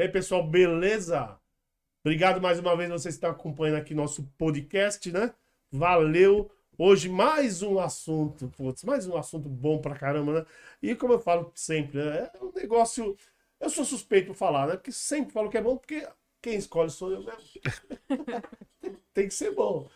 E aí, pessoal, beleza? Obrigado mais uma vez vocês estão acompanhando aqui nosso podcast, né? Valeu! Hoje mais um assunto, putz, mais um assunto bom pra caramba, né? E como eu falo sempre, né? é um negócio. Eu sou suspeito por falar, né? Porque sempre falo que é bom, porque quem escolhe sou eu mesmo. Tem que ser bom.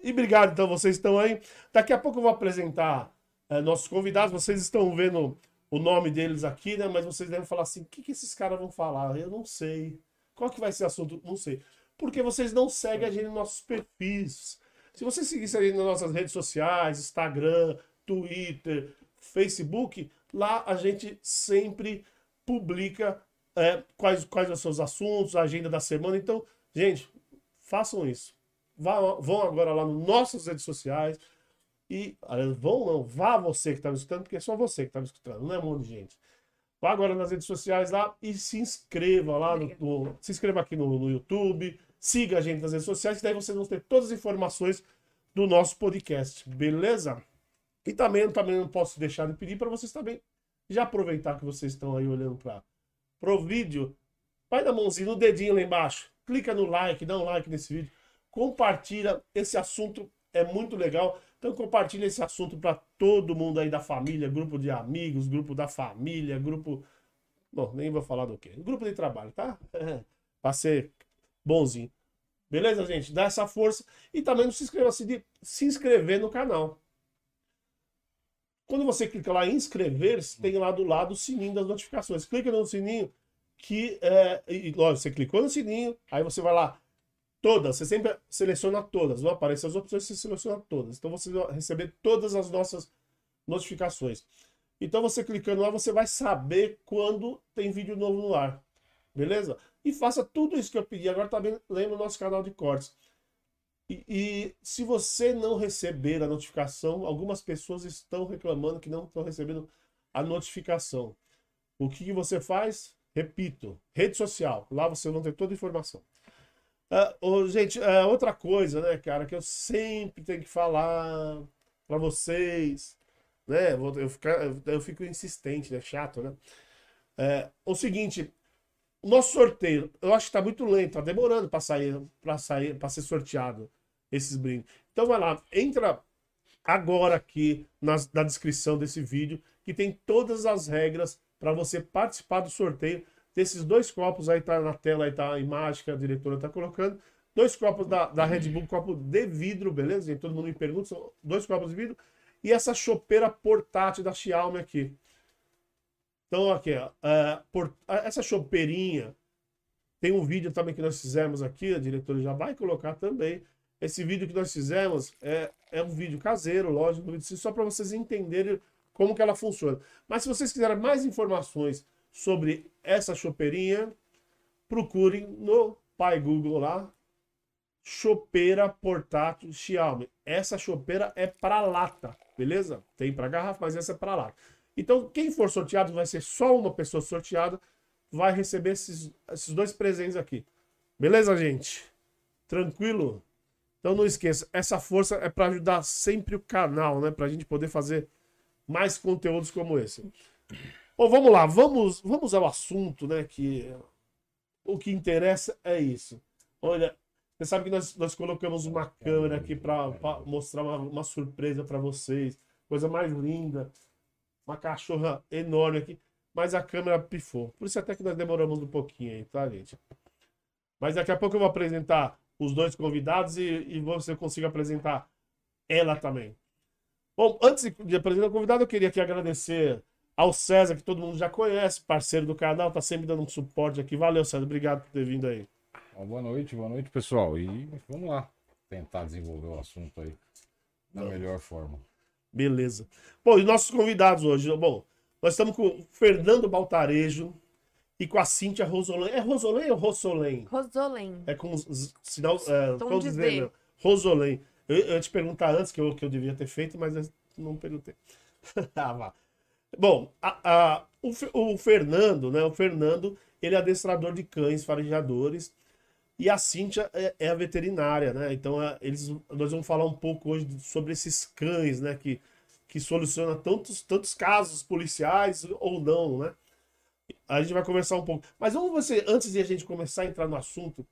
E obrigado, então, vocês estão aí. Daqui a pouco eu vou apresentar é, nossos convidados. Vocês estão vendo o nome deles aqui, né? Mas vocês devem falar assim: o que, que esses caras vão falar? Eu não sei. Qual que vai ser o assunto? Não sei. Porque vocês não seguem a gente nos nossos perfis. Se você seguisse a gente nas nossas redes sociais, Instagram, Twitter, Facebook, lá a gente sempre publica é, quais, quais os seus assuntos, a agenda da semana. Então, gente, façam isso. Vão agora lá nas nossas redes sociais. E vão não, vá você que está me escutando, porque é só você que está me escutando, não é um monte de gente. Vá agora nas redes sociais lá e se inscreva lá no, no se inscreva aqui no, no, YouTube, siga a gente nas redes sociais, que daí vocês vão ter todas as informações do nosso podcast, beleza? E também, também não posso deixar de pedir para vocês também já aproveitar que vocês estão aí olhando para o vídeo, vai na mãozinha, no dedinho lá embaixo, clica no like, dá um like nesse vídeo, compartilha, esse assunto é muito legal. Então compartilha esse assunto para todo mundo aí da família, grupo de amigos, grupo da família, grupo. Bom, nem vou falar do quê. Grupo de trabalho, tá? para ser bonzinho. Beleza, gente? Dá essa força. E também não se inscreva se, de se inscrever no canal. Quando você clica lá em inscrever-se, tem lá do lado o sininho das notificações. Clica no sininho que é, e, lógico, você clicou no sininho, aí você vai lá Todas, você sempre seleciona todas, não aparecem as opções, você seleciona todas. Então você vai receber todas as nossas notificações. Então você clicando lá, você vai saber quando tem vídeo novo no ar. Beleza? E faça tudo isso que eu pedi. Agora também lembra o nosso canal de cortes. E, e, se você não receber a notificação, algumas pessoas estão reclamando que não estão recebendo a notificação. O que, que você faz? Repito, rede social. Lá você vai ter toda a informação. Uh, oh, gente, uh, outra coisa, né, cara, que eu sempre tenho que falar para vocês, né? Eu, eu, eu, fico insistente, né? Chato, né? É, o seguinte, o nosso sorteio, eu acho que tá muito lento, tá demorando para sair, para sair, para ser sorteado esses brindes. Então vai lá, entra agora aqui na, na descrição desse vídeo que tem todas as regras para você participar do sorteio desses dois copos, aí tá na tela, aí tá a imagem que a diretora tá colocando. Dois copos da, da Red Bull, copo de vidro, beleza? Gente? Todo mundo me pergunta, são dois copos de vidro. E essa chopeira portátil da Xiaomi aqui. Então, aqui, ó, uh, por, essa chopeirinha, tem um vídeo também que nós fizemos aqui, a diretora já vai colocar também. Esse vídeo que nós fizemos é, é um vídeo caseiro, lógico, só para vocês entenderem como que ela funciona. Mas se vocês quiserem mais informações sobre essa chopeirinha, procurem no pai Google lá, chopeira portátil Xiaomi. Essa chopeira é para lata, beleza? Tem para garrafa, mas essa é para lata. Então, quem for sorteado, vai ser só uma pessoa sorteada, vai receber esses, esses dois presentes aqui. Beleza, gente? Tranquilo? Então não esqueça, essa força é para ajudar sempre o canal, né? Para a gente poder fazer mais conteúdos como esse. Bom, vamos lá, vamos, vamos ao assunto, né? Que o que interessa é isso. Olha, você sabe que nós, nós colocamos uma câmera aqui para mostrar uma, uma surpresa para vocês. Coisa mais linda. Uma cachorra enorme aqui. Mas a câmera pifou. Por isso até que nós demoramos um pouquinho aí, tá, gente? Mas daqui a pouco eu vou apresentar os dois convidados e, e você consiga apresentar ela também. Bom, antes de apresentar o convidado, eu queria aqui agradecer ao César, que todo mundo já conhece, parceiro do canal, tá sempre dando um suporte aqui. Valeu, César, obrigado por ter vindo aí. Boa noite, boa noite, pessoal. E vamos lá tentar desenvolver o assunto aí da Não. melhor forma. Beleza. Bom, e nossos convidados hoje, bom, nós estamos com o Fernando Baltarejo e com a Cíntia Rosolém. É Rosolém ou Rossolém? Rosolém. É com sinal. É, Tom dizer, Rosolém. Eu, eu ia te perguntar antes que eu, que eu devia ter feito, mas não perguntei. ah, vá. Bom, a, a, o, o, Fernando, né? O Fernando, ele é adestrador de cães farejadores e a Cíntia é, é a veterinária, né? Então, a, eles, nós vamos falar um pouco hoje sobre esses cães, né? Que, que soluciona tantos, tantos casos policiais ou não, né? A gente vai conversar um pouco. Mas vamos você, antes de a gente começar a entrar no assunto,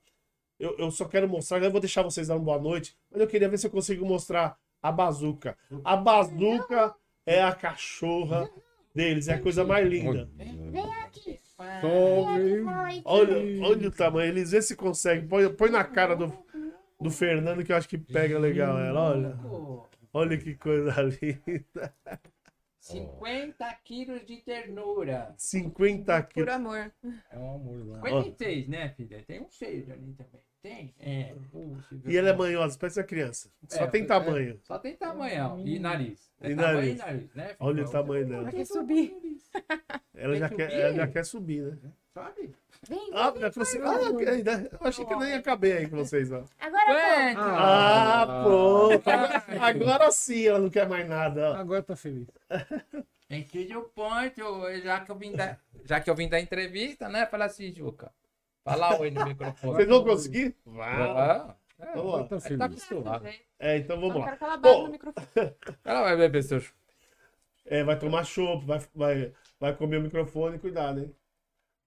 eu, eu só quero mostrar, eu vou deixar vocês dar uma boa noite, mas eu queria ver se eu consigo mostrar a bazuca. A bazuca é a cachorra deles, é a coisa mais linda. Vem aqui. Tome. Olha, olha o tamanho, eles vê se conseguem. Põe, põe na cara do, do Fernando que eu acho que pega legal ela. Olha, olha que coisa linda. 50 quilos de ternura. 50 Por quilos. amor. É um amor lá. 56, né, filha? Tem um seis ali também. Tem? É. Puxa, E ela é manhosa, parece a criança. Só É, tem é. tamanho. Só tem tamanhão. E nariz. É E tamanho nariz. e nariz, né? Olha o tamanho dela. Ela quer subir. Ela Quer já quer, subir? ela já quer subir, né? Sabe? Vem, Ah, já você, ah, ainda, eu achei que eu nem acabei aí com vocês, ó. Agora Quanto? Ah, pronto. Agora, agora sim ela não quer mais nada. ó. Agora tá feliz. Que o ponto, já que eu vim da, já que eu vim da entrevista, né? Fala assim, Juca. Fala oi no microfone. Vocês vão conseguir? Vai. É, Vamos Agora lá. tá tá acostumado. É, então vamos lá. ela Bom. vai beber seu chá. É, vai tomar chopp, vai, vai, vai comer o microfone, cuidado, hein?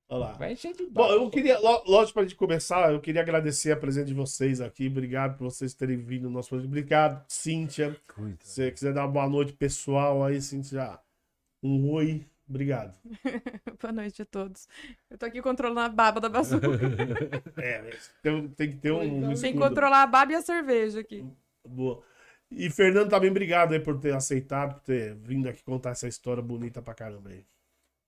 Olha lá. Vai encher de Bom, eu queria, lógico, para a gente começar, eu queria agradecer a presença de vocês aqui. Obrigado por vocês terem vindo no nosso programa. Obrigado, Cíntia. Cuida. Se você quiser dar uma boa noite pessoal aí, Cíntia, um oi. Obrigado. Boa noite a todos. Eu tô aqui controlando a baba da bazuca. É, tem, tem que ter um. Tem que controlar a baba e a cerveja aqui. Boa. E Fernando, também obrigado aí por ter aceitado, por ter vindo aqui contar essa história bonita pra caramba aí.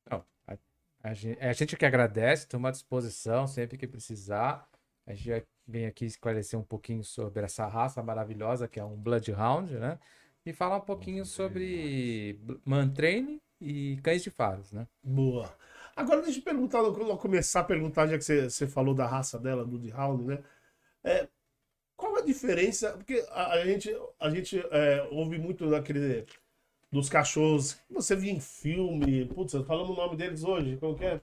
Não, a, a gen- é a gente que agradece, estamos à disposição sempre que precisar. A gente vem aqui esclarecer um pouquinho sobre essa raça maravilhosa que é um Bloodhound, né? E falar um pouquinho sobre Mantrain e cães de faros, né? Boa. Agora deixa eu perguntar, eu começar a perguntar, já que você, você falou da raça dela, do Hound, né? É, qual a diferença? Porque a, a gente, a gente é, ouve muito daquele dos cachorros você via em filme. Putz, falamos o nome deles hoje, qual que é?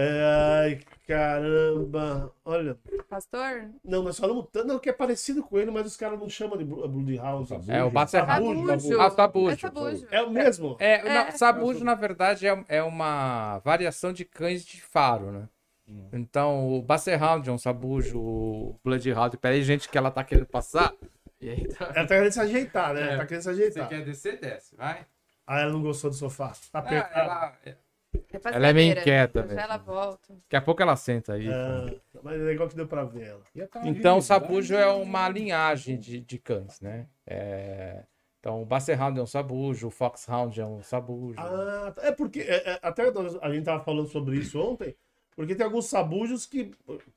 É, Ai, caramba. Olha, Pastor? não, nós falamos tanto, não, que é parecido com ele, mas os caras não chamam de Blu- Bloodhound. Sabujo. É o Basset Sabujo, Sabujo. Ah, sabujo. É sabujo. É o mesmo? É, É. não, sabujo, na verdade, é, é uma variação de cães de faro, né? Então, o Basset Hound é um sabujo, o Bloodhound... Peraí, gente, que ela tá querendo passar. E aí, tá... Ela tá querendo se ajeitar, né? É. Tá querendo se Você ajeitar. quer descer, desce, vai. Ah, ela não gostou do sofá. Tá Ah, apertado. ela... É Ela é meio inquieta, velho. ela volta. Daqui a pouco ela senta aí. Ah, mas é legal que deu pra ver ela. Então, o sabujo é uma linhagem de, de cães, né? É, Então, o Basset Hound é um sabujo, o Foxhound é um sabujo. Ah, é porque é, é, até a gente tava falando sobre isso ontem, porque tem alguns sabujos que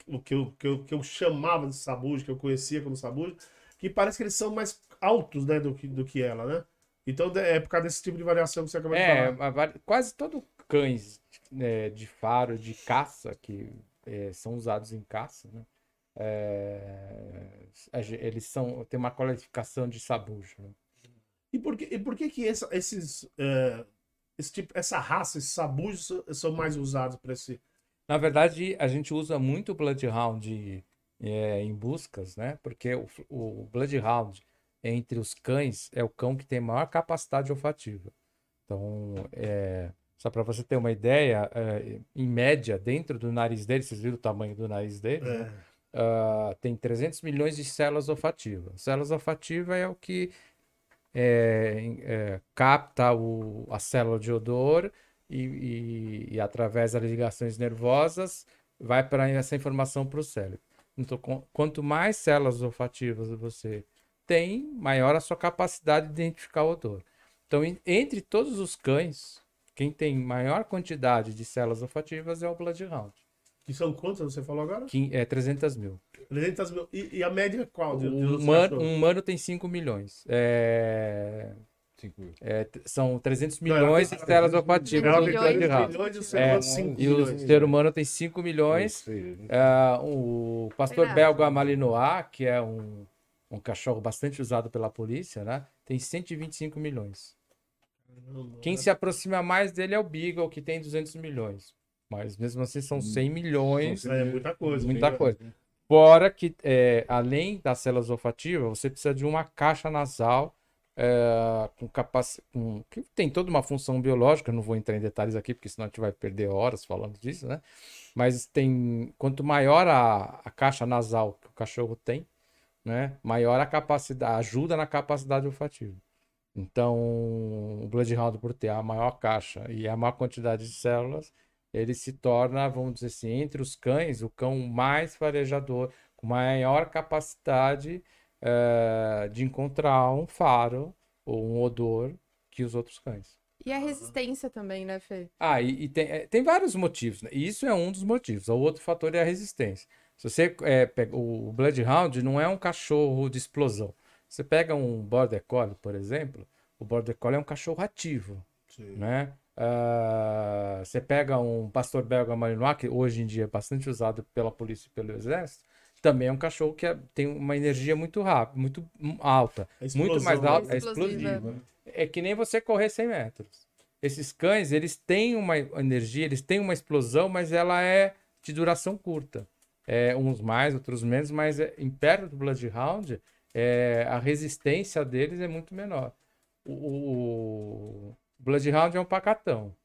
o que eu, que eu, que eu chamava de sabujo, que eu conhecia como sabujo, que parece que eles são mais altos, né, do que, do que ela, né? Então é por causa desse tipo de variação que você acabou de É, falar. vari- quase todo cães né, de faro, de caça, que é, são usados em caça, né? É, eles são, tem uma qualificação de sabujo. né? E por que, e por que, que essa- esses, é, esse tipo, essa raça, esses sabujos são- são mais usados para esse. Na verdade, a gente usa muito o Bloodhound é, em buscas, né? Porque o, o Bloodhound, entre os cães, é o cão que tem maior capacidade olfativa. Então, é, só para você ter uma ideia, é, em média, dentro do nariz dele, vocês viram o tamanho do nariz dele? né? É, Ah, tem 300 milhões de células olfativas. Células olfativas é o que é, é, capta o- a célula de odor e, e- e através das ligações nervosas vai para essa informação para o cérebro. Então, com- quanto mais células olfativas você tem, maior a sua capacidade de identificar o odor. Então, en- entre todos os cães, quem tem maior quantidade de células olfativas é o Bloodhound, que são quantas você falou agora? que é 300 mil. 300 mil. E, e a média qual? de- de Um humano, um humano tem 5 milhões. É, é, são 300 Não, ela milhões de células olfativas. Milhões, 3 Bloodhound. milhões e o ser É, humano 5 E o milhões. ser humano tem 5 milhões. É, o pastor belga Malinois, que é um, um cachorro bastante usado pela polícia, né? Tem 125 milhões. Quem se aproxima mais dele é o Beagle, que tem 200 milhões. Mas mesmo assim são 100 milhões. É muita coisa. Muita bem coisa. Fora que, é, além das células olfativas, você precisa de uma caixa nasal é, com capacidade. que tem toda uma função biológica, não vou entrar em detalhes aqui, porque senão a gente vai perder horas falando disso, né? Mas tem. Quanto maior a, a caixa nasal que o cachorro tem, né? Maior a capacidade, ajuda na capacidade olfativa. Então, o Bloodhound, por ter a maior caixa e a maior quantidade de células, ele se torna, vamos dizer assim, entre os cães, o cão mais farejador, com maior capacidade uh, de encontrar um faro ou um odor que os outros cães. E a resistência também, né, Fê? Ah, e, e tem, é, tem vários motivos. Né? Isso é um dos motivos. O outro fator é a resistência. Se você é, pega, o Bloodhound não é um cachorro de explosão. Você pega um Border Collie, por exemplo, o Border Collie é um cachorro ativo, Sim. né? Uh, você pega um pastor belga malinois, que hoje em dia é bastante usado pela polícia e pelo exército, também é um cachorro que é, tem uma energia muito rápida, muito alta, muito mais alta, é explosiva. É que nem você correr 100 metros. Esses cães, eles têm uma energia, eles têm uma explosão, mas ela é de duração curta. É, uns mais, outros menos, mas é, em perto do Bloodhound, é, a resistência deles é muito menor. O, o, Bloodhound é um pacatão,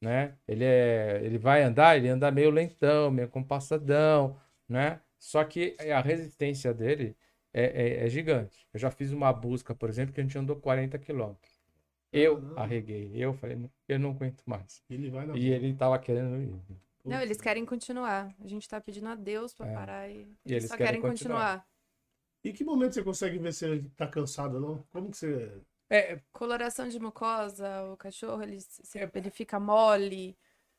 né? Ele, é, ele vai andar, ele anda meio lentão, meio compassadão, né? Só que a resistência dele é, é, é, gigante. Eu já fiz uma busca, por exemplo, que a gente andou 40 quilômetros. Eu ah, arreguei. Eu falei, eu não aguento mais. Ele vai e ele tava querendo ir. Não, eles querem continuar. A gente tá pedindo a Deus pra é. parar e, e eles, só querem, querem continuar. continuar. E que momento você consegue ver se ele tá cansado ou não? Como que você. É, Coloração de mucosa, o cachorro ele, é. ele fica mole.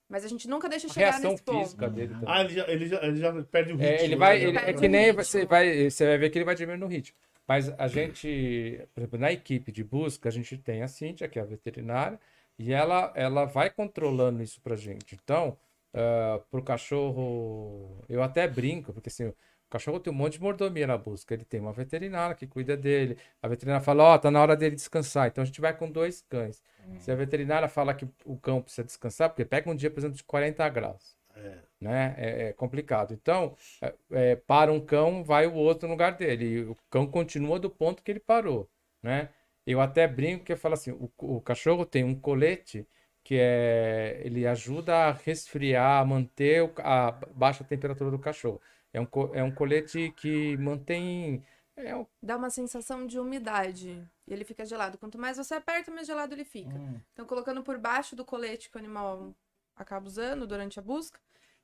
Mas a gente nunca deixa chegar reação nesse física ponto. dele também. Ah, ele já, ele já, ele já perde o ritmo. É, ele vai, né? ele, é que nem você vai, você vai ver que ele vai diminuir no ritmo. Mas a gente, por exemplo, na equipe de busca, a gente tem a Cíntia, que é a veterinária, e ela, ela vai controlando isso pra gente. Então, uh, pro cachorro, eu até brinco, porque assim, o cachorro tem um monte de mordomia na busca. Ele tem uma veterinária que cuida dele. A veterinária fala: Ó, oh, tá na hora dele descansar. Então a gente vai com dois cães. Uhum. Se a veterinária fala que o cão precisa descansar, porque pega um dia, por exemplo, de 40 graus. É. Né? É, é complicado. Então, é, é, para um cão, vai o outro no lugar dele. E o cão continua do ponto que ele parou. Né? Eu até brinco que eu falo assim: o, o cachorro tem um colete que é ele ajuda a resfriar, a manter a baixa temperatura do cachorro. É um, é um colete que mantém. É um... Dá uma sensação de umidade. E ele fica gelado. Quanto mais você aperta, mais gelado ele fica. Hum. Então, colocando por baixo do colete que o animal acaba usando durante a busca,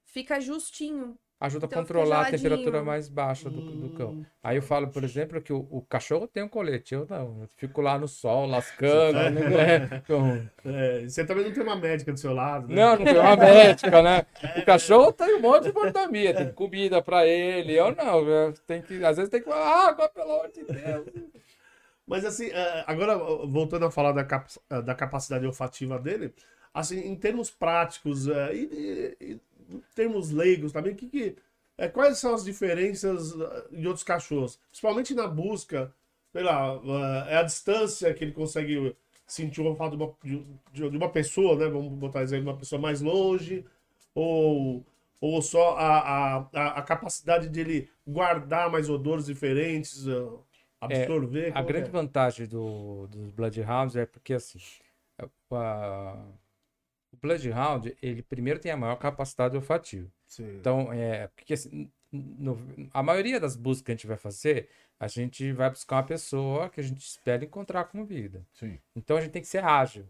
fica justinho ajuda então, a controlar a temperatura mais baixa do, do, cão. Hum. Aí eu falo, por exemplo, que o, o, cachorro tem um colete, eu não. Eu fico lá no sol, lascando. né? é, você também não tem uma médica do seu lado, né? Não, não tem uma médica, né? O cachorro tem um monte de mordomia, tem comida para ele. Eu não, eu tenho que, às vezes tem que água, pelo amor de Deus. Mas assim, é, agora voltando a falar da, cap da capacidade olfativa dele, assim, em termos práticos é, e, e termos leigos também, que, que, é, quais são as diferenças de uh, outros cachorros? Principalmente na busca, sei lá, uh, é a distância que ele consegue sentir o olfato de uma, de, de uma pessoa, né? Vamos botar exemplo, uma pessoa mais longe, ou, ou só a, a, a capacidade de ele guardar mais odores diferentes, uh, absorver. É, a grande é? vantagem do, dos Bloodhounds é porque assim. A, o Bloodhound, ele primeiro tem a maior capacidade olfativa. Sim. Então, é, porque assim, no, a maioria das buscas que a gente vai fazer, a gente vai buscar uma pessoa que a gente espera encontrar com vida. Sim. Então a gente tem que ser ágil,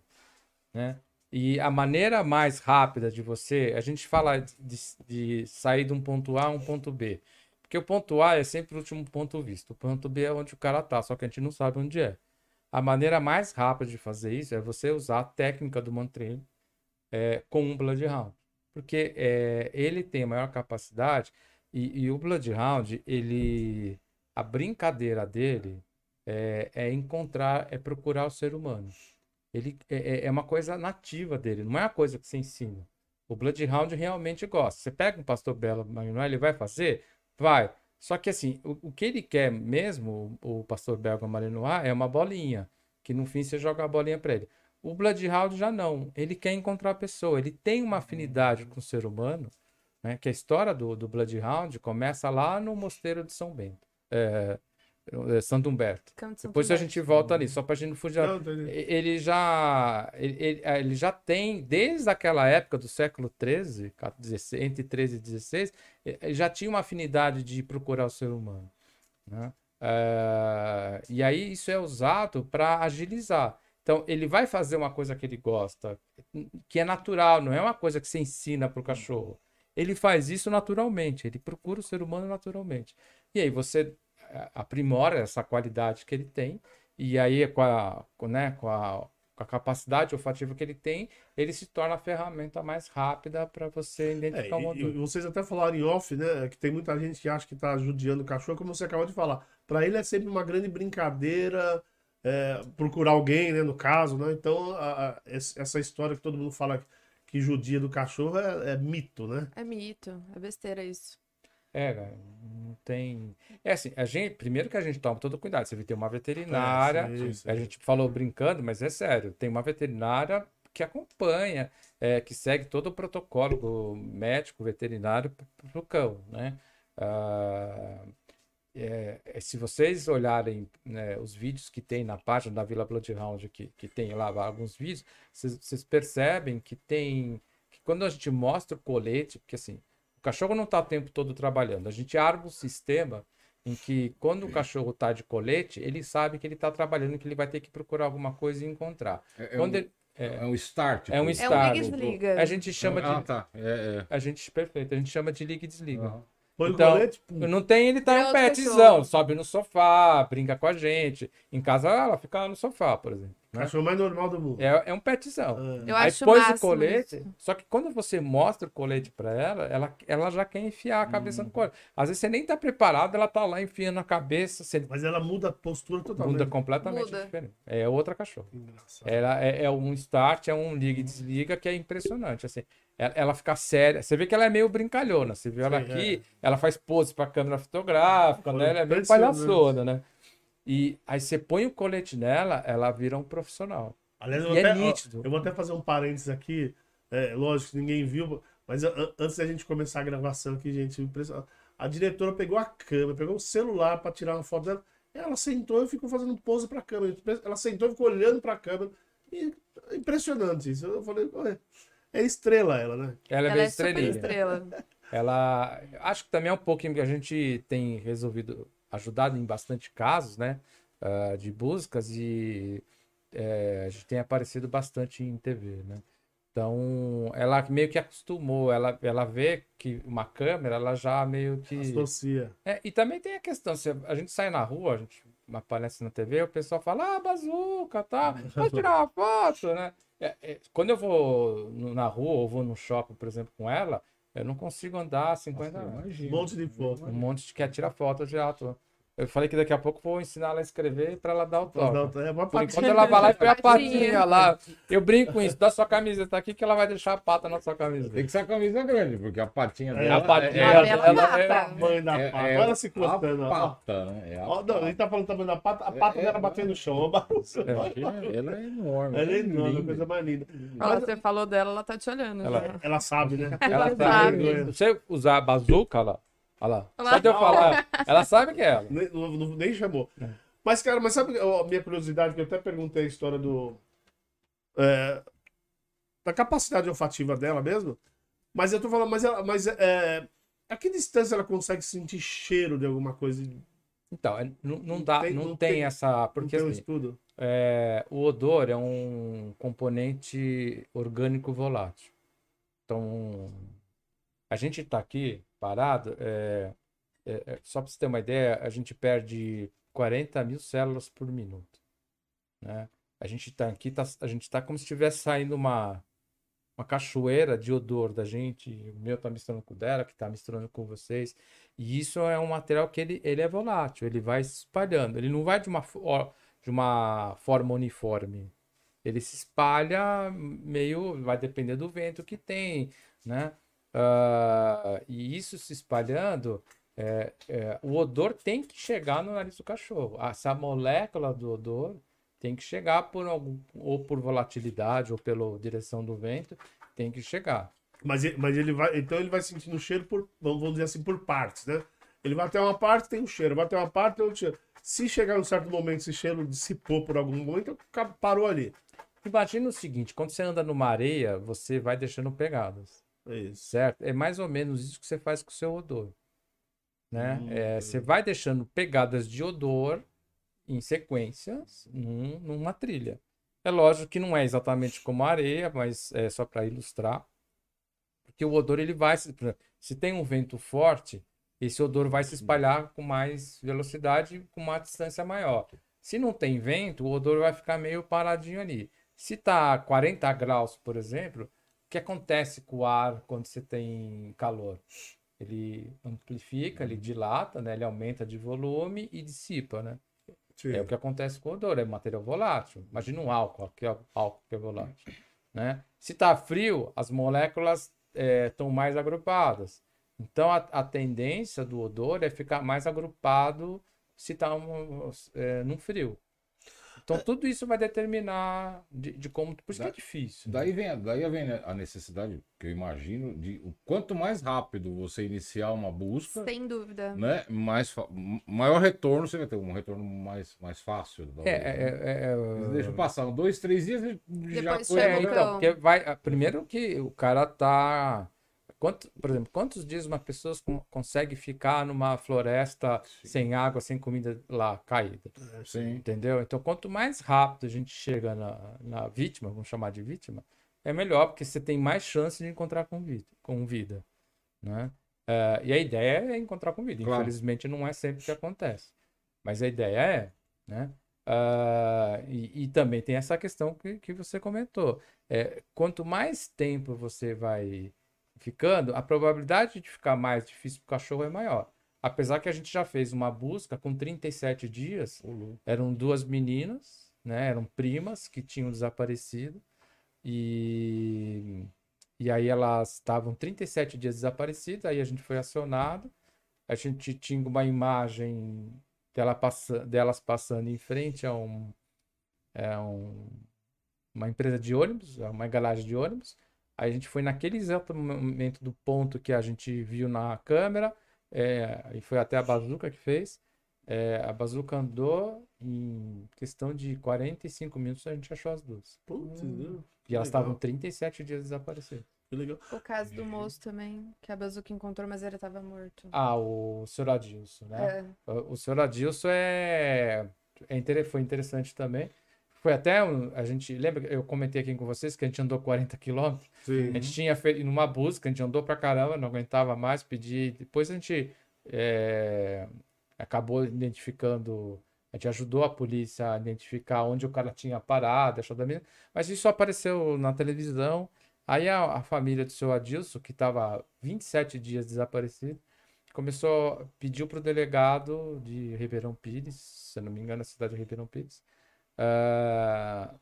né? E a maneira mais rápida de você, a gente fala de, de sair de um ponto A a um ponto B. Porque o ponto A é sempre o último ponto visto. O ponto B é onde o cara tá, só que a gente não sabe onde é. A maneira mais rápida de fazer isso é você usar a técnica do mantreino é, com um Bloodhound. Porque é, ele tem maior capacidade e, e, o Bloodhound, ele, a brincadeira dele é, é, encontrar, é procurar o ser humano. Ele é, é, é uma coisa nativa dele, não é uma coisa que você ensina. O Bloodhound realmente gosta. Você pega um pastor belo Manuel, ele vai fazer? Vai. Só que assim, o, o que ele quer mesmo, o, o pastor belga Malinois, é uma bolinha. Que no fim você joga a bolinha para ele. O Bloodhound já não. Ele quer encontrar a pessoa. Ele tem uma afinidade com o ser humano. Né? Que a história do, do Bloodhound começa lá no mosteiro de São Bento. É, é, Santo Humberto. De Santo Depois a Humberto. gente volta ali, só pra gente não fugir. Não. Ele já, ele, ele- ele já tem, desde aquela época do século XIII, 16, entre 13 e 16, ele já tinha uma afinidade de procurar o ser humano. né? Eh, e aí isso é usado para agilizar. Então, ele vai fazer uma coisa que ele gosta, que é natural, não é uma coisa que você ensina para o cachorro. Ele faz isso naturalmente, ele procura o ser humano naturalmente. E aí você eh, aprimora essa qualidade que ele tem, e aí com a, com, né, com a, com a capacidade olfativa que ele tem, ele se torna a ferramenta mais rápida para você É, identificar o e, odor. e vocês até falaram em off, né? Que tem muita gente que acha que tá judiando o cachorro, como você acabou de falar. Pra ele é sempre uma grande brincadeira é, procurar alguém, né? No caso, né? Então, a- a- essa história que todo mundo fala que judia do cachorro é, é mito, né? É mito, é besteira isso. É, cara, não tem. É assim, a gente, primeiro que a gente toma todo cuidado. Você tem uma veterinária, É, sim, sim. a gente falou brincando, mas é sério, tem uma veterinária que acompanha, é, que segue todo o protocolo médico veterinário para o cão, né? Ah, é, é, se vocês olharem né, os vídeos que tem na página da Vila Bloodhound, que, que tem lá alguns vídeos, vocês, percebem que tem. que quando a gente mostra o colete, porque assim, o cachorro não está o tempo todo trabalhando, a gente arma um sistema em que quando o cachorro está de colete, ele sabe que ele está trabalhando, que ele vai ter que procurar alguma coisa e encontrar. É, é Quando um, ele- é um start. é um pô. start. liga e desliga. A gente chama Ah, de. tá. É, é. A gente, perfeito, a gente chama de liga e desliga. Aham. Põe Então, o colete, pum. Não tem, ele tá É um petzão, sobe no sofá, brinca com a gente. Em casa ela fica lá no sofá, por exemplo. né? Cachorro mais normal do mundo. É, é um petzão. Ah. Eu Aí acho pôs o colete, isso. só que quando você mostra o colete pra ela, ela, ela já quer enfiar a cabeça Hum. no colete. Às vezes você nem tá preparado, ela tá lá enfiando a cabeça, você Mas ela muda a postura totalmente. muda completamente Muda. diferente. É outra cachorra. Engraçado. Ela é, é um start, é um liga e desliga que é impressionante. Assim, ela, ela fica séria. Você vê que ela é meio brincalhona. Você viu ela Sim, aqui, ela faz pose pra câmera fotográfica, né? Ela é meio palhaçona, né? E aí você põe o colete nela, ela vira um profissional. Aliás, eu, E é vou até, ó, nítido. eu vou até fazer um parênteses aqui. É, lógico que ninguém viu, mas antes da gente começar a gravação aqui, gente, a diretora pegou a câmera, pegou o celular para tirar uma foto dela. Ela sentou e ficou fazendo pose para a câmera. Ela sentou e ficou olhando para a câmera. E, impressionante isso. Eu falei, "Ué, é estrela ela, né? Ela é Ela meio é super estrelinha. estrela. Ela. Acho que também é um pouquinho que a gente tem resolvido, ajudado em bastante casos, né? ah, de buscas e é, a gente tem aparecido bastante em TV, né? Então, ela meio que acostumou, ela, ela vê que uma câmera, ela já meio que. Associa. É, e também tem a questão, se a gente sai na rua, a gente aparece na TV, o pessoal fala, ah, bazuca, tá? Pode tirar uma foto, né? É, é, quando eu vou na rua ou vou no shopping, por exemplo, com ela, eu não consigo andar 50 Nossa. Um monte de foto. Um monte de quer tirar foto de ato. Eu falei que daqui a pouco eu vou ensinar ela a escrever para ela dar o toque. É Por enquanto ela vai lá e põe a Patinha. lá. Eu brinco com isso. Dá sua camiseta aqui que ela vai deixar a pata na sua Tem camiseta. que ser a camisa grande, porque a patinha É, dela a patinha é, A ela- bela ela é- pata. Tamanho da é- pata. é Olha ela se encostando. a pata, né? É a Ó, não, ele tá falando tamanho da pata, a pata É, dela é, batendo no chão. É. Ela é enorme. Ela é enorme, linda. a coisa mais linda. Você falou dela, ela tá te olhando. Ela- ela sabe, né? Ela Ela sabe. sabe. Se você usar a bazuca, lá. Olha lá. Olha Só de eu falar, ela sabe que é ela. Nem, não- nem chamou. É. Mas, cara, mas sabe a minha curiosidade, que eu até perguntei a história do. é, da capacidade olfativa dela mesmo. Mas eu tô falando, mas, ela, mas é, a que distância ela consegue sentir cheiro de alguma coisa? Então, é- não, não dá, tem- não, não tem, tem- essa. Porque tem um assim, estudo? é, o odor é um componente orgânico volátil. Então, a gente está aqui parado, é, é, é, só para você ter uma ideia, a gente perde 40 mil células por minuto. Né? A gente está aqui, tá, a gente está como se estivesse saindo uma, uma cachoeira de odor da gente. O meu está misturando com o dela, que está misturando com vocês. E isso é um material que ele, ele é volátil, ele vai se espalhando. Ele não vai de uma, de uma forma uniforme. Ele se espalha meio, vai depender do vento que tem, né? Ah, e isso se espalhando, é, é, o odor tem que chegar no nariz do cachorro. Essa molécula do odor tem que chegar por algum, ou por volatilidade ou pela direção do vento, tem que chegar. Mas, mas ele vai. Então ele vai sentindo o cheiro por. Vamos dizer assim, por partes, né? Ele vai até uma parte, tem um cheiro. Vai até uma parte, tem um cheiro. Se chegar um certo momento, esse cheiro dissipou por algum momento, parou ali. Imagina o seguinte, quando você anda numa areia, você vai deixando pegadas, É certo? É mais ou menos isso que você faz com o seu odor, né? Hum. É, você vai deixando pegadas de odor em sequências num- numa trilha. É lógico que não é exatamente como a areia, mas é só para ilustrar. Porque o odor ele vai, se se tem um vento forte, esse odor vai se espalhar com mais velocidade, com uma distância maior. Se não tem vento, o odor vai ficar meio paradinho ali. Se tá 40 graus, por exemplo, que acontece com o ar quando você tem calor? Ele amplifica, ele dilata, né? Ele aumenta de volume e dissipa, né? Sim. É o que acontece com o odor, é material volátil. Imagina um álcool, que é álcool que é volátil, né? Se tá frio, as moléculas estão mais agrupadas. Então a, a tendência do odor é ficar mais agrupado se tá um, é, num frio. Então tudo isso vai determinar de, de como. Por isso que é Da- difícil. né? Daí vem, daí vem a necessidade, que eu imagino, de o quanto mais rápido você iniciar uma busca, Sem dúvida. né? Mais, maior retorno, você vai ter um retorno mais, mais fácil. É, é, é, é, Eles deixam passar um, dois, três dias e já foi. É, né? então, porque vai. Primeiro que o cara tá. Quanto, por exemplo, quantos dias uma pessoa con- consegue ficar numa floresta sem água, sem comida lá caída? Sim. Entendeu? Então, quanto mais rápido a gente chega na, na vítima, vamos chamar de vítima, é melhor, porque você tem mais chance de encontrar com vida. Com vida né? Eh, e a ideia é encontrar com vida. Claro. Infelizmente, não é sempre que acontece. Mas a ideia é, né? Ah, e, e também tem essa questão que, que você comentou. É, quanto mais tempo você vai ficando, a probabilidade de ficar mais difícil para o cachorro é maior. Apesar que a gente já fez uma busca com 37 dias, eram duas meninas, né? Eram primas que tinham desaparecido. E, e aí elas estavam 37 dias desaparecidas, aí a gente foi acionado. A gente tinha uma imagem dela passa, delas passando em frente a um, é um, uma empresa de ônibus, uma engalagem de ônibus. Aí a gente foi naquele exato momento do ponto que a gente viu na câmera, é, e foi até a Bazuca que fez. É, a Bazuca andou em questão de 45 minutos, a gente achou as duas. Putz, viu? E elas estavam 37 dias desaparecidas. Que legal. O caso do moço também, que a Bazuca encontrou, mas ele tava morto. Ah, o senhor Adilson, né? É. O o senhor Adilson é, é inter- foi interessante também. Foi até um, a gente lembra que eu comentei aqui com vocês que a gente andou 40 quilômetros. Sim. A gente tinha feito numa busca, a gente andou pra caramba, não aguentava mais, pedi. Depois a gente é, acabou identificando, a gente ajudou a polícia a identificar onde o cara tinha parado, achou da mina, mas isso apareceu na televisão. Aí a, a família do seu Adilson, que estava 27 dias desaparecido, começou, pediu para o delegado de Ribeirão Pires, se não me engano, a cidade de Ribeirão Pires, a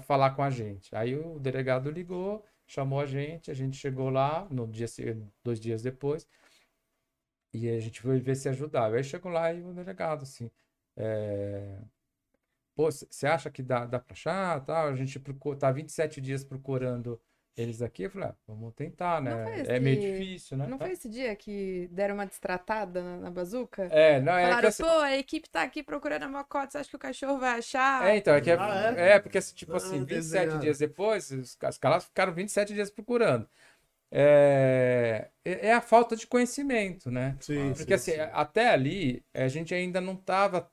falar com a gente. Aí o delegado ligou, chamou a gente, a gente chegou lá no dia, dois dias depois, e a gente foi ver se ajudava. Aí chegou lá e o delegado, assim, é, pô, você acha que dá, dá pra achar, tal? A gente procura, tá 27 dias procurando eles aqui. Eu falei, ah, vamos tentar, Não né? É meio difícil, né? Não Tá. foi esse dia que deram uma destratada na, na Bazuca? É, não, é que Falaram, assim, pô, a equipe tá aqui procurando a Mocota, você acha que o cachorro vai achar? É, então, é que é, Ah, é? porque, assim, tipo Ah, assim, 27 desenhado. dias depois, os, os caras ficaram 27 dias procurando. É, é é a falta de conhecimento, né? Sim, Porque, sim, assim, sim. até ali, a gente ainda não estava,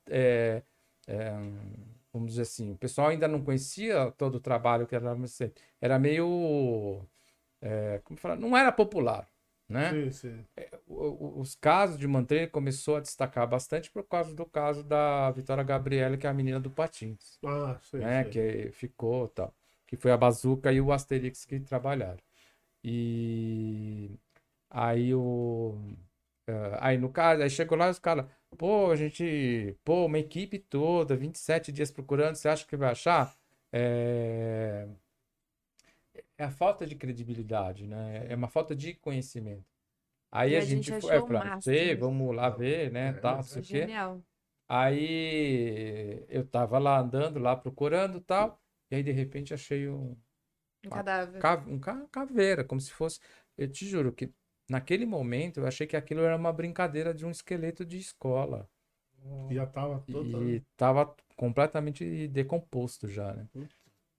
vamos dizer assim, o pessoal ainda não conhecia todo o trabalho que era. Era meio, é, como falar, não era popular, né? Sim, sim. o- os casos de Manteiga começou a destacar bastante por causa do caso da Vitória Gabriela, que é a menina do Patins, Ah, sei, né? Que ficou tal. Que foi a Bazuca e o Asterix que trabalharam. E aí o. eh, aí no caso, aí chegou lá e os caras, pô, a gente, pô, uma equipe toda, 27 dias procurando, você acha que vai achar? É, é a falta de credibilidade, né? É uma falta de conhecimento. Aí E a, a gente gente achou foi, é, pra, sei, isso. vamos lá ver, né, É, tal, não isso sei É o quê. genial. Aí eu tava lá andando, lá procurando tal, e aí de repente achei um, Um cadáver. ca- um ca- caveira, como se fosse. Eu te juro que naquele momento eu achei que aquilo era uma brincadeira de um esqueleto de escola. Já tava todo. E tava completamente decomposto já, né?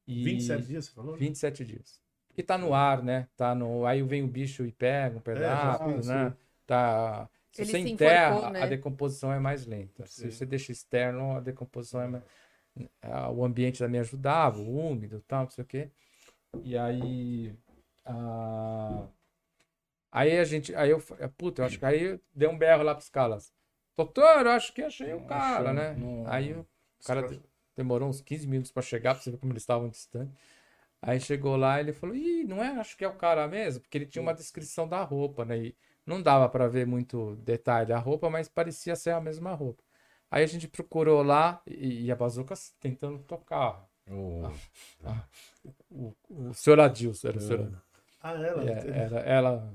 E 27 dias, você falou? 27 dias. E tá no ar, né? Tá no... Aí vem o bicho e pega um pedaço, É, né? sim. Tá... Se Ele você se enterra, enforcou, né? a decomposição é mais lenta. Sim. Se você deixa externo, a decomposição é mais... O ambiente também ajudava, o úmido e tal, não sei o quê. E aí... ah, Aí a gente... Aí eu... Puta, eu acho que aí deu um berro lá pros caras. Doutor, eu acho que achei o cara, né? não- Aí o cara de- demorou uns 15 minutos pra chegar, pra você ver como eles estavam distantes. Aí chegou lá e ele falou: Ih, não é? Acho que é o cara mesmo, porque ele tinha uma descrição da roupa, né? E não dava pra ver muito detalhe da roupa, mas parecia ser a mesma roupa. Aí a gente procurou lá e, e a bazuca tentando tocar. Ô, O, o senhor Adilson, era o senhor Adilson. Ah, ela. É, Era, ela,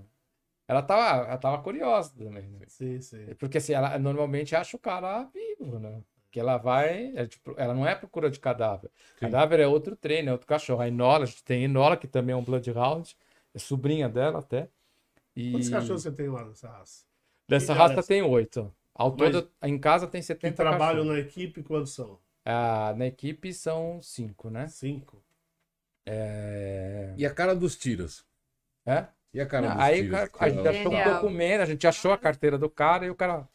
ela, tava, ela tava curiosa também. né? Sim, sim. Porque assim, ela normalmente acha o cara vivo, né? Que ela vai. é, tipo, ela não é procura de cadáver. Cadáver é outro treino, é outro cachorro. A Enola, a gente tem Enola, que também é um Bloodhound, é sobrinha dela até. E Quantos cachorros você tem lá nessa raça? dessa E raça elas- tem oito. Ao Mas- todo, em casa tem Que 70 trabalham cachorros. na equipe, quantos são? Ah, na equipe são cinco, né? Cinco. É. E a cara dos tiras? É? E a cara Não, aí o a gente achou um documento, a gente achou a carteira do cara e o cara.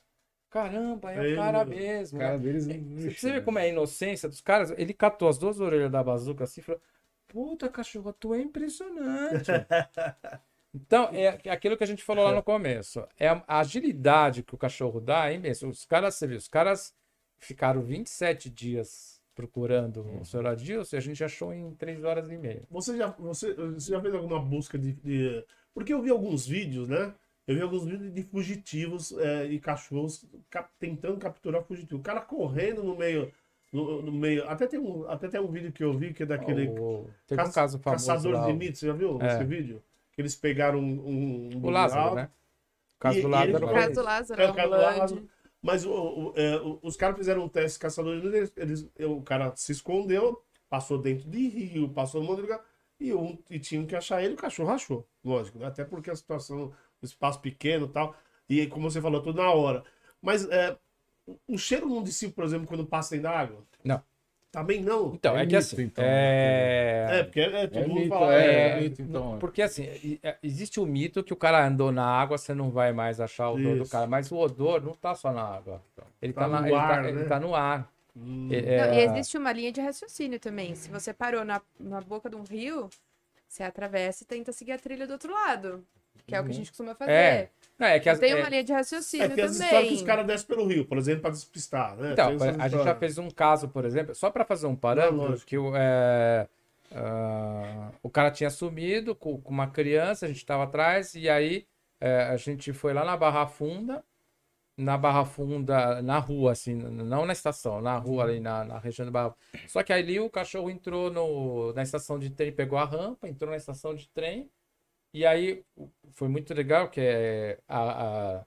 Caramba, é o Ele- cara O mesmo. cara né? deles. Você precisa ver como é a inocência dos caras. Ele catou as duas orelhas da bazuca assim e falou: Puta, cachorro, tu é impressionante. então, é aquilo que a gente falou lá no começo. É a agilidade que o cachorro dá é imenso. Os caras, você viu, os caras ficaram 27 dias procurando o senhor Adilson e a gente achou em 3 horas e meia. Você já, você, você já fez alguma busca de, de- Porque eu vi alguns vídeos, né? Eu vi alguns vídeos de fugitivos é, e cachorros cap- tentando capturar fugitivo. O cara correndo no meio. No, no meio. Até tem, um, até tem um vídeo que eu vi que é daquele. O- Teve um caça- caso famoso Caçador lá, de o- mitos, você já viu É. esse vídeo? Que eles pegaram um. um o Lázaro, né? O caso E- do Lázaro. falou- Caso Lázaro, É, é o um caso do. Lázaro. Mas o- o- é, o- os caras fizeram um teste caçador de mitos, eles, o cara se escondeu, passou dentro de rio, passou no monte de lugar, e, um, e tinham que achar ele, o cachorro achou, lógico, né? até porque a situação, o espaço pequeno e tal, e como você falou, tudo na hora. Mas é, o- cheiro não dissipa, por exemplo, quando passa dentro da água? Não. Também não? Então, É é, que mito, assim. então, é... É, porque é, todo É mundo mito, fala. é, é, é mito, então. Porque assim, é, existe o mito que o cara andou na água, você não vai mais achar o odor do Isso. cara. Mas o odor não tá só na água. Ele tá, Tá na- no ele ar, tá, ele né? tá no ar. Hum, É- Não, é- e existe uma linha de raciocínio também. Se você parou na, na boca de um rio, você atravessa e tenta seguir a trilha do outro lado. Que é o que a gente costuma fazer. É, Não, é que as, Tem é- uma linha de É, raciocínio tem as histórias que também. os caras descem pelo rio, por exemplo, pra despistar, né? Então, Tem a gente já fez um caso, por exemplo, só para fazer um parâmetro, lógico. que o, é, ah, o cara tinha sumido com, com uma criança, a gente estava atrás, e aí é, a gente foi lá na Barra Funda, na Barra Funda, na rua, assim, não na estação, na rua ali na, na região da Barra Só que ali o cachorro entrou no, na estação de trem, pegou a rampa, entrou na estação de trem, e aí foi muito legal, que é, a, a-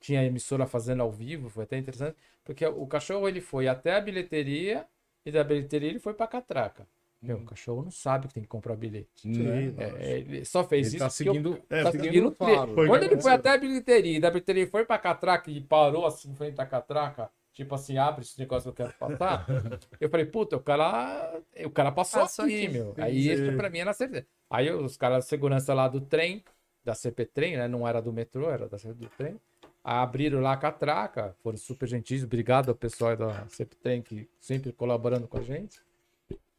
tinha a emissora fazendo ao vivo, foi até interessante, porque o cachorro ele foi até a bilheteria e da bilheteria ele foi pra catraca. Meu, o cachorro não sabe que tem que comprar bilhete. Sim, É, lógico. é, ele só fez Ele isso tá porque eu- seguindo. É, tá seguindo seguindo Quando que ele foi até a bilheteria, e da bilheteria foi pra catraca e parou assim em frente à catraca, tipo assim, abre esse negócio que eu quero passar. eu falei, puta, o cara, o cara passou, Passou aqui, aqui. meu. Aí isso pra mim era certeza. Aí os caras de segurança lá do trem, da CP Trem, né? Não era do metrô, era da CP do trem. Abriram lá a catraca, foram super gentis. Obrigado ao pessoal da CP Trem que sempre colaborando com a gente.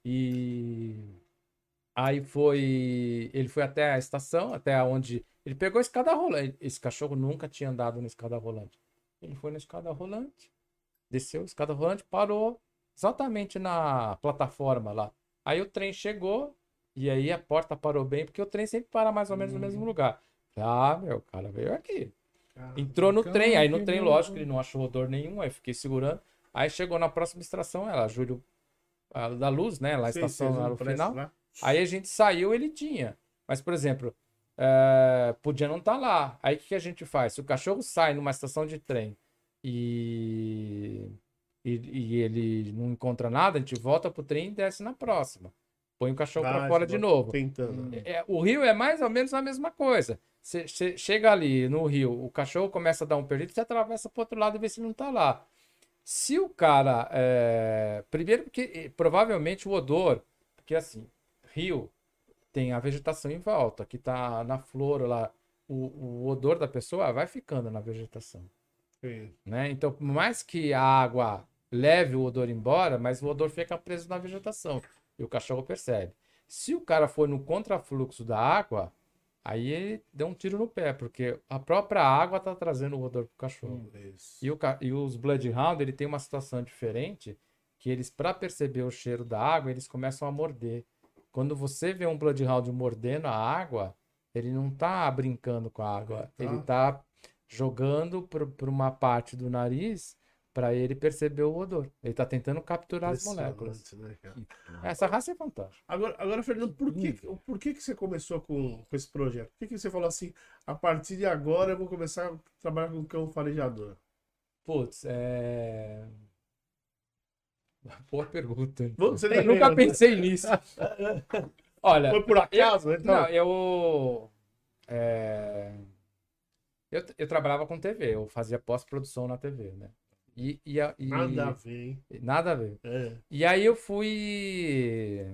E aí foi. Ele foi até a estação, até onde. Ele pegou a escada rolante. Esse cachorro nunca tinha andado na escada rolante. Ele foi na escada rolante, desceu a escada rolante, parou exatamente na plataforma lá. Aí o trem chegou e aí a porta parou bem, porque o trem sempre para mais ou menos no mesmo lugar. Ah, meu, o cara veio aqui. Cara, Entrou no trem, aí no trem, lógico, ele não achou odor nenhum, aí fiquei segurando. Aí chegou na próxima estação, ela, Júlio, a da luz, né? Lá a estação sim, lá no final. né? Aí a gente saiu, ele tinha. Mas, por exemplo, é, podia não estar lá. Aí o que, que a gente faz? Se o cachorro sai numa estação de trem e, e, e ele não encontra nada, a gente volta pro trem e desce na próxima. Põe o cachorro para Vai, fora de novo. Tentando. É, o rio é mais ou menos a mesma coisa. Você che- chega ali no rio, o cachorro começa a dar um perdido, você atravessa pro outro lado e vê se não tá lá. Se o cara. é, Primeiro, porque provavelmente o odor. Porque assim, rio tem a vegetação em volta, que tá na flor lá. O, o odor da pessoa vai ficando na vegetação. Sim. né? Então, por mais que a água leve o odor embora, mas o odor fica preso na vegetação e o cachorro percebe. Se o cara for no contrafluxo da água, aí ele deu um tiro no pé, porque a própria água tá trazendo o odor pro cachorro. Isso. E, o, e os Bloodhound, ele tem uma situação diferente, que eles, para perceber o cheiro da água, eles começam a morder. Quando você vê um Bloodhound mordendo a água, ele não tá brincando com a água, Tá. ele tá jogando por uma parte do nariz para ele perceber o odor. Ele tá tentando capturar as moléculas. Né? Essa raça é fantástica. Agora, agora, Fernando, por que, por que, que você começou com, com esse projeto? Por que, que você falou assim, a partir de agora eu vou começar a trabalhar com cão farejador? Putz, é. Boa pergunta. Você nem Eu nunca lembra, né? pensei nisso. Olha, Foi por acaso, né? Então, Não, eu. é, Eu, eu trabalhava com TV, eu fazia pós-produção na TV, né? E, e, e- nada a ver, hein? nada a ver. É. E aí eu fui.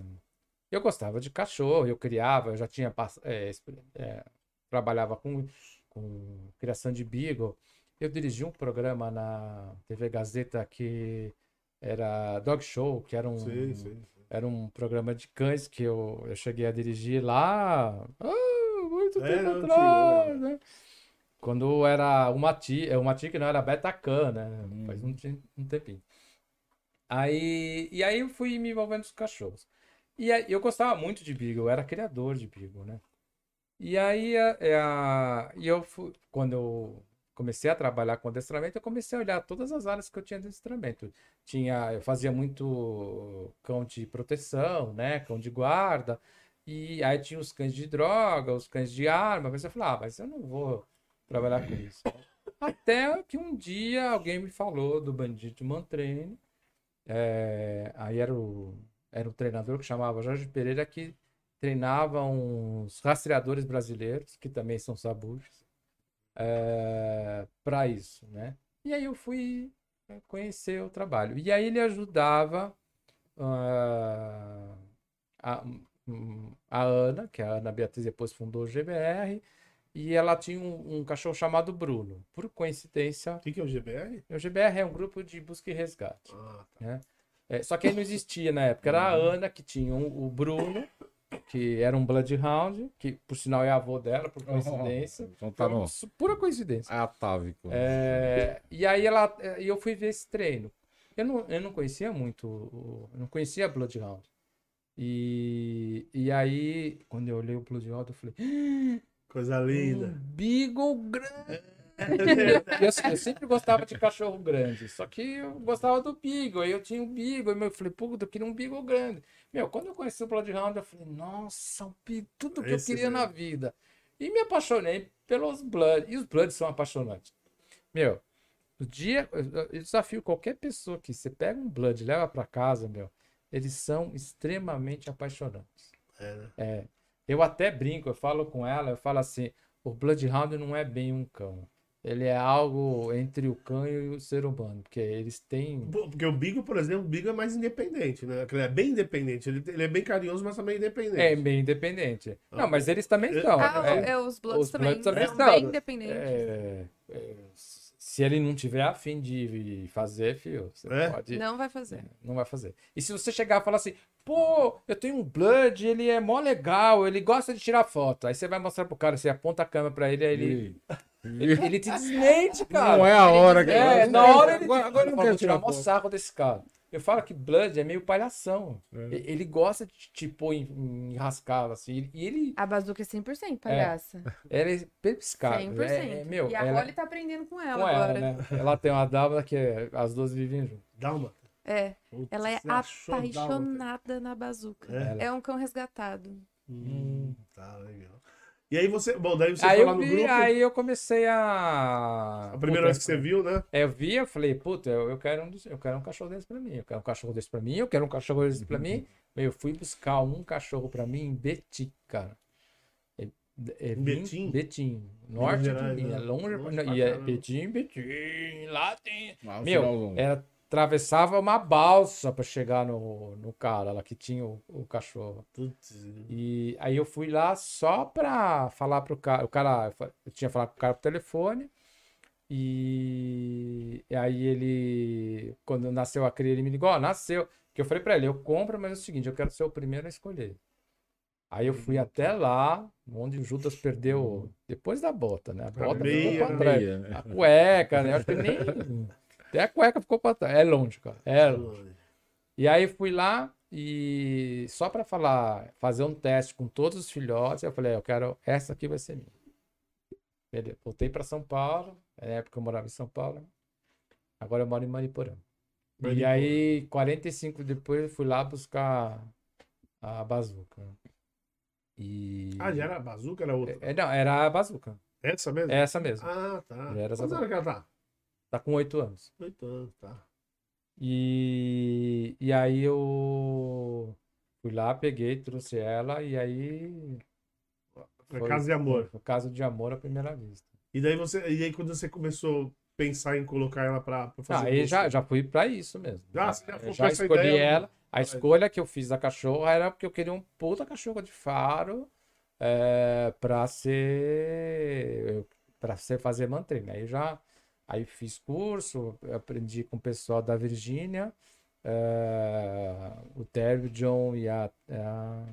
Eu gostava de cachorro, eu criava, eu já tinha. é, é, trabalhava com, com criação de beagle. Eu dirigi um programa na TV Gazeta que era Dog Show, que era um, Sim, sim. sim. era um programa de cães que eu, eu cheguei a dirigir lá muito É, tempo antigo, atrás, né? Quando era uma tia, uma tia que não era Betacam, né? Faz um, um tempinho. Aí, e aí eu fui me envolvendo com os cachorros. E aí, eu gostava muito de Beagle, eu era criador de Beagle, né? E aí, a, é a- e eu fui, quando eu comecei a trabalhar com adestramento, eu comecei a olhar todas as áreas que eu tinha de adestramento. Tinha, eu fazia muito cão de proteção, né? Cão de guarda. E aí tinha os cães de droga, os cães de arma. Mas eu falei, ah, mas eu não vou trabalhar com isso. Até que um dia alguém me falou do Bandido Mantrene. É, aí era o, era um treinador que chamava Jorge Pereira que treinava uns rastreadores brasileiros, que também são sabujos, para isso, né? E aí eu fui eh, conhecer o trabalho. E aí ele ajudava ah, a, hum, a Ana, que a Ana Beatriz depois fundou o GBR, e ela tinha um, um cachorro chamado Bruno. Por coincidência, O que, que é o GBR? o GBR é um grupo de busca e resgate. Ah, tá. É, só que ele não existia na época. Era a Ana que tinha um- o Bruno, que era um Bloodhound, que por sinal é avô dela, por coincidência. Então tá. Foi Pura coincidência. É atávico. É, e aí ela, e eu fui ver esse treino. Eu não, eu não conhecia muito, eu não conhecia Bloodhound. E, e aí, quando eu olhei o Bloodhound, eu falei, Coisa um linda. Beagle grande. Eu, eu sempre gostava de cachorro grande, só que eu gostava do Beagle, aí eu tinha um Beagle, e eu falei, puta, eu queria um Beagle grande. Meu, quando eu conheci o Bloodhound, eu falei, nossa, um Beagle, tudo que Esse eu queria na mesmo. vida. E me apaixonei pelos Blood, e os Bloods são apaixonantes. Meu, o dia, eu desafio qualquer pessoa que você pega um Blood e leva pra casa, meu, eles são extremamente apaixonantes. É, né? É, eu até brinco, eu falo com ela, eu falo assim, o Bloodhound não é bem um cão. Ele é algo entre o cão e o ser humano, porque eles têm. Porque o Bigo, por exemplo, o Bigo é mais independente, né? Ele é bem independente. Ele, ele é bem carinhoso, mas também independente. É bem independente. Não, mas eles também são. Ah, é, é, os Bloods os também, Bloods também são são. bem independentes. é, é, se ele não tiver afim de fazer, filho, você É? pode. Não vai fazer. Não vai fazer. E se você chegar e falar assim, pô, eu tenho um Blood, ele é mó legal, ele gosta de tirar foto. Aí você vai mostrar pro cara, você aponta a câmera pra ele, aí ele, ele, ele te desmente, cara. Não é a hora que. É, na hora ele Agora, agora eu não quero vou tirar sarro desse cara. Eu falo que Blood é meio palhação. É. Ele gosta de te pôr em, em rascada, assim. E ele, A bazuca é 100% palhaça. ela é pepiscada. 100%. É, é, meu, e a ela, Holly tá aprendendo com com ela ela, agora. né? Ela tem uma dama que é- as duas vivem junto. Dá uma. É, Putz, ela é Dálmata? apaixonada na bazuca. É? Ela- É um cão resgatado. Hum, tá legal. E aí você. Bom, daí você Aí foi lá no vi, grupo. aí eu comecei a. A primeira vez que você viu, né? É, eu vi, eu falei, puta, eu, eu quero um, dos- eu quero um cachorro desse pra mim, eu quero um cachorro desse pra mim, eu quero um cachorro desse pra mim. Eu fui buscar um cachorro pra mim em Betim, cara. É, é Em Betim? Betim, norte Gerais, de Minas, né? longe, Longe e é. Betim, Betim, lá tem. Ah, Meu, era atravessava uma balsa para chegar no, no cara lá que tinha o, o cachorro. Putz. E aí eu fui lá só pra falar pro cara. O cara, eu eu tinha falado com o cara por telefone. E, e aí ele, quando nasceu a cria, ele me ligou, ó, nasceu. Que eu falei pra ele, eu compro, mas é o seguinte, eu quero ser o primeiro a escolher. Aí eu fui até lá, onde o Judas perdeu, depois da bota, né? A bota meia, pra né? trás. Meia, né? A cueca, né? Acho que nem. Até a cueca ficou pra trás. É longe, cara. É longe. E aí fui lá e só para falar, fazer um teste com todos os filhotes, eu falei, eu quero essa aqui vai ser minha. Beleza. Voltei para São Paulo, na época eu morava em São Paulo. Agora eu moro em Mariporã. E aí, 45 depois, eu fui lá buscar a bazuca. E Ah, já era a bazuca, era outra. É, não, era a bazuca. Essa mesmo? Essa mesmo. Ah, tá. Já era Quantos anos que ela tá? Tá com oito anos. Oito anos, tá. E, e aí eu fui lá, peguei, trouxe ela e aí Foi Foi- casa de amor. foi caso de amor à primeira vista. E daí você. E aí quando você começou a pensar em colocar ela pra, pra Ah, fazer. aí busca? já, já fui pra isso mesmo. Já, você já já essa escolhi ideia, ela. A Mas- escolha que eu fiz da cachorra era porque eu queria um puta cachorro de faro é, pra ser. para ser fazer mantreina. Aí já. Aí fiz curso, aprendi com o pessoal da Virgínia, é, o Terry, o John e a. a...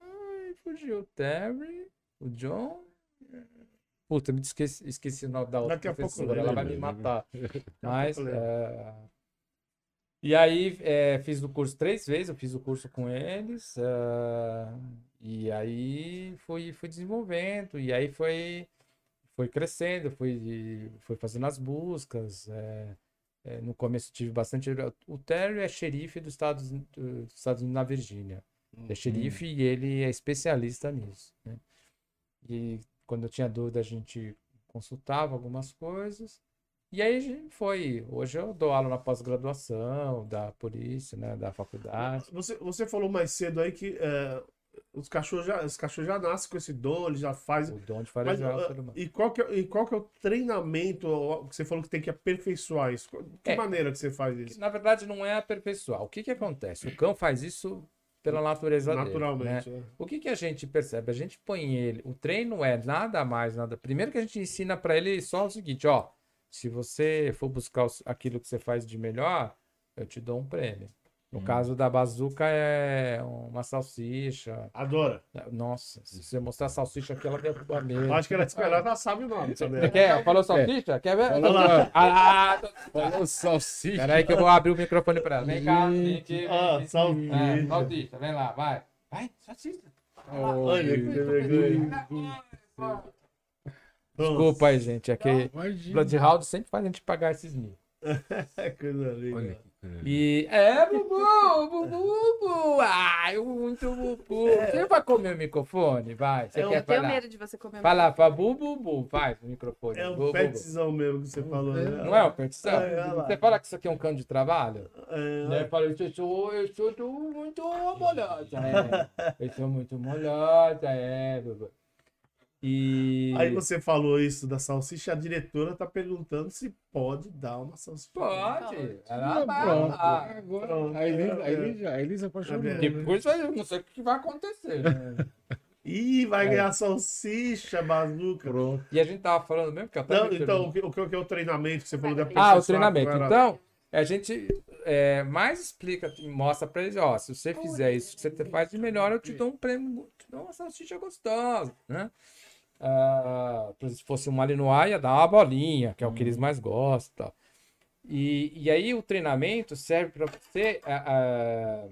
Ai, fugiu o Terry, o John. Puta, me esqueci, esqueci o nome da outra Daqui professora, ela vai lembro. me matar. Mas. lembro. é, E aí, é, fiz o curso três vezes, eu fiz o curso com eles, é, e aí fui, fui desenvolvendo, e aí foi, foi crescendo, fui, fui fazendo as buscas. é, é, no começo tive bastante. O Terry é xerife dos Estados, dos Estados Unidos na Virgínia. É xerife e ele é especialista nisso. né? E quando eu tinha dúvida, a gente consultava algumas coisas. E aí foi. Hoje eu dou aula na pós-graduação, da polícia, né? Da faculdade. Você, você falou mais cedo aí que é, os, cachorros já, os cachorros já nascem com esse dom, eles já fazem. O dom de Mas, farejar o ah, ser humano. e, qual que é, e qual que é o treinamento que você falou que tem que aperfeiçoar isso? Que É. maneira que você faz Que, isso? Na verdade, não é aperfeiçoar. O que que acontece? O cão faz isso pela natureza dele, né? Naturalmente. é. O que que a gente percebe? A gente põe ele. O treino é nada mais, nada. Primeiro que a gente ensina para ele só o seguinte, ó. Se você for buscar aquilo que você faz de melhor, eu te dou um prêmio. No caso da bazuca é uma salsicha. Adora. Nossa, se você mostrar a salsicha aqui, ela derruba mesmo. Acho que ela, ela já sabe o nome também. Você quer? Falou salsicha? Quer ver? Falou lá. Ah, tô- Falou salsicha. Peraí que eu vou abrir o microfone pra ela. Vem cá, vem aqui. vem Ah, salsicha. É, salsicha, vem lá, vai. Vai, salsicha. Olha que vergonha. Desculpa aí, gente. É que Imagina. Bloodhound sempre faz a gente pagar esses mil. É coisa linda. Coisa. E é, Bubu, Bubu, Bubu. Ai, muito Bubu. Você vai comer o microfone? Vai. Você É um- quer Eu tenho falar? medo de você comer. Fala, fala, Bubu, Bubu. Faz o microfone. É um bu. petzão mesmo que você falou, né? Não é o petição? É. Você fala que isso aqui é um cano de trabalho? É, Né? Fala, eu sou, eu sou muito molhosa, é. Eu sou muito molhosa, é, Bubu. E... Aí você falou isso da salsicha, a diretora tá perguntando se pode dar uma salsicha. Pode. Ela Ah, vai pronto. Agora, Pronto. a Elisa, a Elisa, a Elisa apaixonou. É? Depois eu não sei o que vai acontecer, né? Ih, vai É. ganhar salsicha, bazuca. Pronto. E a gente tava falando mesmo que eu até Não, então, o que, o que é o treinamento que você falou da Ah, o treinamento. agora? Então, a gente é, mais explica e mostra pra eles, ó, se você fizer isso que você faz de melhor, eu te dou um prêmio, te dou uma salsicha gostosa, né? Exemplo, se fosse um malinois, ia dar uma bolinha, que é o que eles mais gostam. e. E, e aí o treinamento serve para você a-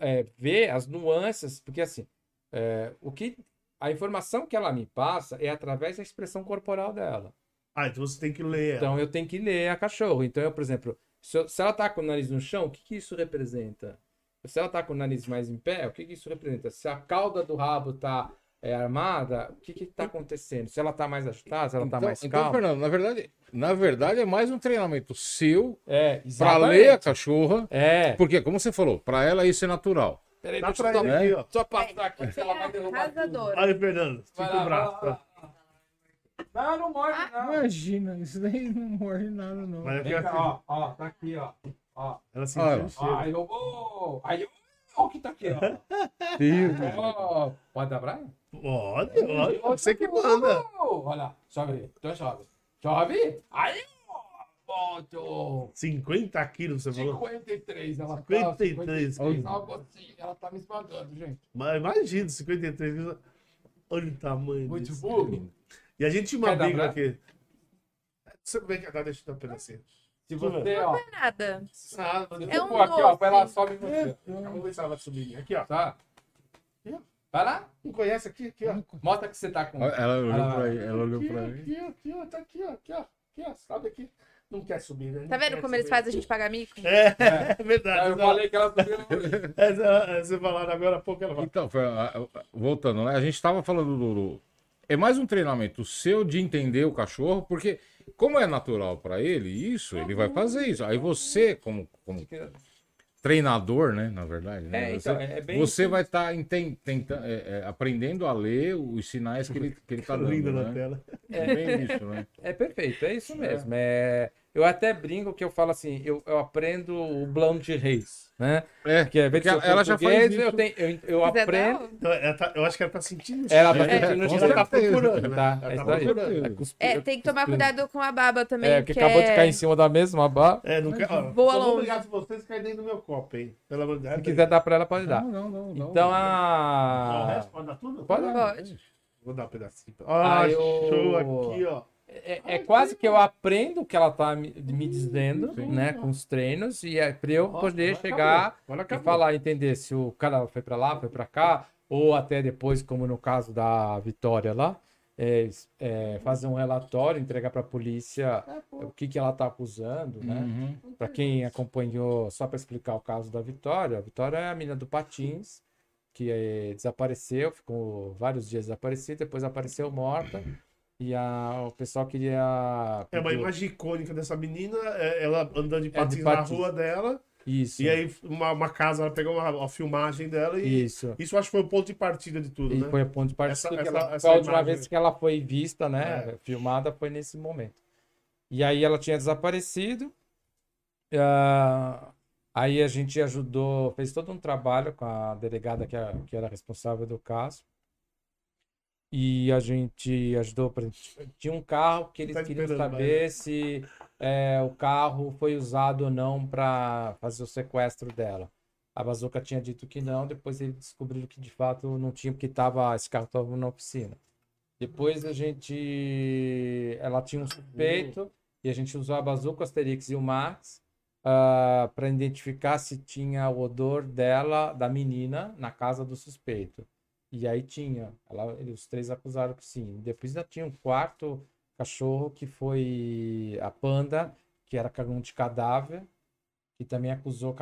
é, ver as nuances, porque assim, é, o que a informação que ela me passa é através da expressão corporal dela. Ah, então você tem que ler. Então eu tenho que ler a cachorro. Então, eu, por exemplo, se, eu- se ela tá com o nariz no chão, o que, que isso representa? Se ela tá com o nariz mais em pé, o que, que isso representa? Se a cauda do rabo tá é, armada, o que que tá acontecendo? Se ela tá mais agitada, se ela tá Então, mais então, calma. Fernando, na verdade, na verdade é mais um treinamento seu É, para ler a cachorra, É. porque como você falou, para ela isso é natural. Peraí, Dá deixa pra eu só, ele aqui, ó. só passar aqui, que ela vai derrubar. Olha, Fernando, Vai fica o braço. tá? Não, não morde, Ah. não. Imagina, isso daí não morde nada, não. Mas é Vem que cá, ó, ó, tá aqui, ó. Ó, ela sentiu Olha. cheiro. aí eu vou. Aí eu. Ó, o que tá aqui, ó. Ó, Pode dar pra Olha, olha, você que manda. Olha lá, sobe aí. Então sobe. Sobe. Aí, ó. Ponto. 50 quilos, você falou. 53, ela 53. tá. 53, só um pouquinho, ela tá me esmagando, gente. Mas imagina, 53 quilos. Olha o tamanho Muito disso. burro. E a gente tinha uma briga aqui. Você vem cá, deixa eu dar um pedacinho. Se você, ó. Nada. Ah, Se É um aqui, ó, vai lá, sobe você. Vamos ver se ela vai subir. Aqui, ó. Tá? Vai lá. Não conhece aqui? Aqui, ó. Mostra que você tá com. Ela olhou Ah, pra, ela olhou Aqui, pra mim. aqui, ó, aqui, ó, tá aqui, ó, aqui, ó, aqui, ó, sobe aqui. Não quer subir, né? Tá vendo como eles subir. fazem a gente pagar mico? É, é Aí verdade. eu falei que ela subiu. Essa, você falaram agora há pouco, ela fala. Então, foi, voltando, né? A gente tava falando do, do- É mais um treinamento seu de entender o cachorro, porque como é natural pra ele isso, ele vai fazer isso. Aí você, como, como treinador, né? Na verdade, né? É, você então, é bem você vai estar aprendendo a ler os sinais que ele, que ele tá dando. Linda na Né? tela. É bem isso, né? É perfeito, é isso mesmo. É, eu até brinco que eu falo assim, eu, eu aprendo o blond de reis, né? É, Que é porque ela já faz isso. eu, tenho, eu, eu aprendo. Então, tá- eu acho que ela tá sentindo Ela tá cheiro. sentindo É, cheiro. ela tá procurando, né? Tá, Ela é tá isso aí. procurando. É, cuspi- É, tem que tomar cuidado com a baba também. É, porque que acabou de é- cair em cima da mesma barra. É, não quer. Vou longe. brigar com vocês cair dentro do meu copo, hein? Pelo amor de Deus. Se quiser dar pra ela, pode dar. Não, não, não. não. Então a. pode dar tudo? Pode dar. Pode. Vou dar um pedacinho. Ah, show aqui, ó. É, é quase que eu aprendo o que ela tá me, me dizendo, Sim. né? Com os treinos, e é pra eu poder chegar acabou. E falar, entender se o cara foi pra lá, foi pra cá, ou até depois, como no caso da Vitória lá, é, é, fazer um relatório, entregar pra polícia o que, que ela tá acusando, né? Uhum. Pra quem acompanhou, só pra explicar o caso da Vitória, a Vitória é a menina do Patins, que eh, desapareceu, ficou vários dias desaparecida, depois apareceu morta. E a, o pessoal queria. É uma imagem icônica dessa menina, é ela andando de É, de patins patins. na rua dela, Isso. e aí uma, uma casa, ela pegou uma, uma filmagem dela e isso. Isso. acho que foi o ponto de partida de tudo, E né? foi o ponto de partida. Essa- essa- ela- essa foi a última imagem. vez que ela foi vista, né? É. Filmada foi nesse momento. E aí ela tinha desaparecido. ah, aí a gente ajudou, fez todo um trabalho com a delegada que, era- que era responsável do caso. E a gente ajudou. Pra, tinha um carro que eles Tá queriam saber se é, o carro foi usado ou não para fazer o sequestro dela. A Bazuca tinha dito que não, depois eles descobriram que de fato não tinha, porque tava, esse carro estava na oficina. Depois a gente. Ela tinha um suspeito e a gente usou a Bazuca, o Asterix e o Max para identificar se tinha o odor dela, da menina, na casa do suspeito. E aí tinha. Ela, os três acusaram que sim. Depois ainda tinha um quarto cachorro que foi a Panda, que era cagão de cadáver, que também acusou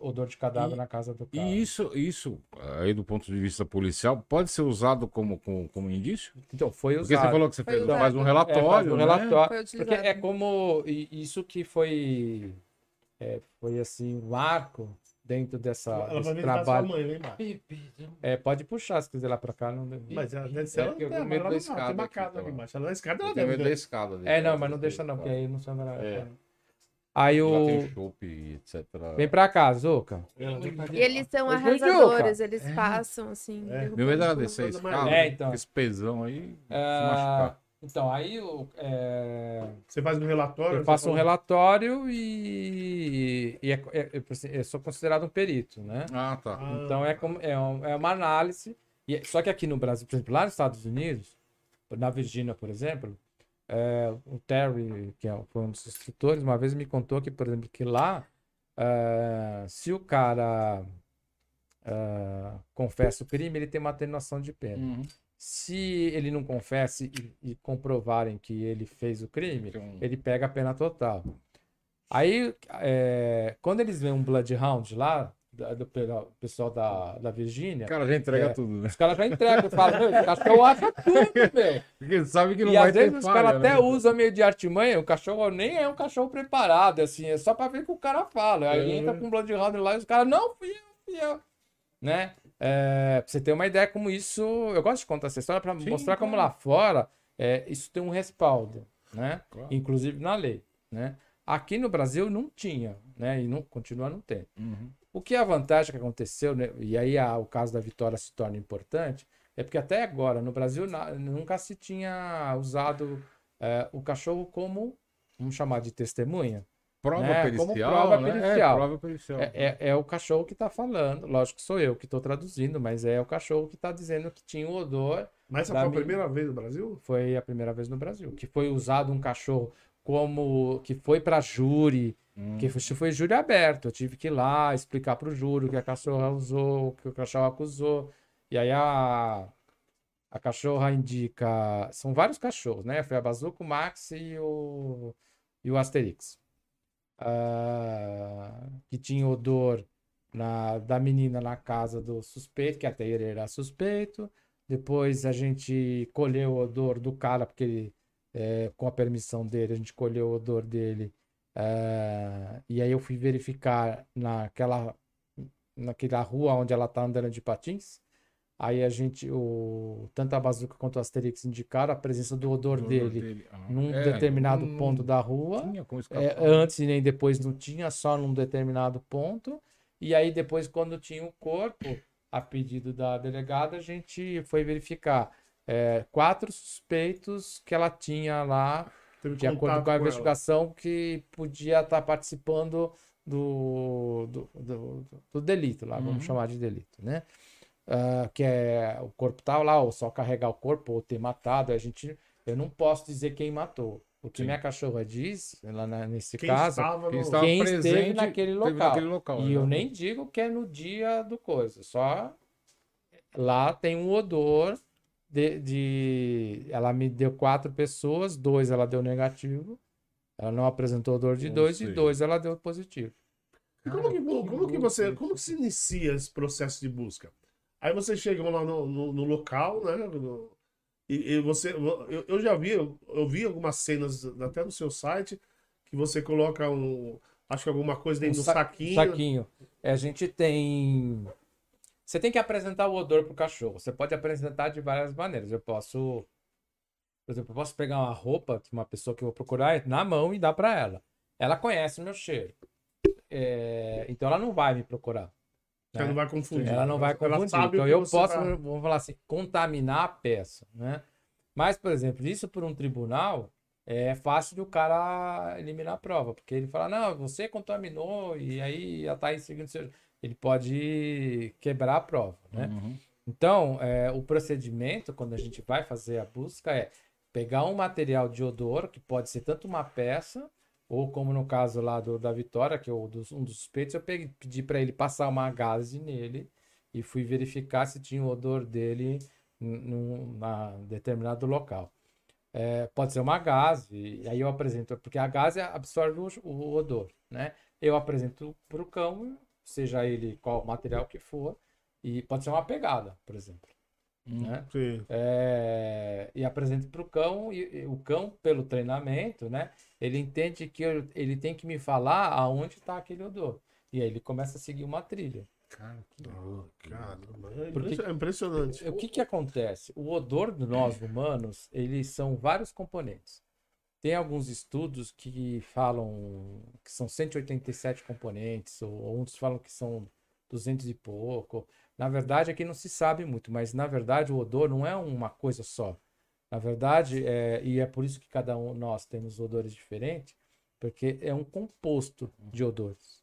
odor de cadáver E- na casa do cara. E isso, isso, aí do ponto de vista policial, pode ser usado como, como, como indício? Então, foi Porque usado. você falou que você fez mais um É, relatório. faz um né? relatório. Porque é como isso que foi é, foi assim um marco dentro dessa Ela vai visitar sua trabalho. mãe. É, pode puxar se quiser lá pra cá. Não... Mas ela deve É, ser ela, eu é, tenho medo ela da não, escada tem uma aqui, tá lá. embaixo. Ela na escada Eu ela tenho deve medo da ver. escada. dele, É, não, né? mas não deixa não, porque aí não sabe É. Aí o vem pra cá, Zuca. Pra E eles são arrasadores, eles passam assim. É. Meu medo era descer a escada, É, então. esse pesão aí, se Ah, machucar. Então, aí o, é, Você faz um relatório. eu faço um relatório e, e é- é- eu, eu sou considerado um perito, né? Ah, tá. Então é, como, é, um- é uma análise. E, só que aqui no Brasil, por exemplo, lá nos Estados Unidos, na Virgínia, por exemplo, é, o Terry, que é, foi um dos instrutores, uma vez me contou que, por exemplo, que lá, é, se o cara é, confessa o crime, ele tem uma atenuação de pena. Uhum. Se ele não confessa e, e comprovarem que ele fez o crime, ele pega a pena total. Aí, é, quando eles veem um Bloodhound lá, do pe- pessoal da, da Virgínia, O cara já entrega É. tudo, né? os caras já entregam falam, meu, esse cachorro acha tudo, velho. Porque sabe que não E vai às vezes os caras né? até usam meio de artimanha, o cachorro nem é um cachorro preparado, assim, é só pra ver o que o cara fala. Aí É. entra com um Bloodhound lá e os caras, não, fui eu, fui eu. Né? É, pra você ter uma ideia como isso, eu gosto de contar essa história Sim, mostrar como claro. lá fora é, isso tem um respaldo, né? Claro. Inclusive na lei, né? Aqui no Brasil não tinha, né? E não continua não tendo. Uhum. O que é a vantagem que aconteceu, né? e aí a- o caso da Vitória se torna importante, é porque até agora no Brasil na- nunca se tinha usado é, o cachorro como, vamos chamar de testemunha. Prova Né, pericial. como prova né? pericial. É, prova pericial. É, é- é o cachorro que está falando, lógico que sou eu que estou traduzindo, mas é o cachorro que está dizendo que tinha o odor. Mas essa foi a minha- primeira vez no Brasil? Foi a primeira vez no Brasil, que foi usado um cachorro como que foi para júri, Hum. que foi, foi júri aberto. Eu tive que ir lá explicar para o júri o que a cachorra usou, o que o cachorro acusou. E aí a, a cachorra indica. São vários cachorros, né? Foi a Bazuco, o Max e o, e o Asterix. Ah, que tinha odor na, da menina na casa do suspeito, que até ele era suspeito. Depois a gente colheu o odor do cara, porque ele, é, com a permissão dele, a gente colheu o odor dele. Ah, e aí eu fui verificar naquela, naquela rua onde ela tá andando de patins. Aí a gente, o, tanto a Bazuca quanto o Asterix indicaram a presença do odor Odor dele Ah, num é, determinado ponto da rua. É, antes e nem depois não tinha, só num determinado ponto. E aí depois, quando tinha o corpo, a pedido da delegada, a gente foi verificar é, quatro suspeitos que ela tinha lá, Teve de acordo com a ela. investigação, que podia estar participando do, do, do, do delito lá, vamos Uhum. chamar de delito, né? Ah, que é o corpo tá lá, ou só carregar o corpo, ou ter matado. A gente, eu não posso dizer quem matou. O que Sim. minha cachorra diz, lá na- nesse Quem caso, estava Quem estava quem esteve presente naquele esteve local. naquele local, E eu né? nem digo que é no dia do coisa, só lá tem um odor de, de- Ela me deu quatro pessoas, dois ela deu negativo, ela não apresentou odor de Ou dois, e seja- dois ela deu positivo. E como que, como que você, como que se inicia esse processo de busca? Aí você chega lá no, no, no local, né? no- e, e você, eu, eu já vi, eu, eu vi algumas cenas até no seu site que você coloca um, acho que alguma coisa dentro Um do sa- saquinho. Saquinho. É, a gente tem. Você tem que apresentar o odor pro cachorro. Você pode apresentar de várias maneiras. Eu posso. Por exemplo, eu posso pegar uma roupa de uma pessoa que eu vou procurar na mão e dar para ela. Ela conhece o meu cheiro. É, Então ela não vai me procurar. Ela né? não vai confundir. Ela não vai Ela confundir. Então eu posso, tá- vamos falar assim, contaminar a peça, né? Mas, por exemplo, isso por um tribunal é fácil do cara eliminar a prova, porque ele fala, não, você contaminou e aí já tá aí seguindo seu... Ele pode quebrar a prova, né? Uhum. Então, é, o procedimento, quando a gente vai fazer a busca, é pegar um material de odor, que pode ser tanto uma peça, ou como no caso lá do, da Vitória, que o dos- um dos suspeitos, eu peguei- pedi para ele passar uma gaze nele e fui verificar se tinha o odor dele num na determinado local. É, pode ser uma gase, e aí eu apresento, porque a gase absorve o, o odor, né? Eu apresento para o cão, seja ele qual material que for, e pode ser uma pegada, por exemplo. Né? Sim. É, e apresento para o cão, e, e o cão, pelo treinamento, né? Ele entende que eu- ele tem que me falar aonde está aquele odor. E aí ele começa a seguir uma trilha. Cara, que Caramba, é Porque- impressionante. é impressionante. O que que acontece? O odor de nós humanos, eles são vários componentes. Tem alguns estudos que falam que são 187 componentes, ou uns falam que são 200 e pouco. Na verdade, aqui não se sabe muito, mas na verdade o odor não é uma coisa só. Na verdade, é, e é por isso que cada um nós temos odores diferentes, porque é um composto de odores,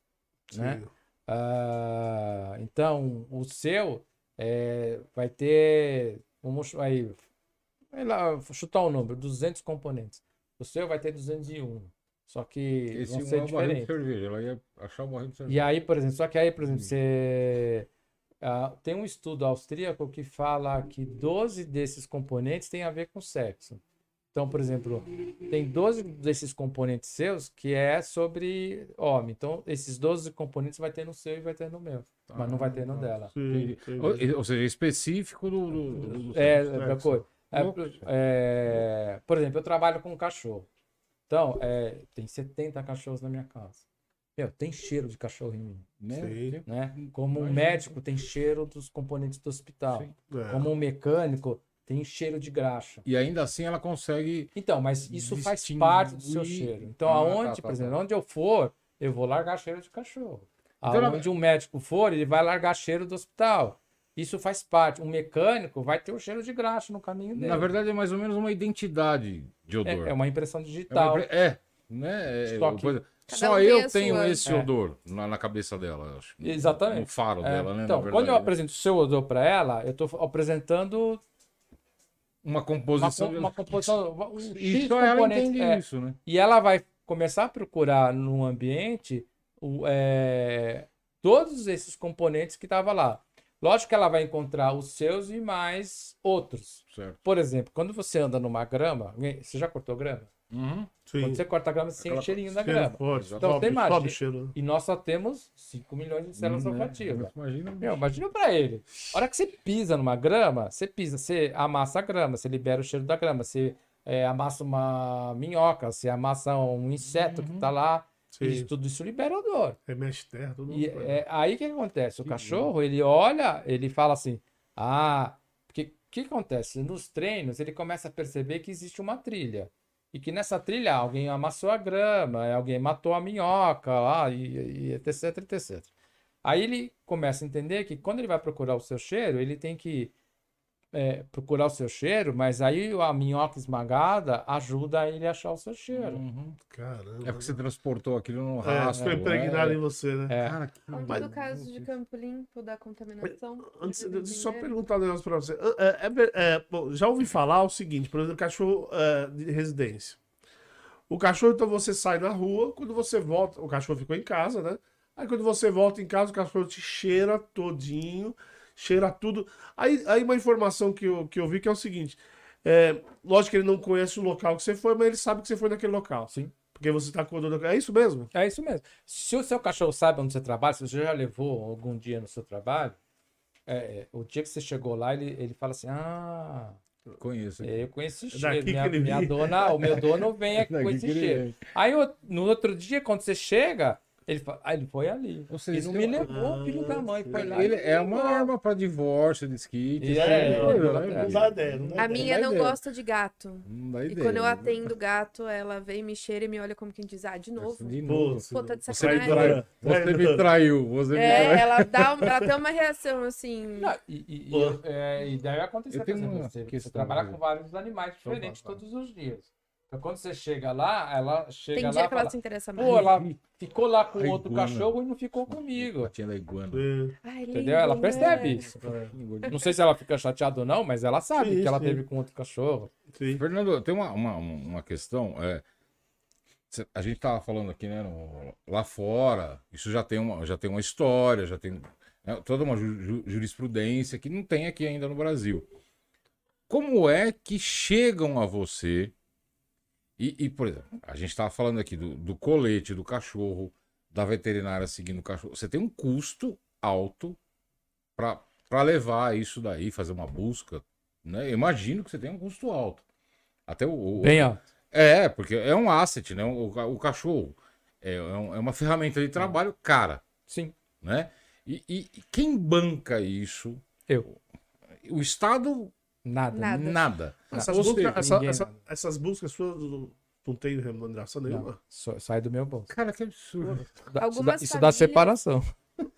né? Sim. Ah, então, o seu é, vai ter, vamos aí, vai lá, vou chutar o número, 200 componentes. O seu vai ter 201, só que Esse vão um ser é diferentes. cerveja. Ela ia achar barril de E cerveja. aí, por exemplo, só que aí, por exemplo, Sim. você ah, tem um estudo austríaco que fala que 12 desses componentes têm a ver com sexo. Então, por exemplo, tem 12 desses componentes seus que é sobre homem. Então, esses 12 componentes vai ter no seu e vai ter no meu. Mas não vai ter no dela. Sim, entendi. Ou, ou seja, específico do. do, do- É, sexo. outra coisa. É, Louco. é, por exemplo, eu trabalho com cachorro. Então, é, tem 70 cachorros na minha casa. Meu, tem cheiro de cachorro em mim. né? Sim. Né? Como um médico tem cheiro dos componentes do hospital. Sim. É. Como um mecânico tem cheiro de graxa. E ainda assim ela consegue. Então, mas isso faz parte do seu cheiro. Então, Ah, aonde, tá, tá, por exemplo, tá. onde eu for, eu vou largar cheiro de cachorro. Então, ela- Aonde um médico for, ele vai largar cheiro do hospital. Isso faz parte. Um mecânico vai ter o cheiro de graxa no caminho dele. Na verdade, é mais ou menos uma identidade de odor. é, é uma impressão É uma digital. impre- É, né? É, Só uma que- coisa- Cada Só um eu tenho sua. esse É. odor na, na cabeça dela, eu acho. Exatamente. No faro É, dela, né? então, na quando eu apresento o seu odor para ela, eu estou apresentando Uma uma, composição. com- uma composição. Um E só ela entende é. isso, né? E ela vai começar a procurar no ambiente o, é, todos esses componentes que estavam lá. Lógico que ela vai encontrar os seus e mais outros. Certo. Por exemplo, quando você anda numa grama, alguém- você já cortou grama? Uhum. Quando você corta a grama, você tem o cheirinho da Cheiro grama. forte, Então, sobe, você imagina- sobe o cheiro. E nós só temos 5 milhões de células Né? olfativas. Imagina. Meu, imagina pra ele. A hora que você pisa numa grama, você pisa, você amassa a grama, você libera o cheiro da grama, você é, amassa uma minhoca, você amassa um inseto que tá lá, Sim. tudo isso libera odor. Remexe terra, tudo. E é, aí o que acontece? O cachorro, ele olha, ele fala assim, ah, o que acontece? Nos treinos, ele começa a perceber que existe uma trilha. E que nessa trilha alguém amassou a grama, alguém matou a minhoca lá, e, e etc, etc. Aí ele começa a entender que quando ele vai procurar o seu cheiro, ele tem que é, procurar o seu cheiro, mas aí a minhoca esmagada ajuda ele a achar o seu cheiro. Uhum. Caramba. É porque você transportou aquilo no É, rastro. foi impregnado né? em você, né? É. Cara, que Mas- do caso de Campo Limpo da contaminação. Antes, eles só perguntar um negócio pra você. É, é é, bom, já ouvi falar o seguinte, por exemplo, cachorro é, de residência. O cachorro, então, você sai na rua, quando você volta, o cachorro ficou em casa, né? Aí quando você volta em casa, o cachorro te cheira todinho, cheira tudo. Aí, aí uma informação que eu, que eu vi que é o seguinte: é, lógico que ele não conhece o local que você foi, mas ele sabe que você foi naquele local. Sim. Porque você tá com o odor do- É isso mesmo? É isso mesmo. Se o seu cachorro sabe onde você trabalha, se você já levou algum dia no seu trabalho, é, é, o dia que você chegou lá, ele, ele fala assim: Ah, conheço. é, eu conheço esse cheiro. Minha, minha vem." dona, o meu dono vem aqui com esse cheiro. Aí no outro dia, quando você chega, ele Ah, ele foi ali. Ou seja, e não tem me levou, filho da mãe, foi lá. Ele é uma arma pra divórcio, desquite. E isso é, é, né? é. Não dá ideia, não A ideia. minha não ideia. gosta de gato. Não dá E ideia. quando eu né? atendo gato, ela vem, me cheira e me olha como quem diz, ah, de novo. De novo. Pô, tá de sacanagem. traiu- Você me traiu-. Você me É, traiu. ela dá ela tem uma reação assim. Não, e, e, e, é, e deve acontecer, você, você trabalha com vários animais diferentes todos os dias. Quando você chega lá, ela chega Tem lá dia e que ela fala, se interessa mais. pô, ela ficou lá com A outro iguana. cachorro e não ficou comigo. Patinha da iguana. É. Lindo, Entendeu? Ela né? percebe isso. Não sei se ela fica chateada ou não, mas ela sabe Sim, que ela sim. teve com outro cachorro. Sim. Fernando, tem uma, uma, uma questão. É, a gente tava falando aqui, né? no- lá fora, isso já tem uma, já tem uma história, já tem né, toda uma ju- ju- jurisprudência que não tem aqui ainda no Brasil. Como é que chegam a você? E, e, por exemplo, a gente estava falando aqui do, do colete do cachorro, da veterinária seguindo o cachorro. Você tem um custo alto para levar isso daí, fazer uma busca. Né? Eu imagino que você tem um custo alto. Até o, o- Bem, ó. é, porque é um asset, né? O, o cachorro é, é é uma ferramenta de trabalho cara, Sim. né? E, e- e quem banca isso? Eu. O Estado, Nada. Nada. nada. Essas, Ou buscas, seja, essa- ninguém- essa- essas buscas suas não- tem remuneração nenhuma? Não, só- sai do meu bolso. Cara, que absurdo. Isso dá- isso dá famílias- separação.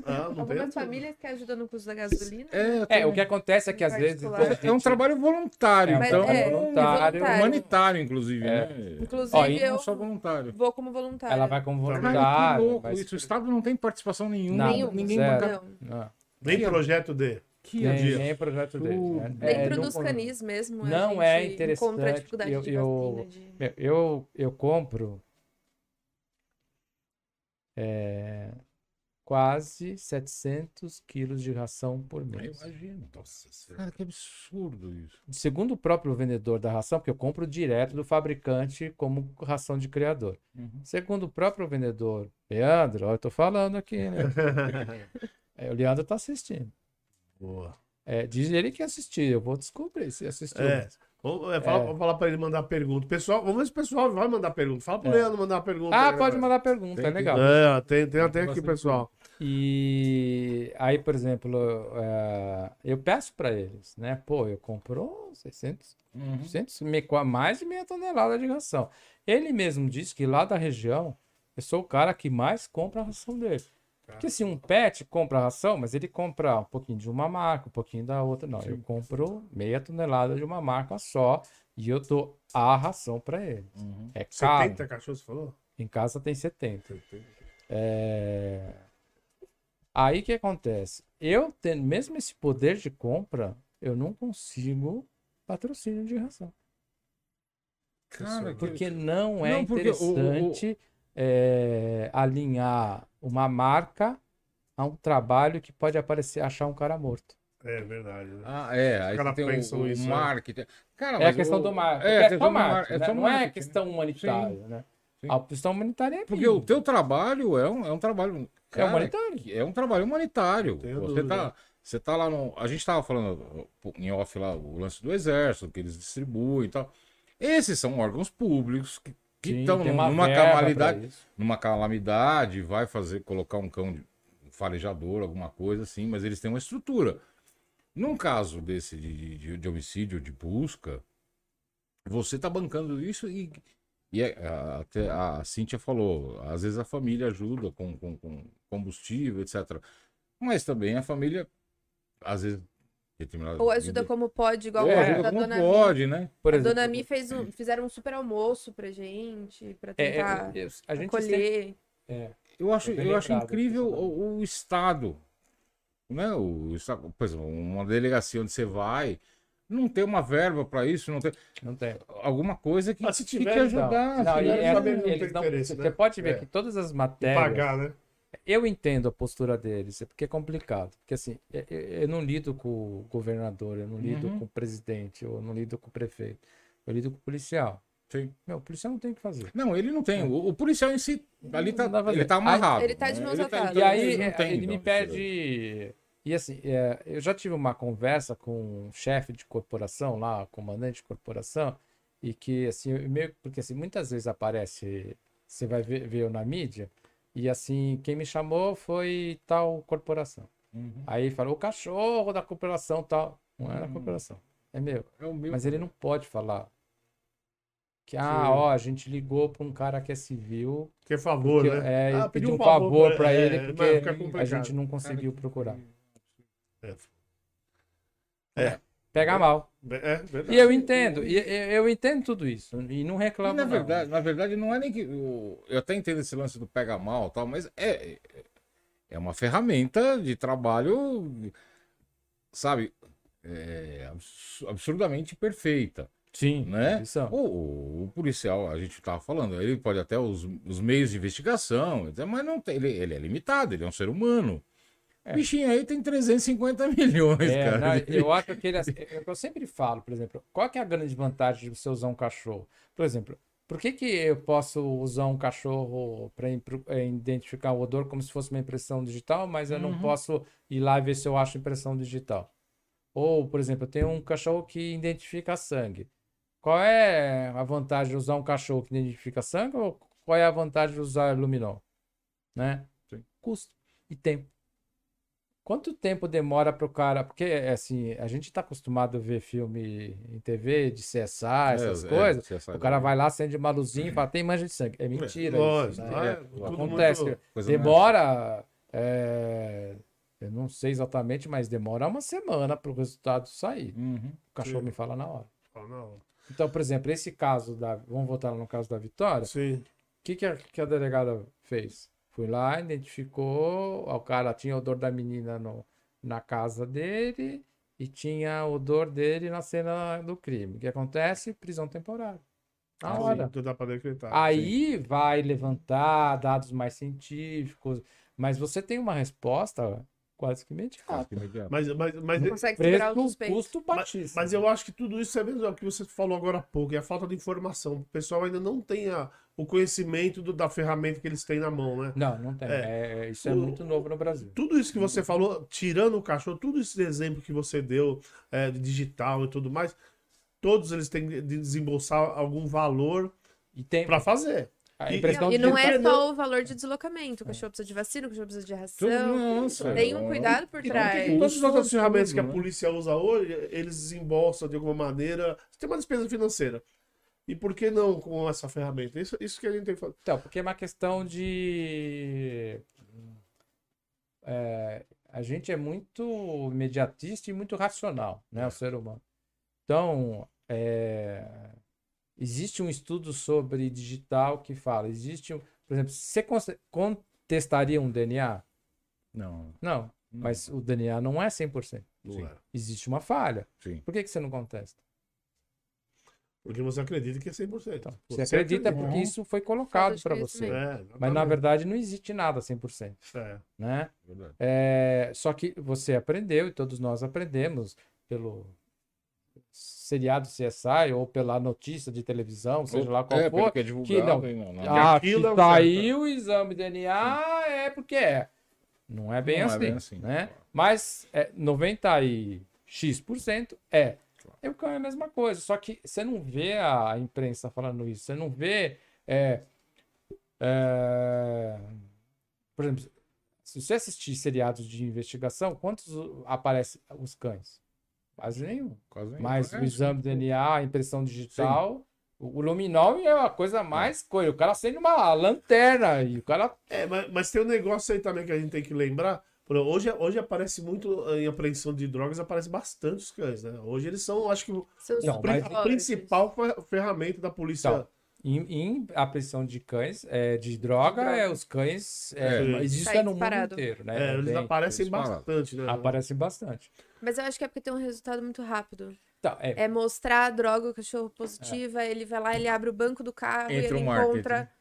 Ah? Algumas famílias que ajudam no custo da gasolina. É, É, o que acontece é que às vezes. Particular. a é um trabalho voluntário, É então. é voluntário. humanitário, inclusive, É. né? Inclusive, Ó, eu Não só voluntário. vou como voluntária. Ela vai como voluntário. que louco mas- isso. O Estado não tem participação nenhuma. Nenhum. Ninguém zero. banca. Não. Não, Nem projeto de. Que nem, projeto dele. Né? Dentro não- dos canis mesmo. a não é interessante, eu- eu-. De... Meu, Eu, eu compro é, quase 700 quilos de ração por Eu mês. imagino. Cara, que absurdo isso. Segundo o próprio vendedor da ração, porque eu compro direto do fabricante como ração de criador. Segundo o próprio vendedor, Leandro, ó, eu tô falando aqui, né? É, o Leandro tá assistindo. Boa. É, diz ele que assistiu, eu vou descobrir se assistiu. É. Vamos, é, fala, É. falar pra ele mandar pergunta. Pessoal, vamos ver se o pessoal vai mandar pergunta. Fala pro É. Leandro mandar pergunta. Ah, aí, pode né? mandar pergunta, Tem é legal. É, tem, tem até aqui, pessoal. E aí, por exemplo, eh, eu peço para eles, né? Pô, eu comprou 600, Uhum. 600 me- qua- mais de meia tonelada de ração. Ele mesmo disse que lá da região, eu sou o cara que mais compra a ração dele. Porque se um pet compra ração, mas ele compra um pouquinho de uma marca, um pouquinho da outra. Não, eu compro meia tonelada de uma marca só e eu dou a ração para ele. Uhum. É caro. 70 cachorros, você falou? Em casa tem 70. É... Aí o que acontece? Eu tendo mesmo esse poder de compra, eu não consigo patrocínio de ração. Cara, que- Porque não é Não, porque o- o- interessante é, alinhar uma marca a um trabalho que pode aparecer achar um cara morto. É verdade. Né? Ah, é. Aí Os caras você tem o- pensam o, isso, né? marketing. Cara, É a questão o- do marketing. É, É, a só questão do mar- marketing, é né? só Não é marketing. questão humanitária, né? Sim. A questão humanitária é Porque o teu trabalho é um, é um trabalho. É humanitário. É um trabalho humanitário. Você tá, você tá lá no. A gente tava falando em off lá o lance do exército, que eles distribuem e tal. Esses são órgãos públicos que Sim, estão numa calamidade, numa calamidade, vai fazer, colocar um cão de um farejador, alguma coisa assim, mas eles têm uma estrutura. Num caso desse de, de, de homicídio, de busca, você tá bancando isso e, e é, a- até a Cíntia falou, às vezes a família ajuda com, com, com combustível, etc. Mas também a família, às vezes, Ou ajuda como pode, igual É, a ajuda como Dona Mi. pode, né? Por A exemplo, Dona Mi fez um, fizeram um super almoço pra gente, pra é, é, tentar eu- a gente sempre- acolher. é, Eu acho, É eu acho incrível o, o Estado. Né? O, Estado- por exemplo, uma delegacia onde você vai, não tem uma verba para isso, não tem não tem. alguma coisa que, Ah, se que tiver, não. ajudar. Não, tiver, é- saber, não tem eles não- interesse, você né? pode ver É. que todas as E matérias. pagar, né? Eu entendo a postura deles, é porque é complicado. Porque assim, eu, eu- eu não lido com o governador, eu não lido Uhum. com o presidente, eu não lido com o prefeito. Eu lido com o policial. Sim. Meu, o policial não tem o que fazer. Não, ele não tem. O, o policial em si, ali tá, ele tá amarrado. Ele tá de mãos Ele tá- atadas. E aí ele é, tem, ele me então, pede. E assim, é, eu já tive uma conversa com um chefe de corporação lá, comandante de corporação, e que assim, eu meio porque assim, muitas vezes aparece, você vai ver, ver eu na mídia, e assim, quem me chamou foi tal corporação. Uhum. Aí falou, o cachorro da corporação tal. Não é da Hum. corporação, é meu. É meu- Mas ele não pode falar. Que, ah, Sim. ó, a gente ligou para um cara que é civil, Que é favor, porque, né? é, Ah, pediu um favor pra- para é, ele, porque a gente não conseguiu procurar. É. Pega mal. É, verdade. E eu entendo, e eu, eu entendo tudo isso, e não E, reclamo na não. verdade, na verdade, não é nem que. o- Eu até entendo esse lance do pega mal e tal, mas é, é uma ferramenta de trabalho, sabe, é, abs- absurdamente perfeita. Sim, né? O, o- o policial, a gente tava falando, ele pode até os, os meios de investigação, mas não tem, ele, ele é limitado, ele é um ser humano. O bichinho aí tem 350 milhões, É, cara. não, eu acho que ele, é eu sempre falo, por exemplo, qual que é a grande vantagem de você usar um cachorro? Por exemplo, por que, que eu posso usar um cachorro para identificar o odor como se fosse uma impressão digital, mas eu não Uhum. posso ir lá e ver se eu acho impressão digital? Ou, por exemplo, eu tenho um cachorro que identifica sangue. Qual é a vantagem de usar um cachorro que identifica sangue ou qual é a vantagem de usar luminol? Né? Sim. Custo e tempo. Quanto tempo demora para o cara? Porque, assim, a gente está acostumado a ver filme em TV de CSI, essas É, é, coisas. você sabe. O cara vai lá, acende uma luzinha e fala, tem mancha de sangue. É mentira. Lógico, isso, né? é Acontece. muito- Demora. é, eu não sei exatamente, mas demora uma semana para o resultado sair. Uhum. O cachorro Sim. me fala na hora. Ah, não. Então, por exemplo, esse caso da. Vamos voltar lá no caso da Vitória. O Sim. que, que, a, que a delegada fez? Foi lá, identificou, o cara tinha o odor da menina no, na casa dele e tinha o odor dele na cena do crime. O que acontece? Prisão temporária. Na Ah, hora. sim, dá pra decretar. Aí vai levantar dados mais científicos, mas você tem uma resposta quase que imediata. Quase que imediato. Mas, mas, mas, Não consegue segurar o custo mas, baixíssimo. mas eu acho que tudo isso é mesmo é o que você falou agora há pouco, é a falta de informação. O pessoal ainda não tem a- o conhecimento do- da ferramenta que eles têm na mão, né? Não, não tem. É. É, isso é O- muito novo no Brasil. Tudo isso que você falou, tirando o cachorro, tudo esse exemplo que você deu é, de digital e tudo mais, todos eles têm de desembolsar algum valor E para fazer. A E- e não é só o valor de deslocamento. O cachorro precisa de vacina, o cachorro precisa de ração. Nossa, Tem um é cuidado por trás. todas as outras ferramentas que a né? polícia usa hoje, eles desembolsam de alguma maneira. Tem uma despesa financeira. E por que não com essa ferramenta? Isso, isso que a gente tem que fazer. Então, porque é uma questão de. é, a gente é muito imediatista e muito racional, né? O ser humano. Então, é, existe um estudo sobre digital que fala: existe, um, por exemplo, você contestaria um DNA? Não. Não, mas o DNA não é 100%. Não é. Existe uma falha. Sim. Por que, que você não contesta? Porque você acredita que é 100%. Então, você acredita porque isso foi colocado de para você. É, Mas na verdade não existe nada 100%, É. né? É, só que você aprendeu, e todos nós aprendemos, pelo seriado CSI ou pela notícia de televisão, seja lá qual é, for, porque é que divulgado, não. não, não. ah, aquilo se é o saiu o exame DNA é porque é. Não é bem, Não é assim, bem assim, né? Mas é, 90 e X% é. E o é a mesma coisa, só que você não vê a imprensa falando isso, você não vê. é, é, por exemplo, se você assistir seriados de investigação, quantos aparecem os cães? Quase nenhum. Quase nem Mas o parece. exame DNA, a impressão digital, o o luminol é a coisa mais coisa. O cara acende uma lanterna e o cara. É, mas, mas tem um negócio aí também que a gente tem que lembrar. Hoje, hoje aparece muito em apreensão de drogas, aparece bastante os cães, né? Hoje eles são, acho que, o Seus Não, pri- mas- a principal fer- ferramenta da polícia. Então, Em, em apreensão de cães, é, de droga, droga. é os cães. É, É. mas isso Sai é no mundo disparado. inteiro, né? É, eles Bem, aparecem bastante, né? aparecem bastante. Mas eu acho que é porque tem um resultado muito rápido. Então, é, É mostrar a droga, o cachorro positiva, ele vai lá, ele abre o banco do carro e Entra ele o marketing. encontra.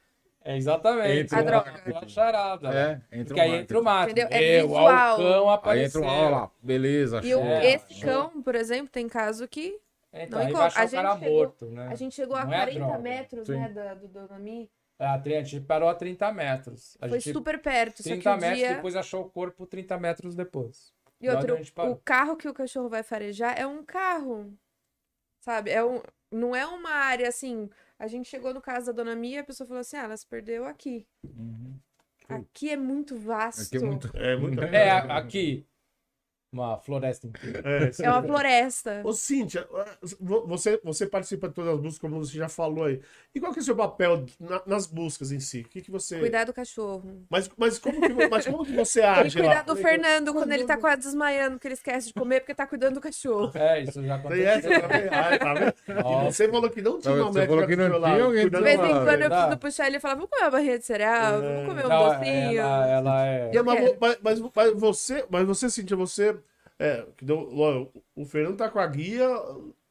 É exatamente. Entra o É marketing. uma charada. né? É, entra Porque aí entra o marketing. Entendeu? É Meu, visual. o cão Aí apareceu. entra um, lá, beleza, E o- show. É, esse show. cão, por exemplo, tem caso que Então, Não aí encontra. A o cara gente chegou- morto, né? a gente chegou a Não é a 40 droga. metros, Sim. né, do Donami. A tri- a gente parou a 30 metros. A Foi gente, super perto, só que 30 o metros, dia... depois achou o corpo 30 metros depois. E outro, a o carro que o cachorro vai farejar é um carro, sabe? É um, não é uma área assim. A gente chegou no caso da Dona Mia, a pessoa falou assim: ah, ela se perdeu aqui. Aqui é muito vasto. Aqui é muito. É, muito. É, aqui, uma floresta inteira. É. É uma floresta. Ô, Cíntia, vo- você, você participa de todas as buscas, como você já falou aí. E qual que é o seu papel na- nas buscas em si? O que, que você. Cuidar do cachorro. Mas, mas, como que, mas como que você E age cuidar lá? do Fernando quando ele tá quase desmaiando, que ele esquece de comer porque tá cuidando do cachorro. É, isso já essa aconteceu. também? Ah, tá vendo? E. Você falou que não tinha médica falou que do não tinha lado, alguém De vez em Ah, quando eu preciso do puxar ele e falar: vamos comer uma barrinha de cereal, vamos comer um Não, docinho. ela, ela é. E, mas, quero. mas, mas, mas você, mas você, Cíntia, você. É, que deu, ó, o Fernando tá com a guia,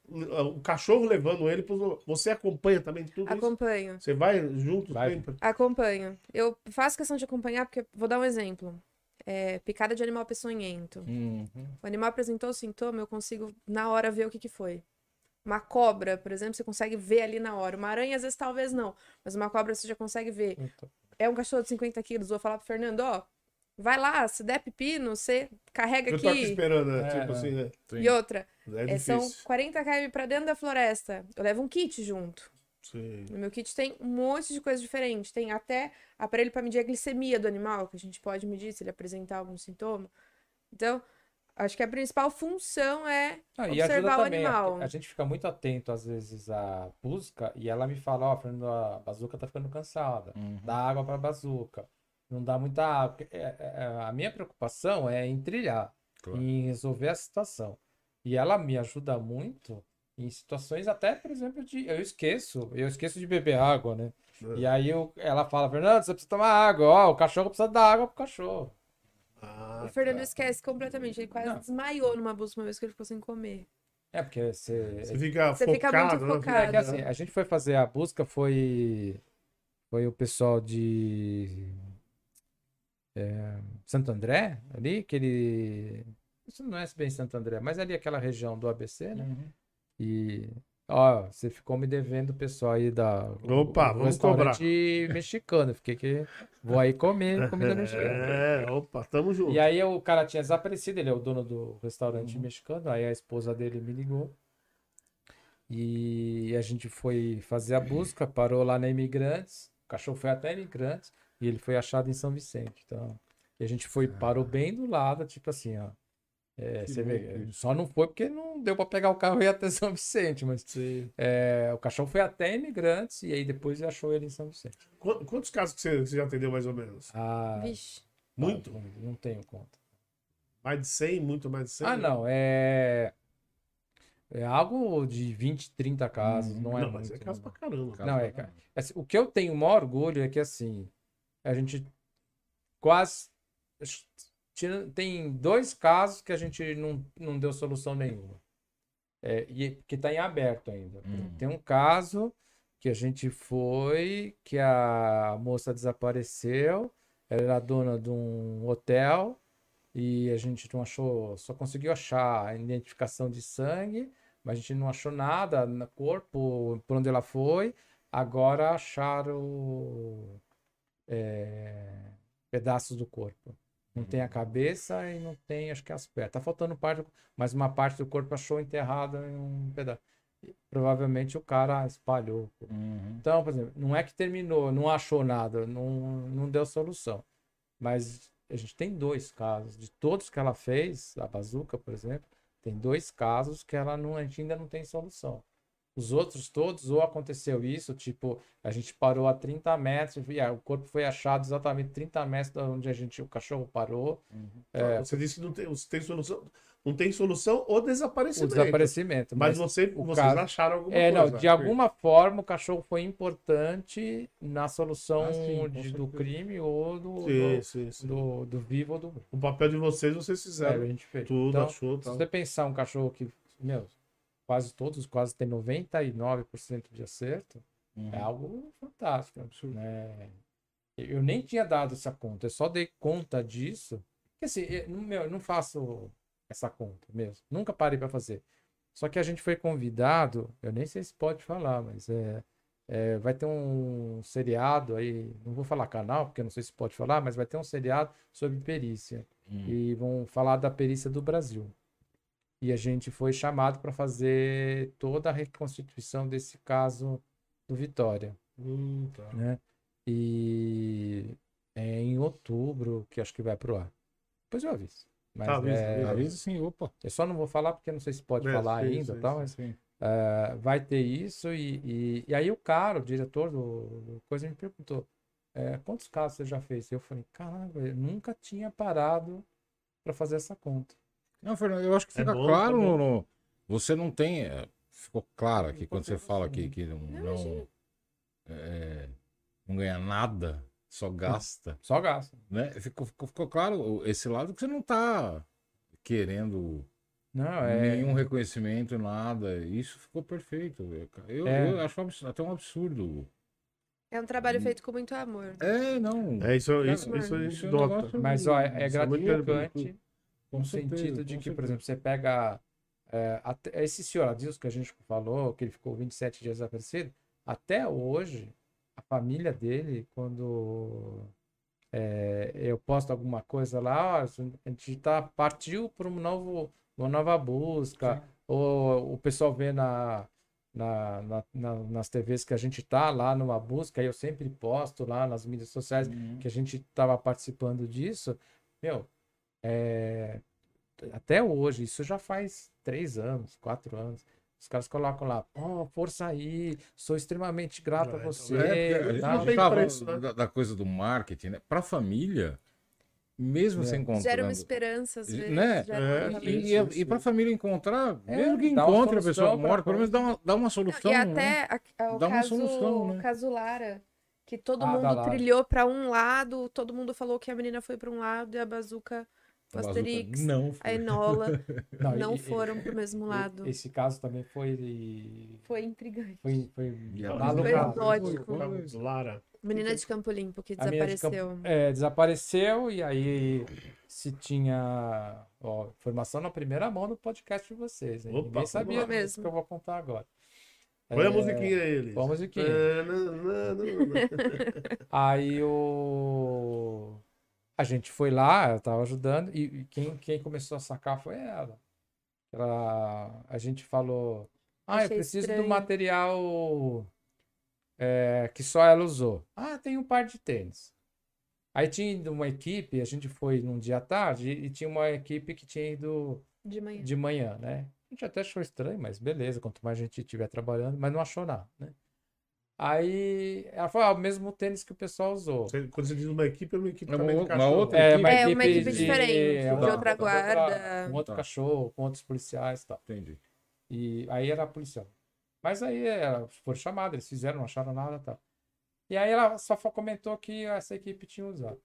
o cachorro levando ele. pro- Você acompanha também tudo isso? Acompanho. Você vai junto Vai. sempre? Acompanho. Eu faço questão de acompanhar porque, vou dar um exemplo. É, picada de animal peçonhento. Uhum. O animal apresentou o sintoma, eu consigo na hora ver o que, que foi. Uma cobra, por exemplo, você consegue ver ali na hora. Uma aranha, às vezes, talvez não. Mas uma cobra você já consegue ver. Então, É um cachorro de 50 quilos. Vou falar pro Fernando, ó. Vai lá, se der pepino, você carrega Eu tô aqui aqui. esperando, né? É, tipo assim, né? Sim. E outra, É é, são difícil. 40 km pra dentro da floresta. Eu levo um kit junto. Sim. No meu kit tem um monte de coisa diferente. Tem até aparelho para medir a glicemia do animal, que a gente pode medir se ele apresentar algum sintoma. Então, acho que a principal função é Ah, e ajuda observar o também. Animal. a gente fica muito atento, às vezes, à busca e ela me fala: Ó, Fernando, a bazuca tá ficando cansada. Uhum. Dá água pra bazuca. Não dá muita é, é, é, a minha preocupação é em trilhar, Claro. em resolver a situação. E ela me ajuda muito em situações até, por exemplo, de eu esqueço, eu esqueço de beber água, né? É. E aí eu, ela fala, Fernando, você precisa tomar água, ó, o cachorro precisa dar água pro cachorro. Ah, o Fernando esquece completamente. Ele quase Não. desmaiou numa busca uma vez que ele ficou sem comer. É porque você, Você fica Você fica focado, muito né? focado. É que assim, a gente foi fazer a busca, foi, foi o pessoal de é, Santo André, ali, aquele. Isso não é bem Santo André, mas ali aquela região do ABC, né? Uhum. E, ó, você ficou me devendo o pessoal aí da. Opa, do vamos restaurante mexicano. Fiquei que. Vou aí comer comida mexicana. É, opa, tamo junto. E aí o cara tinha desaparecido, ele é o dono do restaurante mexicano, aí a esposa dele me ligou. E a gente foi fazer a busca, parou lá na Imigrantes. O cachorro foi até imigrantes e ele foi achado em São Vicente. Então, e a gente foi, parou bem do lado, tipo assim, ó. É, você vê, só não foi porque não deu pra pegar o carro e ir até São Vicente, mas é, o cachorro foi até imigrantes e aí depois achou ele em São Vicente. Qu- Quantos casos que você, você já atendeu mais ou menos? Ah, Vixe. Muito? Não, não tenho conta. Mais de 100? Muito mais de 100? Ah, não, é. É algo de 20, 30 casos, não é Não, mas muito. é caso pra caramba. Não, é, cara. Assim, o que eu tenho maior orgulho é que, assim, a gente quase. Tem dois casos que a gente não, não deu solução nenhuma. É, e que está em aberto ainda. Hum. Tem um caso que a gente foi, que a moça desapareceu, ela era dona de um hotel e a gente não achou, só conseguiu achar a identificação de sangue, mas a gente não achou nada no corpo, por onde ela foi. Agora acharam é, pedaços do corpo. Não tem a cabeça e não tem, acho que as pernas. Tá faltando parte, mas uma parte do corpo achou enterrada em um pedaço. E provavelmente o cara espalhou. Uhum. Então, por exemplo, não é que terminou, não achou nada, não, não deu solução. Mas a gente tem dois casos. De todos que ela fez, a bazuca, por exemplo, tem dois casos que ela não, a gente ainda não tem solução. Os outros todos, ou aconteceu isso, tipo, a gente parou a 30 metros e ah, o corpo foi achado exatamente 30 metros de onde a gente, o cachorro parou, Ah, Você disse que não tem, tem solução. Não tem solução o o desaparecimento. desaparecimento. Mas, você, vocês caso- acharam alguma É, coisa. não, de alguma forma o cachorro foi importante na solução Ah, sim, de- do crime ou do, Sim, do, sim, do, do vivo ou do. O papel de vocês, vocês É, fizeram a gente fez. tudo, Então, achou. se Tal. você pensar um cachorro que, meu, quase todos, quase tem 99% de acerto, Uhum. é algo fantástico. Né? Eu nem tinha dado essa conta, eu só dei conta disso. Porque assim, eu, não- meu, eu não faço essa conta mesmo. Nunca parei para fazer. Só que a gente foi convidado, eu nem sei se pode falar, mas é, é, vai ter um seriado aí, não vou falar canal, porque eu não sei se pode falar, mas vai ter um seriado sobre perícia. Hum. E vão falar da perícia do Brasil. E a gente foi chamado para fazer toda a reconstituição desse caso do Vitória Hum, tá. né? E é em outubro que acho que vai pro ar. Depois eu aviso. Mas Tá, avisa, é. Avisa sim, opa. eu só não vou falar porque não sei se pode É, falar sim, ainda, sim, tal, sim, mas Sim. é, vai ter isso e, e, e aí o cara, o diretor do, do coisa me perguntou é, quantos casos você já fez? Eu falei, caramba, eu nunca tinha parado para fazer essa conta. Não, Fernando, eu acho que É fica bom, claro é no, Você não tem. é, Ficou claro aqui quando você fala aqui que não, Não, é, não ganha nada, só gasta. Só gasto. Né? Ficou, ficou, ficou claro esse lado que você não tá querendo Não, é. nenhum reconhecimento, nada. Isso ficou perfeito. Eu, É. eu acho até um absurdo. É um trabalho feito com muito amor. É, não. É, isso, isso, Amor. isso a Isso gente é um Mas ó, é, é Isso é muito gratificante. Com no certeza, sentido de que, por certeza. exemplo, você pega é, até- esse senhor Adilson que a gente falou, que ele ficou 27 dias desaparecido, até hoje, a família dele, quando é, eu posto alguma coisa lá, ó, a gente tá, partiu para um novo, uma nova busca, ou o pessoal vê na, na, na- na- nas TVs que a gente tá lá numa busca, eu sempre posto lá nas mídias sociais Uhum. que a gente estava participando disso, meu, é, até hoje, isso já faz três anos, quatro anos. Os caras colocam lá, ó, força aí, sou extremamente grato a É, então, você. É, porque a gente não não tava preço, né? da, da coisa do marketing, né? Pra família, mesmo É. se encontrando. Gera uma esperança, às vezes. Né? É, uma E, e, e pra sim. família encontrar, É, mesmo que dá uma encontre a pessoa morta, pelo menos dá uma, dá uma Não, solução. e né? até a- o Dá uma caso, solução, né? caso Lara, que todo Ah, mundo trilhou pra um lado, todo mundo falou que a menina foi pra um lado e a bazuca, o A Asterix, Não, a Enola Não, não e- foram pro mesmo e- lado. Esse caso também foi. Foi intrigante. Foi, foi a. Foi Lara. Menina de Campo Limpo que A menina de desapareceu. Campo- é, desapareceu e aí se tinha ó, informação na primeira mão no podcast de vocês. Hein? Opa, Ninguém sabia disso que eu vou contar agora. Põe a É, musiquinha aí, Elis. põe a musiquinha. É, não, não, não, não. Aí o... a gente foi lá, eu tava ajudando, e e quem, quem começou a sacar foi ela. ela. A gente falou, ah, eu Achei preciso do estranho. material é, que só ela usou. Ah, tem um par de tênis. Aí tinha uma equipe, a gente foi num dia à tarde e tinha uma equipe que tinha ido De manhã. de manhã, né? A gente até achou estranho, mas beleza, quanto mais a gente estiver trabalhando, mas não achou nada, né? Aí ela falou, ah, o mesmo tênis que o pessoal usou. Você- Quando você diz uma equipe, é uma equipe É uma também de outra- uma cachorro. outra É, equipe. É, uma equipe diferente, é, de uma- outra guarda. Um outro Tá. cachorro, com outros policiais e tal. Entendi. E aí era policial. Mas aí é, foram chamados, eles fizeram, não acharam nada e tal. E aí ela só comentou que essa equipe tinha usado.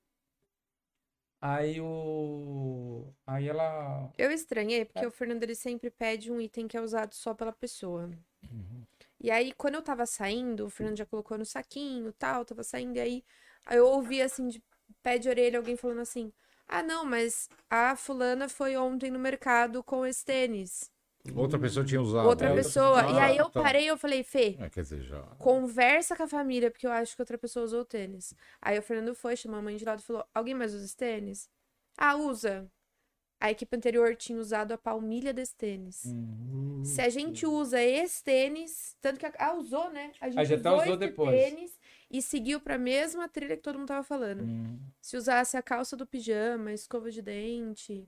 Aí o. Aí ela. Eu estranhei, porque É. o Fernando ele sempre pede um item que é usado só pela pessoa. Uhum. E aí, quando eu tava saindo, o Fernando já colocou no saquinho tal, tava saindo, e aí eu ouvi assim, de pé de orelha, alguém falando assim: Ah, não, mas a fulana foi ontem no mercado com esse tênis. Outra pessoa tinha usado. Outra É, pessoa. E aí eu tá. parei e eu falei, Fê, É, quer dizer, já. conversa com a família, porque eu acho que outra pessoa usou o tênis. Aí o Fernando foi, chamou a mãe de lado e falou: Alguém mais usa esse tênis? Ah, usa. A equipe anterior tinha usado a palmilha desse tênis. Hum. Se a gente usa esse tênis, tanto que a, ah, usou, né? A gente já até usou usou esse depois. tênis e seguiu pra mesma trilha que todo mundo tava falando. Hum. Se usasse a calça do pijama, escova de dente,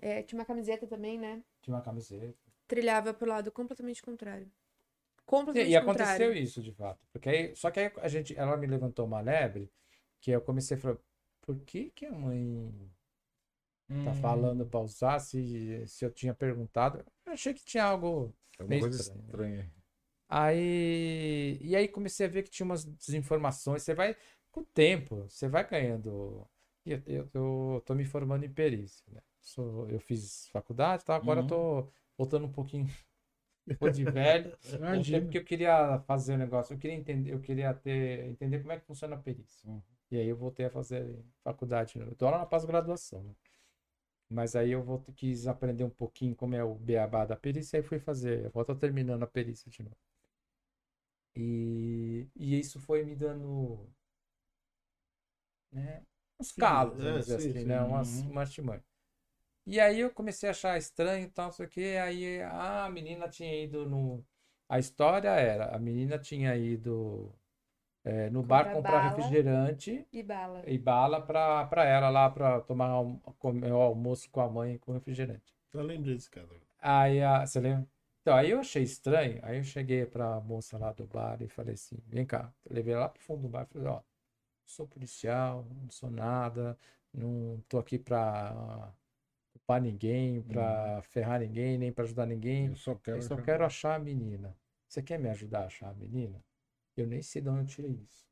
é, tinha uma camiseta também, né? Tinha uma camiseta. Trilhava pro lado completamente contrário. E, Completamente e aconteceu contrário. isso, de fato. Porque aí, só que aí a gente, ela me levantou uma lebre, que eu comecei a falar, por que que a mãe tá Hum. falando pra usar se, se eu tinha perguntado? Eu achei que tinha algo É uma meio coisa estranho. estranha. Aí, e aí comecei a ver que tinha umas desinformações. Você vai, com o tempo, você vai ganhando. Eu, eu, eu tô me formando em perícia, né? Sou, eu fiz faculdade, tá? Agora eu tô voltando um pouquinho de velho. Imagina. Porque eu queria fazer o negócio, eu queria entender, eu queria ter, entender como é que funciona a perícia. Uhum. E aí eu voltei a fazer faculdade. né? Eu tô lá na pós-graduação, né? Mas aí eu vou, quis aprender um pouquinho como é o beabá da perícia, aí fui fazer, eu vou estar terminando a perícia de novo. E, e isso foi me dando né, uns calos, é, vamos dizer sim, assim, sim. né? Umas, Uhum. uma artimanha. E aí eu comecei a achar estranho e tal, não sei o quê. Aí a menina tinha ido no. A história era, a menina tinha ido é, no bar Comprar refrigerante E bala. e bala pra, pra ela lá pra tomar um, comer o almoço com a mãe com refrigerante. Eu lembrei desse cara. Aí a, você lembra? Então, aí eu achei estranho. Aí eu cheguei pra moça lá do bar e falei assim: vem cá. Eu levei ela lá pro fundo do bar e falei: ó, sou policial, não sou nada, não tô aqui pra culpar ninguém, pra ferrar ninguém, nem pra ajudar ninguém. Eu só quero. Eu só quero achar a menina. Você quer me ajudar a achar a menina? Eu nem sei de onde eu tirei isso.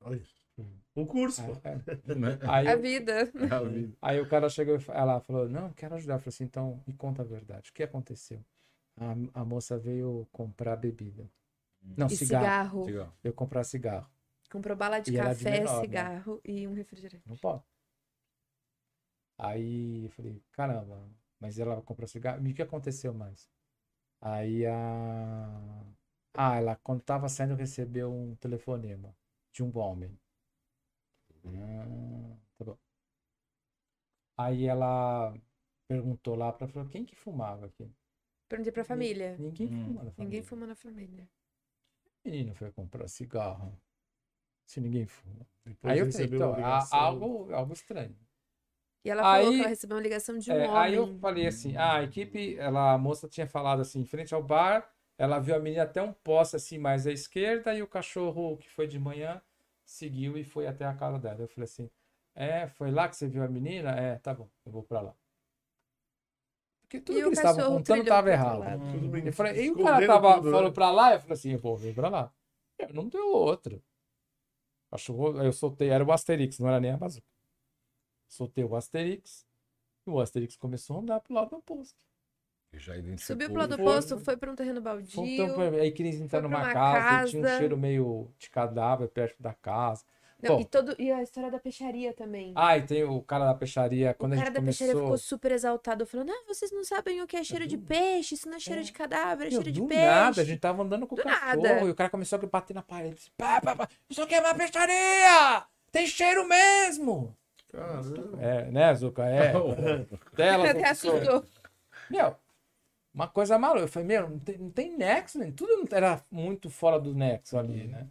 Olha. Hum. Um curso, pô. Aí, Né? aí, A eu- vida. É. Aí o cara chegou e ela falou: Não, quero ajudar. Eu falei assim: Então, me conta a verdade. O que aconteceu? A, a moça veio comprar bebida. Não, E cigarro. cigarro. Veio comprar cigarro. Comprou bala de E café, menor, né? cigarro e um refrigerante. Não pode. Aí eu falei: Caramba, mas ela comprou cigarro. E o que aconteceu mais? Aí a. Ah, ela, quando tava saindo, recebeu um telefonema de um homem. Ah, tá bom. Aí ela perguntou lá pra falou, quem que fumava aqui? Perguntei pra família. Ninguém Hum. fuma na Ninguém família. fuma na família. O menino foi comprar cigarro. Se ninguém fuma. Depois Aí eu falei, recebeu então, uma há ligação. algo, algo estranho. E ela falou Aí- que ela recebeu uma ligação de um É, homem. aí eu falei assim, ah, a equipe, ela, a moça tinha falado assim, em frente ao bar, ela viu a menina até um poste assim mais à esquerda e o cachorro que foi de manhã seguiu e foi até a casa dela. Eu falei assim, é, foi lá que você viu a menina? É, tá bom, eu vou pra lá. Porque tudo E que eles estavam contando estava outro errado. bem. Eu falei, e o cara tava, tudo, né? falou pra lá, eu falei assim, eu vou vir pra lá. Eu não deu outra. Cachorro, eu soltei, era o Asterix, não era nem a bazuca. Soltei o Asterix e o Asterix começou a andar pro lado oposto. Já identificou. Subiu pro lado oposto, foi pra um terreno Foi baldio. tempo, aí queria entrar numa uma casa, e tinha um casa. cheiro meio de cadáver perto da casa. Não, Bom. e, todo, e a história da peixaria também. Ah, e tem o cara da peixaria, o quando a cara gente da peixaria começou... ficou super exaltado, falando: Ah, vocês não sabem o que é cheiro de peixe, isso não é cheiro É. de cadáver, é Meu, cheiro de do peixe. nada, a gente tava andando com o Do cachorro nada. e o cara começou a bater na parede. Assim, pá, pá, pá, isso aqui é uma peixaria! Tem cheiro mesmo! Caramba. É, né, Zuka? É. Dela, Até assustou. Meu, uma coisa maluca. Eu falei, meu, não tem, não tem nexo, né? Tudo era muito fora do nexo ali, né?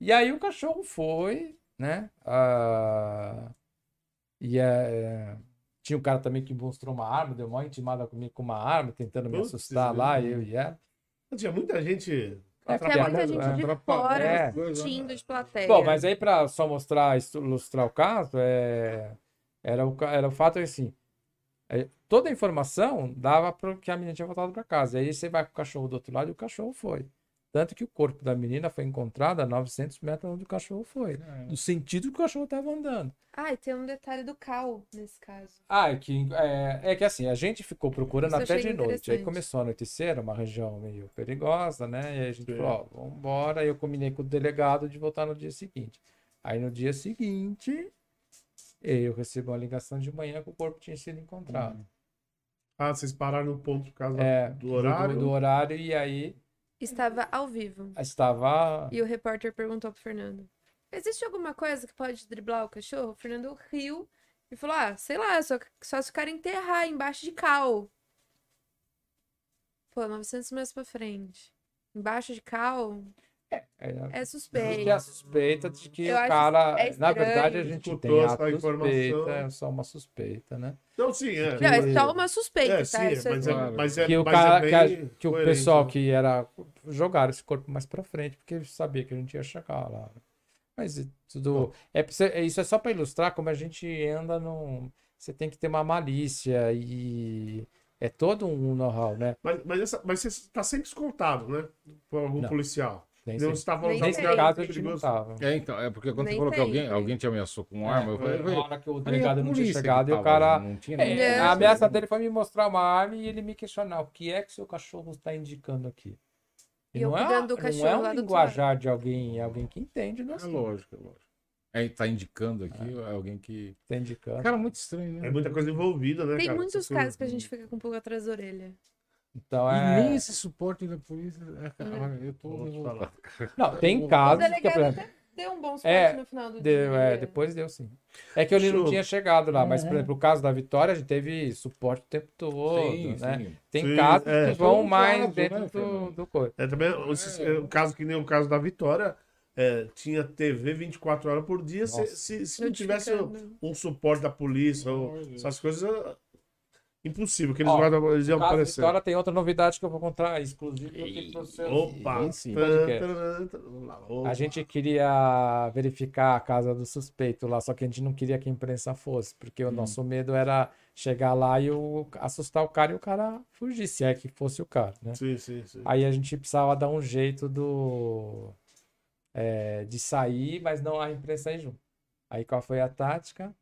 E aí o cachorro foi, né? Ah, e é, tinha um cara também que mostrou uma arma, deu uma intimada comigo com uma arma, tentando me Putz, assustar lá, mesmo. eu e ela. Tinha muita gente É, Porque é muita gente né? de atrapalha- fora É. assistindo de plateia. Bom, mas aí para só mostrar, ilustrar o caso, é, era, o, era o fato assim, é, toda a informação dava para que a menina tinha voltado para casa. Aí você vai com o cachorro do outro lado e o cachorro foi. Tanto que o corpo da menina foi encontrado a 900 metros onde o cachorro foi. No sentido que o cachorro estava andando. Ah, e tem um detalhe do cal nesse caso. Ah, é que, é, é que assim, a gente ficou procurando Isso até de noite. Aí começou a anoitecer, uma região meio perigosa, né? E aí a gente Sim. falou, ó, vambora. Aí eu combinei com o delegado de voltar no dia seguinte. Aí no dia seguinte, eu recebi uma ligação de manhã que o corpo tinha sido encontrado. Ah, vocês pararam no ponto por causa É, do horário? Do, do horário, e aí Estava ao vivo. estava. E o repórter perguntou pro Fernando: Existe alguma coisa que pode driblar o cachorro? O Fernando riu e falou: Ah, sei lá, só, só se o cara enterrar embaixo de cal. Pô, 900 metros pra frente. Embaixo de cal É, é Existe suspeito. a suspeita de que Eu o cara. é na verdade, a gente Escutou tem a essa informação. suspeita, é só uma suspeita, né? Não, sim, é. Não, é só uma suspeita, É, tá? sim, é- mas, é, mas é, que o mas cara, é que, a- bem que o pessoal né? que era jogaram esse corpo mais pra frente, porque sabia que a gente ia chegar lá. Mas e tudo é, você- é- isso é só para ilustrar como a gente anda num, você tem que ter uma malícia e é todo um know-how, né? Mas, mas, essa, mas você está sempre escoltado, né? Por algum Não. policial. Nem Não estava Nem tá Nesse caso gente não tava. É, então, é porque quando Nem você falou que alguém, alguém te ameaçou com arma, eu falei, Na hora que o "Mas e a delegado não tinha polícia que chegado e o tava cara ali? Não tinha É, ninguém. A ameaça dele foi me mostrar uma arma e ele me questionar o que é que seu cachorro está indicando aqui. E eu não é, cuidando do não cachorro é lá um do outro linguajar de alguém, alguém que entende do É assunto. lógico, é lógico. É, tá indicando aqui é alguém que. Tá indicando. Cara, muito estranho, né? É muita coisa envolvida, né, Tem cara? muitos Essas casos que a gente fica com pulga atrás da orelha. Então E é. nem esse suporte da polícia. é, cara, Eu tô. Não, tem O casos que, por delegado exemplo, até deu um bom suporte É, no final do deu, dia. é, depois deu sim. É que ele não tinha chegado lá, mas, por Uhum. exemplo, o caso da Vitória, a gente teve suporte o tempo todo, Sim, né? sim. Tem Sim, casos é. que vão mais caso, dentro né, do, do coisa. É também é, um caso que nem o caso da Vitória. é, tinha TV 24 horas por dia. Se, Nossa. se, se não tivesse um, um suporte da polícia, ou essas coisas, é impossível. Que eles, Ó, guardam, eles iam aparecer. Vitória tem outra novidade que eu vou contar exclusiva para. Opa! A gente queria verificar a casa do suspeito lá, só que a gente não queria que a imprensa fosse, porque o nosso medo era chegar lá e o, assustar o cara e o cara fugir, se é que fosse o cara, né? Sim, sim, sim. Aí a gente precisava dar um jeito do é, de sair, mas não a imprensa ir junto. Aí qual foi a tática?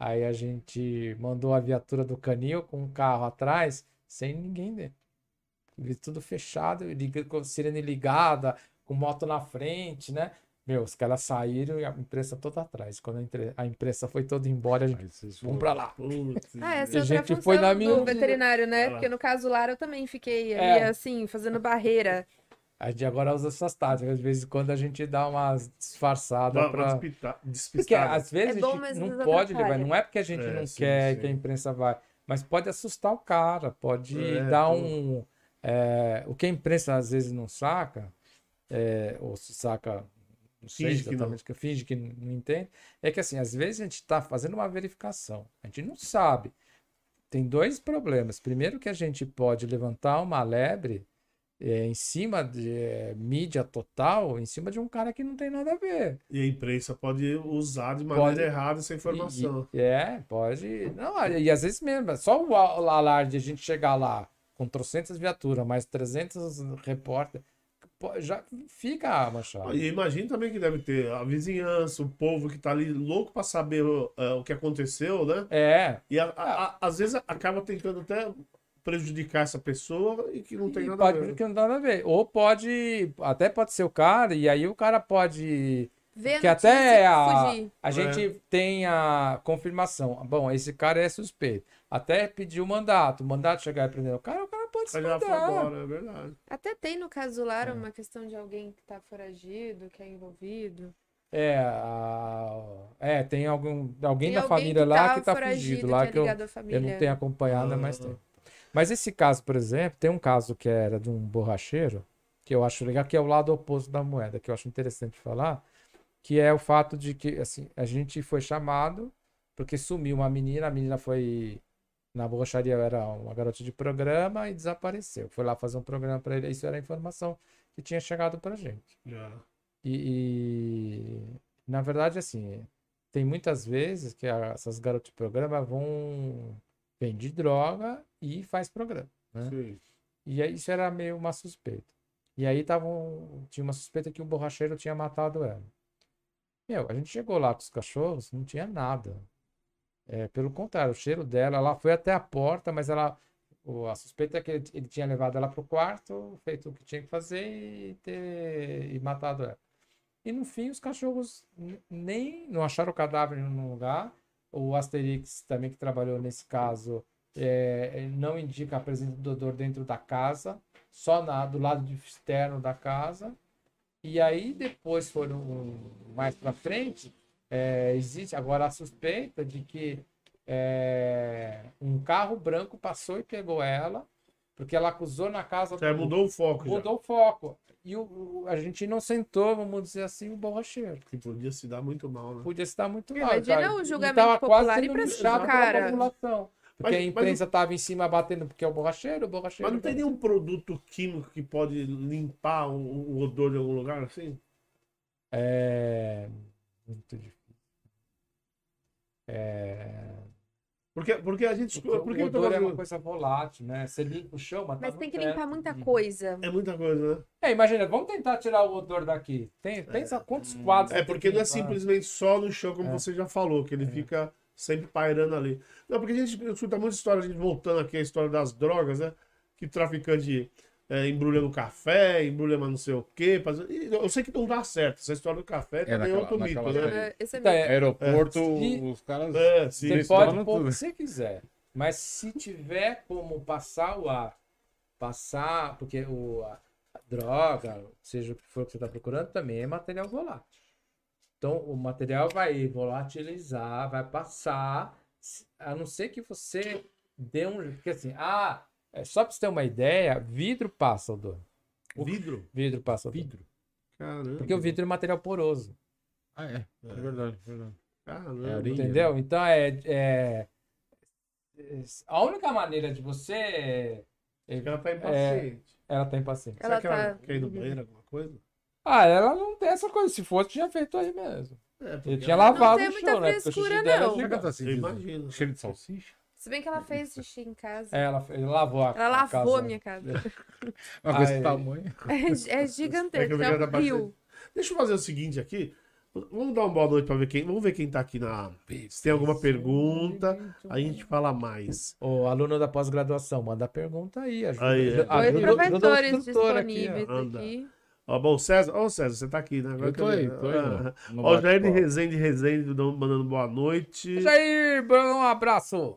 Aí a gente mandou a viatura do canil com um carro atrás, sem ninguém dentro. Tudo fechado, com sirene ligada, com moto na frente, né? Meu, os caras saíram e a imprensa toda atrás. Quando a impre- a imprensa foi toda embora, a gente vocês vamos pra lá. Putz, Ah, essa é a gente função foi na do minha- veterinário, né? Lá. Porque no caso Lara eu também fiquei ali, É. assim, fazendo barreira. A gente agora usa essas táticas. De vez em quando a gente dá Uma, uma despita- Porque despistada. às vezes É bom, a gente às não vezes pode levar, não é porque a gente É, não sim, quer sim. que a imprensa vá, mas pode assustar o cara, pode É, dar um. é, o que a imprensa às vezes não saca, é, ou se saca, não sei Finge que não. exatamente, que finge que não não entende, é que assim, às vezes a gente está fazendo uma verificação, a gente não sabe. Tem dois problemas. Primeiro, que a gente pode levantar uma lebre é, em cima de é, mídia total, em cima de um cara que não tem nada a ver. E a imprensa pode usar de maneira Pode. errada essa informação. E- e- é, pode. Não, e às vezes mesmo, é só o alarde de a gente chegar lá com trocentas viaturas, mais 300 repórteres, já fica manchado. E imagino também que deve ter a vizinhança, o povo que tá ali louco para saber eh, o que aconteceu, né? É, E a- a- a- às vezes acaba tentando até prejudicar essa pessoa e que não tem e nada a pode ver. que não tem nada a ver. Ou pode, até pode ser o cara, e aí o cara pode. Que até a, fugir. a gente tem a confirmação. Bom, esse cara é suspeito. Até pedir o mandato. O mandato chegar e prender o cara, o cara pode se mandar. embora, é verdade. Até tem no caso do É. Lara uma questão de alguém que tá foragido, que é envolvido. É, a- é, tem algum, alguém Tem da alguém família que lá tá que tá foragido, fugido lá que é que eu, eu não tenho acompanhado há mais Ah. Mas esse caso, por exemplo, tem um caso que era de um borracheiro, que eu acho legal, que é o lado oposto da moeda, que eu acho interessante falar, que é o fato de que assim, a gente foi chamado porque sumiu uma menina, a menina foi na borracharia era uma garota de programa e desapareceu. Foi lá fazer um programa para ele, isso era a informação que tinha chegado pra gente. Já. E, e, na verdade, assim, tem muitas vezes que a- essas garotas de programa vão vende droga e faz programa. né? E aí isso era meio uma suspeita. E aí tavam, tinha uma suspeita que o borracheiro tinha matado ela. Meu, a gente chegou lá com os cachorros, não tinha nada. É, pelo contrário, o cheiro dela, ela foi até a porta, mas ela. o- a suspeita é que ele, ele tinha levado ela pro quarto, feito o que tinha que fazer e, ter, e matado ela. E no fim, os cachorros nem não acharam o cadáver em nenhum lugar. O Asterix, também que trabalhou nesse caso, é, não indica a presença do odor dentro da casa, só na, do lado externo da casa. E aí depois foram mais para frente, é, existe agora a suspeita de que é, um carro branco passou e pegou ela, porque ela acusou na casa Já do- mudou o foco. já. mudou o foco. E o, o- a gente inocentou, vamos dizer assim, o borracheiro. Que podia se dar muito mal, né? Podia estar muito mal. Imagina cara. o E julgamento tava quase popular e pela cara. população. Porque Mas- a mas imprensa estava em cima batendo porque é o borracheiro, o borracheiro. Mas não tem nenhum produto químico que pode limpar o, o odor de algum lugar assim? É. Muito difícil. É. Porque, porque a gente. Porque Por que o odor é uma coisa volátil, né? Você limpa o chão, mas, Mas tá tem que teto. limpar muita coisa. É muita coisa, né? É, imagina, vamos tentar tirar o odor daqui. Tem, pensa quantos quadros. É porque que não é simplesmente só no chão, como É. você já falou, que ele fica sempre pairando ali. Não, porque a gente escuta muita história, a gente voltando aqui a história das drogas, né? Que traficante é, embrulha no café, embrulha mas não sei o quê. faz- Eu sei que não dá certo. Essa história do café também é outro mito, né? É, Esse é Então, meu. é, Aeroporto, Se- os caras. É, sim. Você pode pôr o que você quiser. Mas se tiver como passar o ar, passar, porque o, a, a droga, seja o que for que você está procurando, também é material volátil. Então, o material vai volatilizar, vai passar, a não ser que você dê um. Porque assim, ah, é só para você ter uma ideia, vidro passa odor. Vidro? Vidro passa odor. Vidro. Caramba. Porque o vidro é material poroso. Ah, é. É verdade, é verdade. Caramba. É. Entendeu? Então é, é- é- A única maneira de você. é- Acho que ela tá impaciente. Ela tá impaciente. Ela Será que ela tá- quer ir no banheiro, alguma coisa? Ah, ela não tem essa coisa. Se fosse, tinha feito aí mesmo. É, porque Ele tinha lavado tem o muita chão, né? Porque o frescura, xixi dela é não. Tá Eu sentindo imagino. cheiro de salsicha? Se bem que ela fez xixi em casa. É, ela, ele lavou a Ela a casa. lavou a minha casa. Uma coisa tamanho. É, é É gigantesco, que é, um era rio. Deixa eu fazer o seguinte aqui. Vamos dar uma boa noite pra ver quem. Vamos ver quem tá aqui na. Se tem alguma pergunta, a gente fala mais. O aluno da pós-graduação, manda pergunta aí. Ajuda, Aí, é. ajuda- professores aqui, disponíveis Anda. aqui. Ó, bom, César. Ó, César, você tá aqui, né? Agora Eu tô aí, tô aí. Ah, no Ó, o Jair de Rezende, dando- mandando boa noite. Jair, um abraço.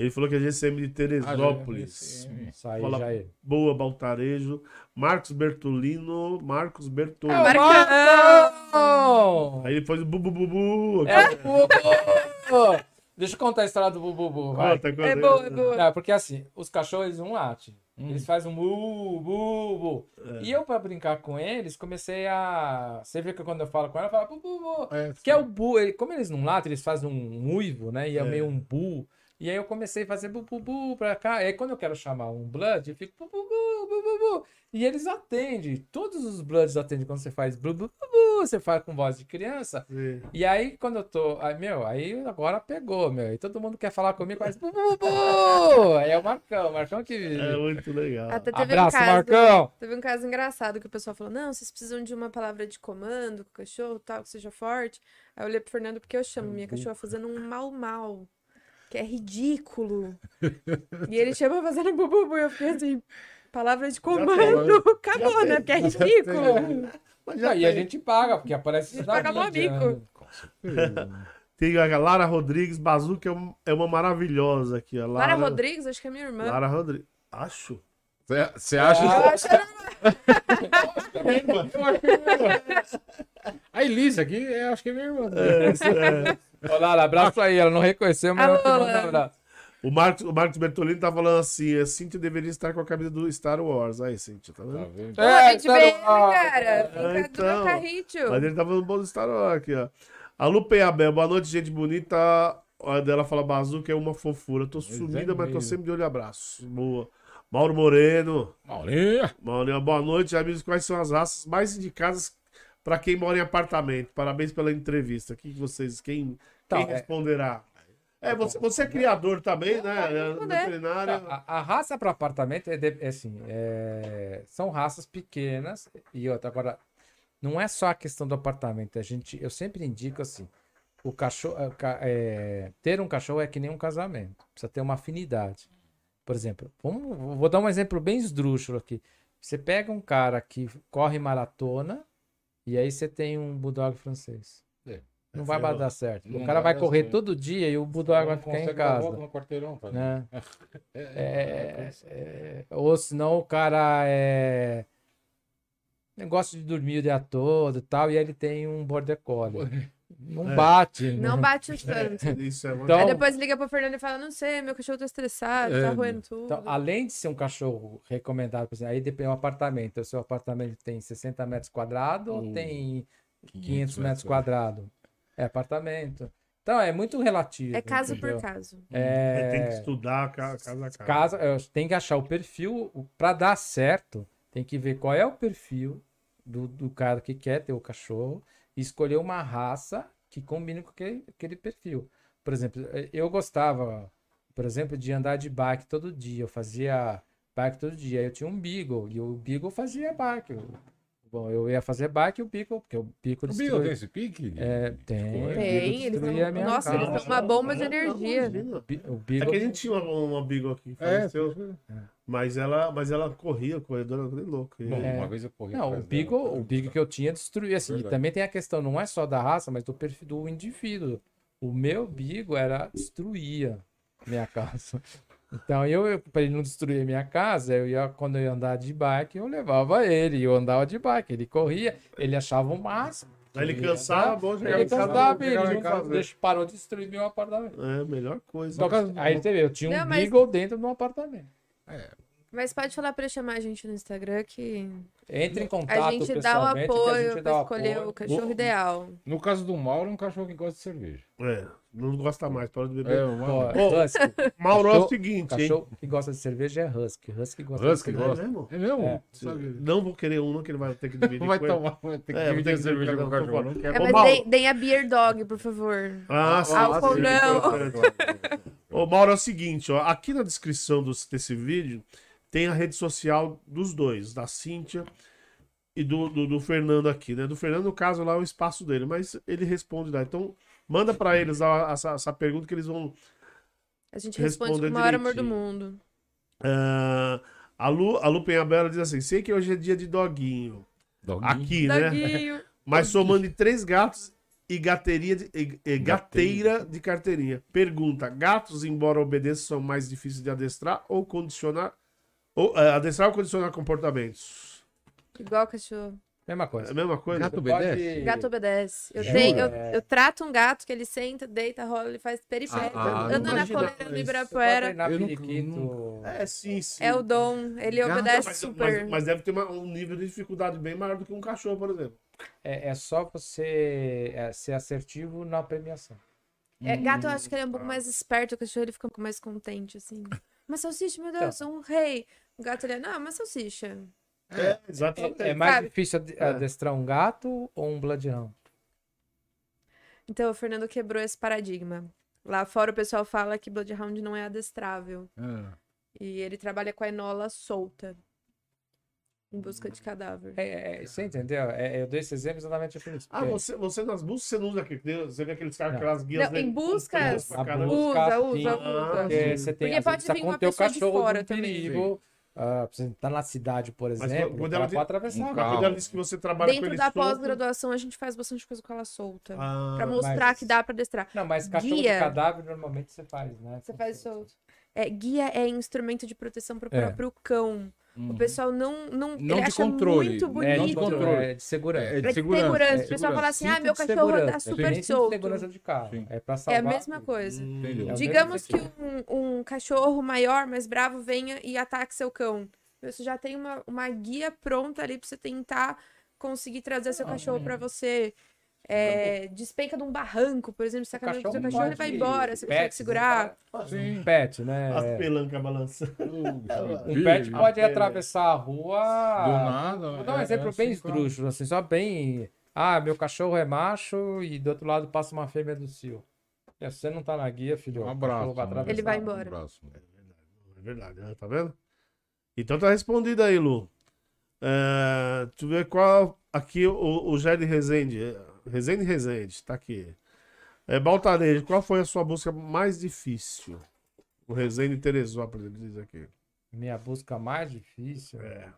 Ele falou que a GCM de Ah, Teresópolis. Jair, Isso aí, Fala- Jair. Boa, Baltarejo. Marcos Bertolino. Marcos Bertolino. É Marcão! Aí ele pôs o bubu bubu. É o Bubu! Deixa eu contar a história do Bubu, vai. Conta, conta. É boa, é boa. Não, porque assim, os cachorros não latem. Hum. Eles fazem um bu, bu, bu. É. E eu, pra brincar com eles, comecei a. Você vê que quando eu falo com ela, eu falo bu, bu, bu. É, Que é o bu. Como eles não latem, eles fazem um uivo, né? E é, É. meio um bu. E aí eu comecei a fazer bu, bu, bu pra cá. E aí quando eu quero chamar um blood, eu fico bu, bu, bu, bu, bu, bu. E eles atendem. Todos os bloods atendem quando você faz bu, bu, bu, bu. Você faz com voz de criança. Sim. E aí, quando eu tô. Aí, meu, aí agora pegou, meu. E todo mundo quer falar comigo, faz bu, bu, bu. Aí é o Marcão, o Marcão que. É muito legal. Até teve Abraço, um caso, Marcão! Teve um caso engraçado que o pessoal falou: não, vocês precisam de uma palavra de comando com o cachorro tal, que seja forte. Aí eu olhei pro Fernando porque eu chamo minha cachorra fazendo um mal-mal, que é ridículo. e ele chama fazendo bububu. Eu fiquei assim, palavra de comando, acabou, né? Porque é ridículo. Mas E aí tem. a gente paga, porque aparece isso na Paga mó mídia, bico. né? Tem a Lara Rodrigues, Bazuca é, um- é uma maravilhosa aqui. A Lara Lara, Rodrigues, acho que é minha irmã. Lara Rodrigues. Acho. Você acha Ah, Eu acho que era A Elise aqui, eu acho que é minha irmã. É, é. Olá, lá, abraço aí, ela não reconheceu, mas Alô, eu te mando um abraço. O Marcos, o Marcos Bertolini tá falando assim: a Cintia deveria estar com a camisa do Star Wars. Aí, Cintia, tá Tá vendo? vendo? Pô, a gente tá no- ah, cara. Fica então. do. Mas ele tá falando bom do Star Wars aqui, ó. A Lu Penhabel, boa noite, gente bonita. A dela fala Bazuca é uma fofura. Tô é sumida, mas tô sempre de olho e abraço. Boa. Mauro Moreno. Maurinha. Maurinho, boa noite, amigos. Quais são as raças mais indicadas para quem mora em apartamento? Parabéns pela entrevista. O que vocês. Quem, Então, quem é- responderá? É, você, você é criador também, né? É, responder. Veterinário. A, a raça para apartamento é, de- é assim, é- são raças pequenas e outra. Agora, não é só a questão do apartamento. A gente, eu sempre indico assim, o cachorro, é, é, ter um cachorro é que nem um casamento. Precisa ter uma afinidade. Por exemplo, vamos, vou dar um exemplo bem esdrúxulo aqui. Você pega um cara que corre maratona e aí você tem um bulldog francês. É. Não vai dar certo. O cara vai correr certo. todo dia e o bulldog vai ficar em casa no quarteirão, tá vendo? né? É, É, é, ou senão o cara é negócio de dormir o dia todo e tal, e ele tem um border collie. Não É. bate. Não né? bate o tanto. Isso é. Então- Aí depois liga pro Fernando e fala, não sei, meu cachorro tá estressado, É, tá roendo tudo. Então, além de ser um cachorro recomendado, por exemplo, aí depende do apartamento. O seu apartamento tem 60 metros quadrados ou tem 500, 500 metros quadrados? É apartamento. Então, é muito relativo. É caso entendeu? por caso. É, tem que É, estudar ca- casa a casa. casa, é, tem que achar o perfil. Para dar certo, tem que ver qual é o perfil do, do cara que quer ter o cachorro e escolher uma raça que combine com aquele, aquele perfil. Por exemplo, eh, eu gostava, por exemplo, de andar de bike todo dia. Eu fazia bike todo dia. Eu tinha um Beagle e o Beagle fazia bike. Bom, eu ia fazer bike e o Beagle, porque o Beagle O Beagle tem destruía. esse pique? É, tem. Beagle Tem, eles são... minha Nossa, eles casa. são uma bomba de energia. Bi- O É Beagle que a gente tinha uma, uma Beagle aqui, que É, faleceu, mas, ela, mas ela corria, corredora, nem louco. E- Bom, É. uma vez eu corri Não, o Beagle, dela. o Beagle que eu tinha destruía assim. E também tem a questão, não é só da raça, mas do perfil do indivíduo. O meu Beagle era destruía minha casa. Então eu, para ele não destruir minha casa, eu ia quando eu ia andar de bike, eu levava ele, eu andava de bike, ele corria, ele achava o máximo. Aí ele cansava, bom, chegava Ele cansava, ele não casa, deixa- parou de destruir meu apartamento. É, melhor coisa. Então, aí você vê, eu tinha um Não, mas- Beagle dentro de um apartamento. Mas pode falar pra chamar a gente no Instagram que Entre em contato a gente dá o apoio gente pra dá o escolher apoio. o cachorro O- ideal. No caso do Mauro, é um cachorro que gosta de cerveja. É, não gosta mais, para de beber. É, uma... Husky. Mauro é o cachorro- seguinte, hein? Cachorro que gosta de cerveja é Husky. Husky gosta Husky de É gosta. mesmo? É mesmo? É. Sabe? Não vou querer um, não, que ele vai ter que dividir Não vai tomar, vai ter que É, vou ter dividir que cerveja com o cachorro. Não É, quero. Ô, mas Mauro. deem, deem a Beer Dog, por favor. Ah, sim. Álcool sim, não. Ô, Mauro, é o seguinte, ó, aqui na descrição desse vídeo tem a rede social dos dois, da Cíntia e do, do, do Fernando aqui, né? Do Fernando, no caso, lá é o espaço dele, mas ele responde lá. Então, manda pra eles a- essa, essa pergunta que eles vão. A gente responde com o maior amor do mundo. ah, a, Lu, a Lu Penhabela diz assim: sei que hoje é dia de doguinho. Doguinho. Aqui, né? Doguinho. Mas somando em três gatos e gateria de, e- e gateira de carteirinha. Pergunta: gatos, embora obedeçam, são mais difíceis de adestrar ou condicionar? Ou, é, adestrar ou condicionar comportamentos? Igual cachorro. Mesma É a coisa. mesma coisa? Gato obedece? pode- Gato obedece. Eu, tenho, eu, É. eu trato um gato que ele senta, deita, rola, ele faz peripécia. Ah, ah, anda na coleira pode Ibirapuera. Eu nunca- periquito. É, sim, sim. É o dom. Ele Gato, obedece mas, super. mas- mas deve ter uma- um nível de dificuldade bem maior do que um cachorro, por exemplo. É, é só você é, ser assertivo na premiação. É, gato, eu acho que ele é um pouco mais esperto. O cachorro ele fica um pouco mais contente, assim. Mas salsicha, meu Deus, um rei. O gato ele é, não, mas salsicha. É, exatamente. É, é mais Sabe? difícil É. adestrar um gato ou um bloodhound? Então o Fernando quebrou esse paradigma. Lá fora o pessoal fala que Bloodhound não é adestrável. Ah. E ele trabalha com a enola solta. Em busca de cadáver. É, é, você entendeu? É, eu dei esse exemplo exatamente por isso. Ah, você, você nas buscas você não usa aquele, você vê aqueles caras, aquelas guias. Não, em né, buscas, pra Na caramba. busca, Usa, sim, usa, usa. Porque você tem Porque pode vir com uma o teu pessoa de cachorro fora também. perigo. ah, você tá na cidade, por Mas exemplo, quando ela ela pode atravessar. Um. Quando ela disse que você trabalha com Dentro da pós-graduação a gente faz bastante coisa com ela solta. Ah, Pra mostrar mas- que dá pra adestrar. Não, mas cachorro Guia. de cadáver normalmente você faz, né? Você faz solto. É, guia é instrumento de proteção pro É. próprio cão. Uhum. O pessoal não, não, Não ele de acha controle, muito É, Não de bonito. controle. É de segurança. É É de segurança. segurança. é O pessoal fala assim, Cinto ah, meu de cachorro tá É super cinto de solto. segurança de carro. Sim. É pra É salvar. a mesma coisa. Entendeu? É Digamos que um, um cachorro maior, mais bravo, venha e ataque seu cão. Você já tem uma, uma guia pronta ali pra você tentar conseguir trazer seu Ah, cachorro é. pra você. É, despenca de um barranco, por exemplo, você tá O caminhando com seu cachorro cachorro, ele vai embora, você consegue segurar. né? Sim. Pet, né? As pelancas balançando. Um pet pode atravessar a rua. Do nada. Vou dar um é- exemplo é bem assim, esdrúxulo, assim, só bem. Ah, meu cachorro é macho e do outro lado passa uma fêmea do cio. E se você não tá na guia, filho, Um o abraço. cachorro vai né? atravessar. Ele vai a embora. Um abraço. É verdade, né? tá vendo? Então tá respondido aí, Lu. É, deixa eu ver qual. Aqui o, o Jair Rezende. Rezende Rezende, tá aqui. É, Baltanejo, qual foi a sua busca mais difícil? O Rezende Teresópolis diz aqui. Minha busca mais difícil. É.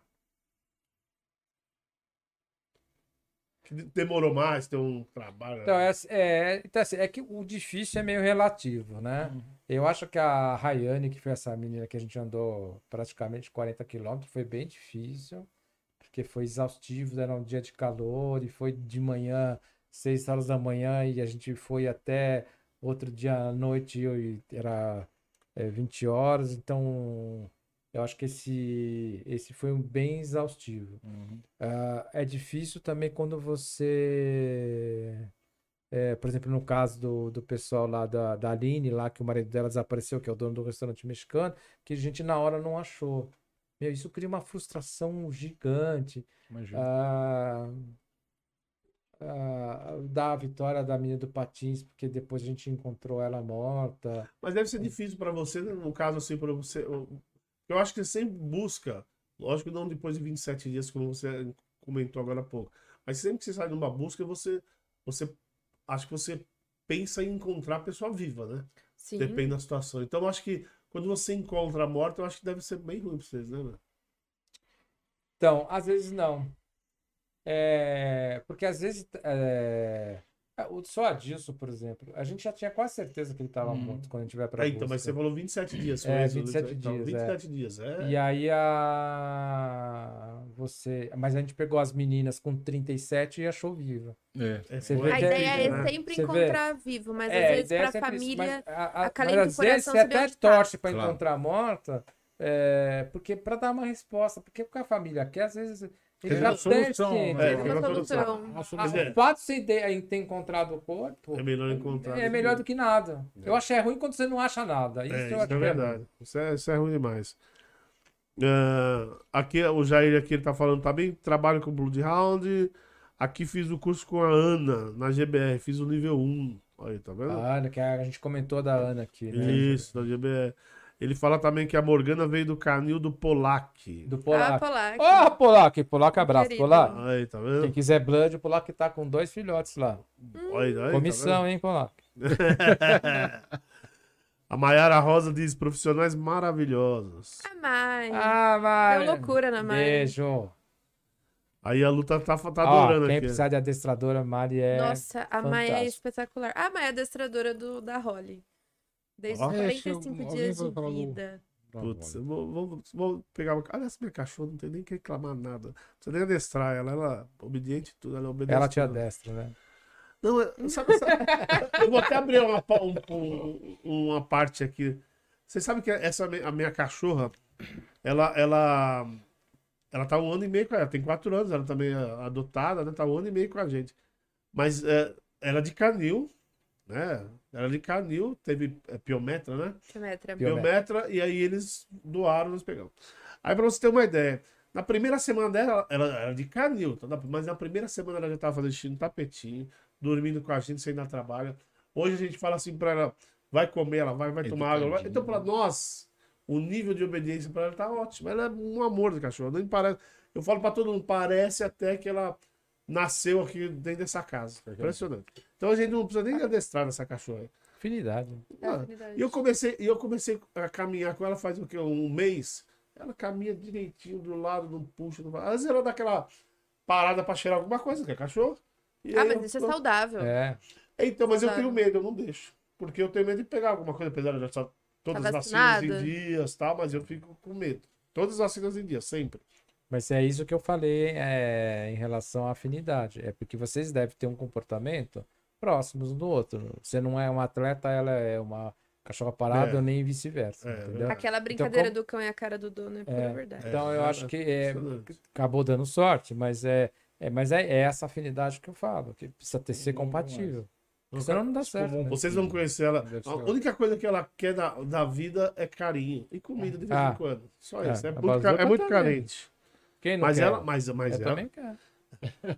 Demorou mais, tem um trabalho. Então, é, é, então, assim, é que o difícil é meio relativo, né? Uhum. Eu acho que a Rayane, que foi essa menina que a gente andou praticamente 40 quilômetros, foi bem difícil, porque foi exaustivo, era um dia de calor e foi de manhã, 6 horas da manhã, e a gente foi até outro dia à noite e era é, 20 horas, então eu acho que esse, esse foi um bem exaustivo. Uhum. Ah, é difícil também quando você, é, por exemplo, no caso do, do pessoal lá da, da Aline, lá que o marido dela desapareceu, que é o dono do restaurante mexicano, que a gente na hora não achou. Meu, isso cria uma frustração gigante. Imagina. Ah, ah, da vitória da menina do Patins, porque depois a gente encontrou ela morta. Mas deve ser difícil pra você, né, no caso assim, para você. Eu eu acho que você sempre busca, lógico não depois de 27 dias, como você comentou agora há pouco, mas sempre que você sai numa busca, você, você acho que você pensa em encontrar a pessoa viva, né? Sim. Depende da situação. Então, eu acho que quando você encontra a morte, eu acho que deve ser bem ruim pra vocês, né? mano? Então, às vezes não. É, porque às vezes. É, só Adilson, por exemplo, a gente já tinha quase certeza que ele estava Hum. morto quando a gente vai para É, então, mas você falou 27 dias. É, isso? 27 Então, dias, 27 dias, é. E aí a você, mas a gente pegou as meninas com 37 e achou viva. É. É, Você foi vê A que ideia é né? sempre vê? encontrar vivo, mas É, às a vezes é pra sempre isso, família. a- a- acalenta o às coração vezes você até torce para Claro. encontrar morta, é, porque para dar uma resposta, porque o que a família quer, às vezes ele já uma solução, né? É, Uma tem uma solução. solução. Uma Ah, solução. É. O fato de você ter, ter encontrado o corpo É melhor encontrar. é melhor do que nada. Eu acho que é ruim quando você não acha nada. Isso É, eu isso acho é é verdade. Isso é, isso é ruim demais. Ah, aqui, o Jair aqui ele tá falando também, trabalho com Bloodhound. Aqui fiz o curso com a Ana, na GBR, fiz o nível 1. Aí, tá vendo? A Ana, que a gente comentou da Ana aqui, né? Isso, da GBR. Ele fala também que a Morgana veio do canil do Polac. Do Ah, Polac. Polac. Ó, Polac, Polac, abraço, Querido. Polac. Aí, tá Quem vendo? quiser Blood, o Polac tá com dois filhotes lá. Aí, aí, tá Comissão, hein, Polac? vendo? a Mayara Rosa diz profissionais maravilhosos. A Mai. Ah, vai. Deu loucura na Mai. Beijo. Aí a Luta tá, tá Ó, adorando quem aqui. precisar de adestradora, Mari é. Nossa, a Mai é espetacular. A Mai é adestradora do, da Holly. Desde É, 45 se alguém dias vai de vida. Putz, eu vou, vou, vou pegar uma. Olha essa minha cachorra, não tem nem que reclamar nada. Não precisa nem adestrar ela, ela é obediente tudo, ela obedece. Ela te tudo. adestra, né? Não, é- sabe, sabe- eu vou até abrir uma, um- um- uma parte aqui. Você sabe que essa a minha cachorra, ela, ela, ela tá um ano e meio com ela, tem quatro anos, ela também é adotada, né? Tá um ano e meio com a gente. Mas é, ela é de canil, né? Ela é de canil, teve é, piometra, né? Geometra. Biométrica. Biometra, e aí eles doaram, nós pegamos. Aí pra você ter uma ideia, na primeira semana dela, ela era de canil, tá? mas na primeira semana ela já tava fazendo xixi no tapetinho, dormindo com a gente, sem ir dar trabalho. Hoje a gente fala assim pra ela, vai comer, ela vai, vai tomar água. vai- Então pra nós, o nível de obediência pra ela tá ótimo. Ela é um amor de cachorro, nem parece... Eu falo pra todo mundo, parece até que ela nasceu aqui dentro dessa casa. Impressionante. Então a gente não precisa nem adestrar nessa cachorra. Afinidade. É Ah, afinidade. e eu comecei, e eu comecei a caminhar com ela faz o quê? Um mês. Ela caminha direitinho do lado, não puxa, não vai. Às vezes ela dá aquela parada pra cheirar alguma coisa, que é cachorro. E Ah, mas eu- isso é saudável. É. Então, mas eu saudável. tenho medo, eu não deixo. Porque eu tenho medo de pegar alguma coisa, apesar de eu já estar todas Tá as vacinas em vacinado? dias e tal, mas eu fico com medo. Todas as vacinas em dia, sempre. Mas é isso que eu falei é, em relação à afinidade. É porque vocês devem ter um comportamento próximos um do outro. Você não é um atleta, ela é uma cachorra parada, É. nem vice-versa. É, entendeu? Aquela brincadeira como- do cão e a cara do dono é pura É. verdade. Então eu É, acho que é, impressionante. acabou dando sorte, mas é, é, mas é, é essa afinidade que eu falo, que precisa ter ser compatível. Senão não dá certo. né? Vocês vão conhecer ela. A única coisa que ela quer da, da vida é carinho e comida de vez Ah. em quando. Só É, isso. É, muito, é muito carente. Quem não Mas quer? ela, mas, mas, eu ela, também quero.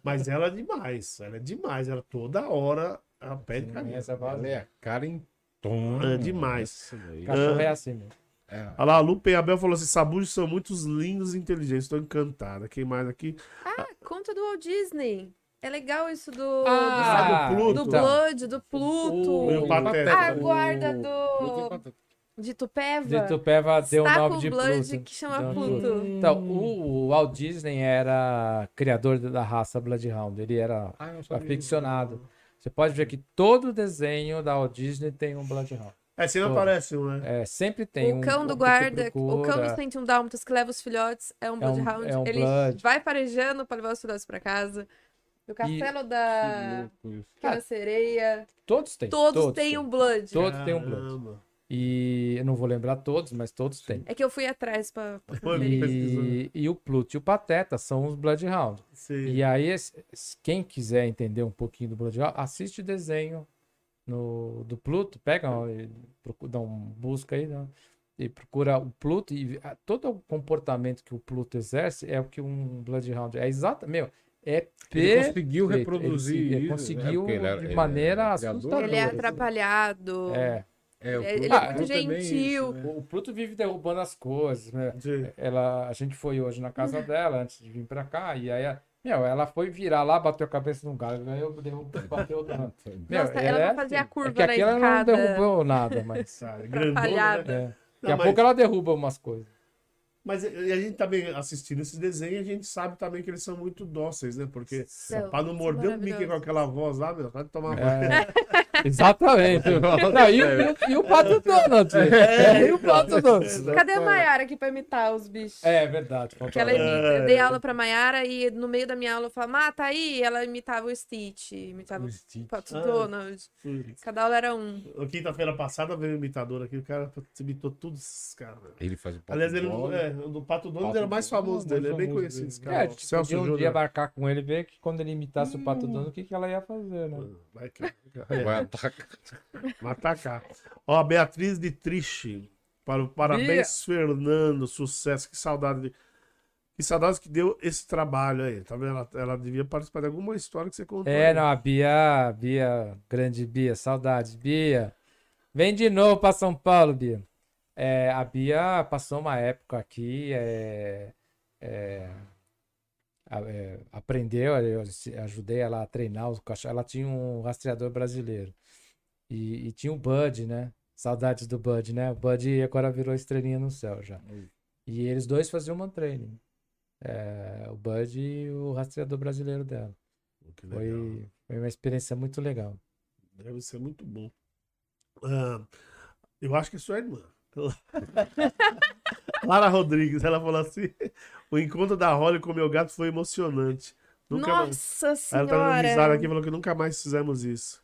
Mas ela é demais. Ela é demais. Ela toda hora ela pede carinho. Essa Ela base. é a cara em tom. É demais. Cachorro é assim mesmo. É. Olha lá, a Lu Penhabel falou assim: sabujos são muitos lindos e inteligentes. Estou encantada. Quem mais aqui? Ah, conta do Walt Disney. É legal isso do, Ah, do do, Pluto. do então. Blood, do Pluto. E o Pateta. A guarda e do... De Tupéva. De Tupéva deu o Está nome com de Blood Pluto. que chama um Pluto. Então, o, o Walt Disney era criador da raça Bloodhound. Ele era Ah, aficionado. Você pode ver que todo desenho da Walt Disney tem um Bloodhound. É, sempre Todo. aparece um, né? É, sempre tem um. o cão do que guarda, o cão dos 101 dálmatas que leva os filhotes é um É um- Bloodhound. é um Ele Blood. vai farejando pra levar os filhotes pra casa. Do castelo Que da louco isso. Pequena Sereia. Todos têm. Todos, têm um Blood. Todos têm um Blood. E eu não vou lembrar todos, mas todos têm. É que eu fui atrás pra. E, e o Pluto e o Pateta são os Bloodhound. Sim. E aí, quem quiser entender um pouquinho do Bloodhound, assiste o desenho no, do Pluto, pega, e procura, dá um busca aí, né? E procura o Pluto e a- todo o comportamento que o Pluto exerce é o que um Bloodhound é exato, meu, é Ele conseguiu reproduzir Ele, ele isso. conseguiu porque ele era- de ele maneira criador, assustadora. Ele é atrapalhado. É, É, o Ele- Pluto ele é também muito gentil. isso, né? o Pluto vive derrubando as coisas, né? Sim. ela, a gente foi hoje na casa dela antes de vir pra cá, e aí, a- meu, ela foi virar lá, bateu a cabeça num galho, aí eu derrubei, bateu outro. Meu, Nossa, ela é não fazia assim. curva é que na aqui ela não escada. derrubou nada, mas. Sabe, grandona, né? É. Daqui Não, a mas- pouco ela derruba umas coisas. Mas e a gente também assistindo esses desenhos, a gente sabe também que eles são muito dóceis, né? Porque São, pra não morder o Mickey com aquela voz lá, meu, vai tomar É, exatamente. Não, e, o- e o- e o Pato Donald? É, e o Pato Donald? Cadê a Mayara aqui pra imitar os bichos? É verdade. Que ela imita. Eu dei aula pra Mayara e no meio da minha aula eu falava, ah, tá aí. E ela imitava o Stitch, imitava O o Stitch. Pato Ah. Donald. Cada aula era um. Quinta-feira passada veio um imitador aqui, o cara imitou todos esses caras. Ele faz o Pato Aliás, ele, Donald. é, o do Pato Donald Pato era o mais famoso é dele, é bem conhecido esse É, cara. a gente Celso podia um Júnior. dia marcar com ele e ver que quando ele imitasse o Pato Donald, o que, que ela ia fazer, né? Vai, cá, é, Vai atacar. vai atacar. Ó, a Beatriz de Triche. Para o parabéns, Fernando. Sucesso. Que saudade. De... Que saudades que deu esse trabalho aí. Tá vendo? Ela, ela devia participar de alguma história que você contou. É, aí. não, a Bia, Bia, grande Bia, saudades. Bia, vem de novo para São Paulo, Bia. É, a Bia passou uma época aqui, é, é, é, aprendeu, eu ajudei ela a treinar os cachorros. Ela tinha um rastreador brasileiro e, e tinha o Bud, né? Saudades do Bud, né? O Bud agora virou estrelinha no céu já. E eles dois faziam uma training. É, o Bud e o rastreador brasileiro dela. Foi, foi uma experiência muito legal. Deve ser muito bom. Ah, eu acho que é sua irmã. Lara Rodrigues, ela falou assim: o encontro da Holly com o meu gato foi emocionante. Nunca mais. Nossa Ela tá dando risada senhora! aqui e falou que nunca mais fizemos isso.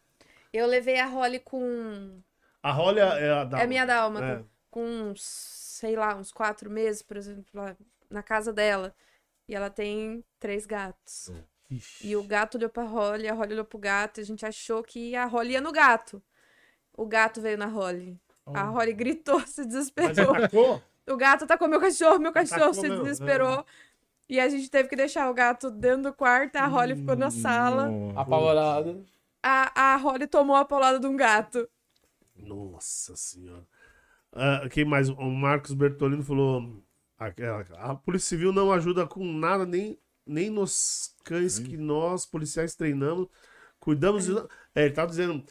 Eu levei a Holly com. A Holly é a da. É minha dálmata. É. Com uns, sei lá, uns quatro meses, por exemplo, lá na casa dela. E ela tem três gatos. Ixi. E o gato olhou pra Holly, a Holly olhou pro gato, e a gente achou que a Holly ia no gato. O gato veio na Holly. A Holly gritou, se Mas desesperou. atacou? O gato atacou meu cachorro, meu cachorro Atacou se mesmo, desesperou. E a gente teve que deixar o gato dentro do quarto, a Holly ficou na sala. Apavorado. A, a Holly tomou a paulada de um gato. Nossa senhora. Ah, quem mais? O Marcos Bertolino falou: a, a- a Polícia Civil não ajuda com nada, nem, nem nos cães que nós, policiais, treinamos. Cuidamos. e- É, ele tá dizendo: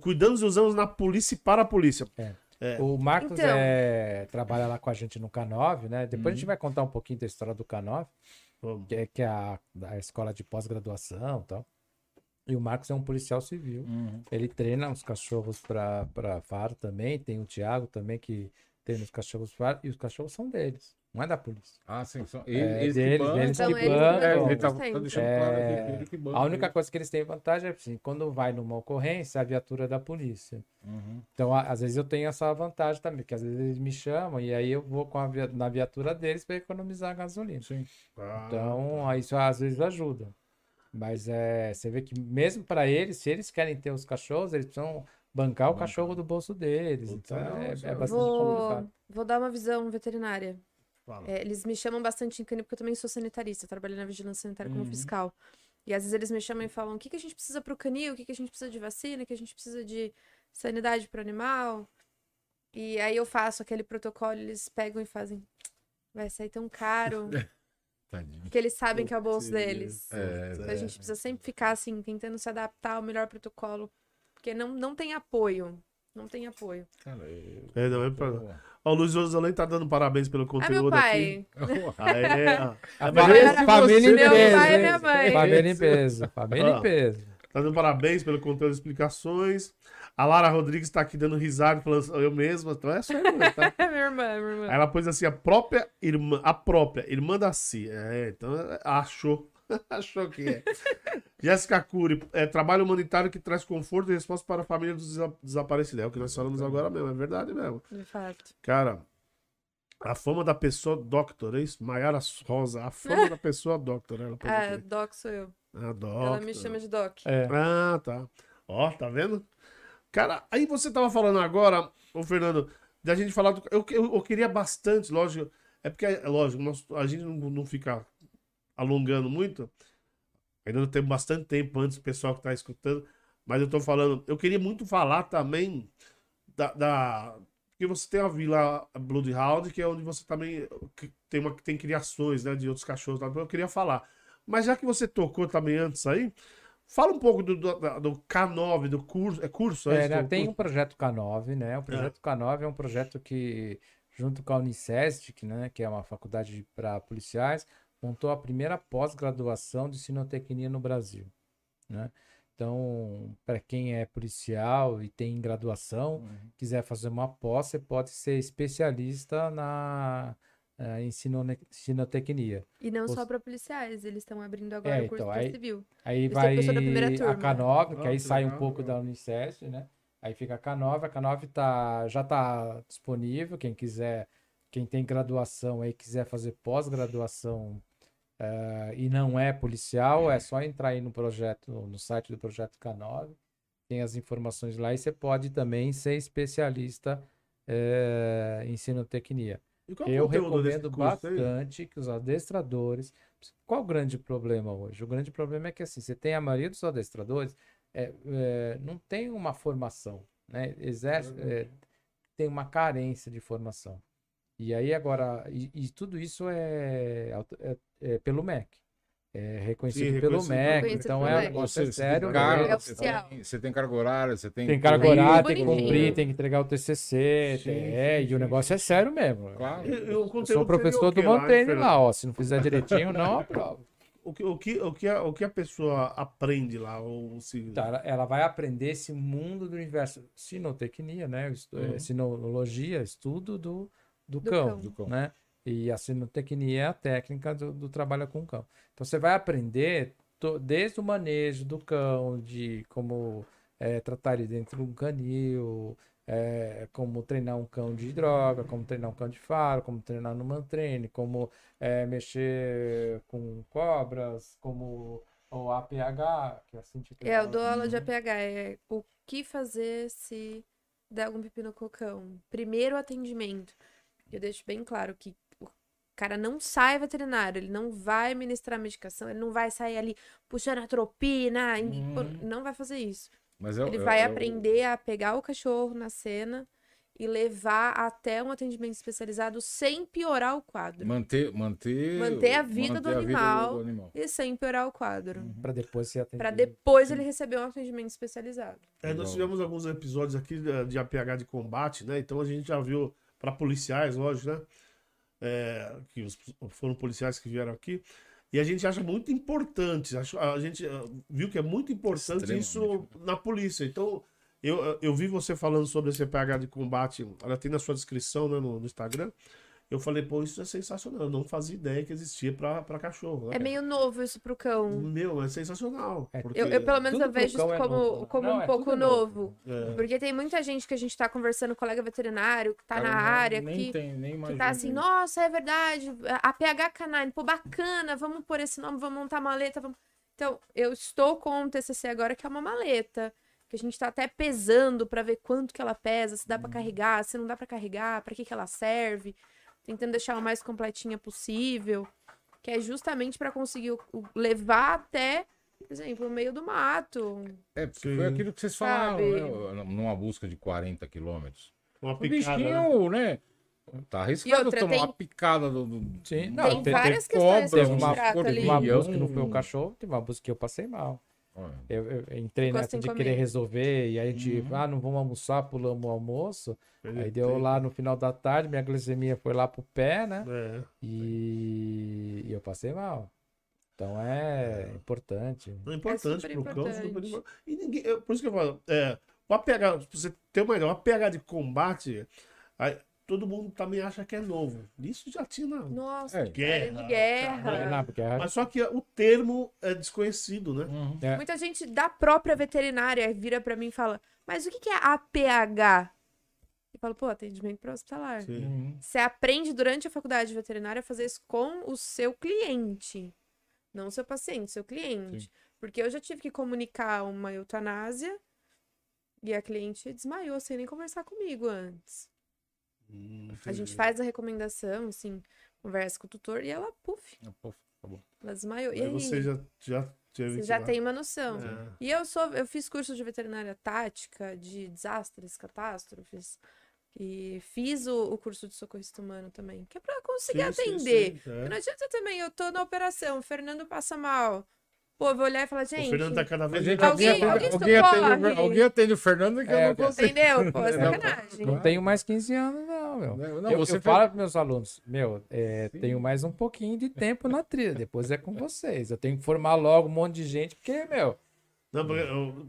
cuidamos e usamos na polícia e para a polícia. O Marcos Então. é, trabalha lá com a gente no K9, né? Depois a gente vai contar um pouquinho da história do K9, Vamos. que é, que é a, a escola de pós-graduação e tal. E o Marcos é um policial civil. Uhum. Ele treina os cachorros para faro também. Tem o Thiago também que treina os cachorros faro. E os cachorros são deles. Não é da polícia. Ah, sim. São, É, eles, deles, que bancam. deles Então, que eles bancam. É, ele tá, tá deixando É, claro aqui. Ele que banca. A única coisa que eles têm vantagem é assim, quando vai numa ocorrência, a viatura é da polícia. Uhum. Então, a- às vezes eu tenho essa vantagem também, porque às vezes eles me chamam e aí eu vou com a via- na viatura deles para economizar gasolina. Sim. Ah, Então, isso às vezes ajuda. Mas é, você vê que mesmo para eles, se eles querem ter os cachorros, eles precisam bancar o Bancar. cachorro do bolso deles. Puta, Então, é, nossa. é bastante Vou, complicado. vou dar uma visão veterinária. Fala. É, eles me chamam bastante em canil porque eu também sou sanitarista, eu trabalhei na vigilância sanitária como Uhum. fiscal. E às vezes eles me chamam e falam: o que, que a gente precisa pro canil, o que, que a gente precisa de vacina, o que a gente precisa de sanidade pro animal. E aí eu faço aquele protocolo, eles pegam e fazem. Vai sair tão caro, porque eles sabem que é o bolso deles. É, Então a gente precisa sempre ficar assim, tentando se adaptar ao melhor protocolo. Porque não, não tem apoio. Não tem apoio. Cara, eu- É, não é pra... Ó, o Luiz Rosalém tá dando parabéns pelo Ah, conteúdo meu aqui. pai. Aê, ó. A família, família você- em Meu peso, pai e minha mãe. Família em peso. Família em peso. Tá dando parabéns pelo conteúdo e explicações. A Lara Rodrigues tá aqui dando risada, falando eu mesma. Então é sua irmã, tá? É minha irmã, minha irmã. Aí ela pôs assim, a própria irmã, a própria irmã da Cia. É, então é, achou. achou que é. Jéssica Cury, é, trabalho humanitário que traz conforto e resposta para a família dos desa- desaparecidos. É o que nós falamos agora mesmo, é verdade mesmo. De fato. Cara, a fama da pessoa doctor, é isso? Maiara Rosa, a fama da pessoa doctor. Ela aqui. Doc sou eu. Ah, doctor. Ela me chama de Doc. É. Ah, tá. Ó, tá vendo? Cara, aí você tava falando agora, ô Fernando, da gente falar do. Eu, eu, eu queria bastante, lógico. É porque, é lógico, nós- a gente não, não fica alongando muito. Ainda não tem bastante tempo antes do pessoal que tá escutando. Mas eu tô falando, eu queria muito falar também da. da porque você tem a Vila Bloodhound, que é onde você também que tem, uma, tem criações né, de outros cachorros. tá? Eu queria falar. Mas já que você tocou também antes aí, fala um pouco do, do, do K9, do curso. É curso? É, isso? né, tem um curso? projeto K9, né? O É. projeto K9 é um projeto que, junto com a Unicestic, né, que é uma faculdade para policiais, montou a primeira pós-graduação de sinotecnia no Brasil, né? Então, para quem é policial e tem graduação, Uhum. quiser fazer uma pós, você pode ser especialista na eh, em sinotecnia. E não Os- só para policiais, eles estão abrindo agora É, o curso então, para aí- civil. Aí Eu sou vai a. K9, que Ah, aí sai um pouco da Unicef, né? Aí fica a K9, a K9 tá, já está disponível, quem quiser, quem tem graduação aí, quiser fazer pós-graduação eh, e não é policial, é só entrar aí no projeto, no site do projeto K9, tem as informações lá e você pode também ser especialista eh, em sinotecnia. É Eu recomendo curso aí? bastante que os adestradores. Qual o grande problema hoje? O grande problema é que assim, você tem a maioria dos adestradores é, é, não tem uma formação, né? Exerce, é, tem uma carência de formação. E aí agora, e, e tudo isso é, é- é pelo MEC. É reconhecido Sim, pelo reconhecido MEC, pelo então MEC. é um Você- negócio Você, é você sério. tem cargo. É você, tem, você tem cargo horário, você tem. Tem carga tudo. horária, tem que cumprir, tem que entregar o TCC, Sim, tem- é, e o negócio é sério mesmo. Claro. E- e o Eu conteúdo sou professor do quê lá, ó. Se não fizer direitinho, não aprova. O que, o, que, o, que a, o que a pessoa aprende lá? Ou se... Tá, ela, ela vai aprender esse mundo do universo. Sinotecnia, né? Estu- Uhum. é, Sinologia, estudo do, do, Do cão, cão. Do cão. né? E a sinotecnia é a técnica do, do trabalho com o cão. Então você vai aprender to- desde o manejo do cão, de como é, tratar ele dentro de um canil, é, como treinar um cão de droga, como treinar um cão de faro, como treinar no mantrene, como é, mexer com cobras, como o APH, que é assim tipo É, eu dou aula Uhum. de APH. É o que fazer se der algum pepino com o cão. Primeiro atendimento. Eu deixo bem claro que o cara não sai veterinário, ele não vai ministrar medicação, ele não vai sair ali puxando a tropina, e- Uhum. não vai fazer isso. Mas é, Ele é- vai o- aprender a pegar o cachorro na cena e levar até um atendimento especializado sem piorar o quadro. Manter, manter, Manter a vida do manter a animal. do animal. E sem piorar o quadro. para depois ser atendido. Pra depois ele receber um atendimento especializado. É, nós tivemos alguns episódios aqui de, de APH de combate, né? Então a gente já viu para policiais, lógico, né? É, que os- foram policiais que vieram aqui. E a gente acha muito importante, acho- a gente ah, viu que é muito importante isso Extremamente. na polícia. Então, eu, eu vi você falando sobre esse APH de combate, ela tem na sua descrição né, no, no Instagram. Eu falei, pô, isso é sensacional. Eu não fazia ideia que existia pra, pra cachorro. né, É meio novo isso pro cão. Meu, é sensacional. É, porque- Eu, eu, pelo menos tudo eu vejo isso é como, novo. como Não, um é pouco novo. novo. É. Porque tem muita gente que a gente tá conversando, colega veterinário, que tá Cara, na não- área, nem que, tem, nem que tá assim, nossa, é verdade, a PH Canine, pô, bacana, vamos pôr esse nome, vamos montar maleta, vamos... Então, eu estou com um TCC agora que é uma maleta, que a gente tá até pesando pra ver quanto que ela pesa, se dá Uhum. pra carregar, se não dá pra carregar, pra que que ela serve, tentando deixar ela mais completinha possível, que é justamente pra conseguir o- o- levar até, por exemplo, o meio do mato. É, porque Sim. foi aquilo que vocês falaram, né? Numa busca de 40 quilômetros. Uma O picada, né? bichinho, né? Tá arriscado outra, tomar tem- uma picada do. do- Sim, não, Tem tem- várias tem questões que a Teve gente uma, ali. uma busca que não foi o cachorro, teve uma busca que eu passei mal. Olha, Eu, eu entrei Ficou nessa sem de comer. querer resolver e aí a gente, Uhum. ah, não vamos almoçar, pulamos o almoço. Aí deu tem- lá no final da tarde, minha glicemia foi lá pro pé, né? É. E, e eu passei mal. Então é importante. É importante super pro cão, importante. E ninguém, por isso que eu falo, é, o APH, pra você ter uma ideia, o APH de combate, aí, todo mundo também acha que é novo. Isso já tinha na Nossa, É. guerra. de É, guerra. não, porque a- Mas só que o termo é desconhecido, né? uhum. é, Muita gente da própria veterinária vira pra mim e fala: Mas o que que é APH? Eu falo, pô, atendimento para hospitalar. Sim. Uhum. Você aprende durante a faculdade de veterinária a fazer isso com o seu cliente. Não o seu paciente, seu cliente. Sim. Porque eu já tive que comunicar uma eutanásia e a cliente desmaiou sem nem conversar comigo antes. Hum, A gente faz a recomendação, assim, conversa com o tutor e ela, puf, Ah, acabou. ela desmaiou. E Aí você já, já teve você já tem uma noção. É. E eu sou, eu fiz curso de veterinária tática, de desastres, catástrofes. E fiz o, o curso de socorrista humano também, que é pra conseguir Sim, sim, atender. sim, é. Porque Não adianta também, eu tô na operação, o Fernando passa mal. Pô, eu vou olhar e falar, O gente. Fernando tá cada vez Gente. Alguém- alguém, alguém alguém, atende, o alguém atende o Fernando que eu É, não consigo. Entendeu? Pô, é Não, sacanagem. não tenho mais 15 anos, não, meu. Não, não, eu, você eu fez- falo para meus alunos, meu, é, tenho mais um pouquinho de tempo na trilha, depois é com vocês. Eu tenho que formar logo um monte de gente, porque, meu, Não, porque,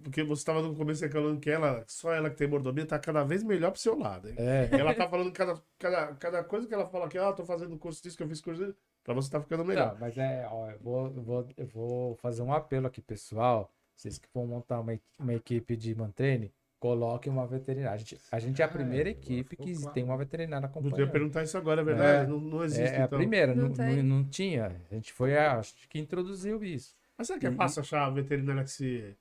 porque você estava no começo reclamando que ela, só ela que tem mordomia, tá cada vez melhor pro seu lado. Hein? é, Ela tá falando cada, cada, cada coisa que ela fala aqui, ah, tô fazendo curso disso, que eu fiz curso disso, pra você tá ficando melhor. Não, mas é, ó, eu vou, eu vou, eu vou fazer um apelo aqui, pessoal. Vocês que vão montar uma, uma equipe de mantrene, coloquem uma veterinária. A gente, a gente é a primeira é, equipe que claro. tem uma veterinária Eu ia acompanhando. perguntar isso agora, é verdade? É. não, não existe, É, é a então. primeira, Não não, não, não tinha. A gente foi a acho que introduziu isso. Mas será que é Uhum. fácil achar a veterinária que se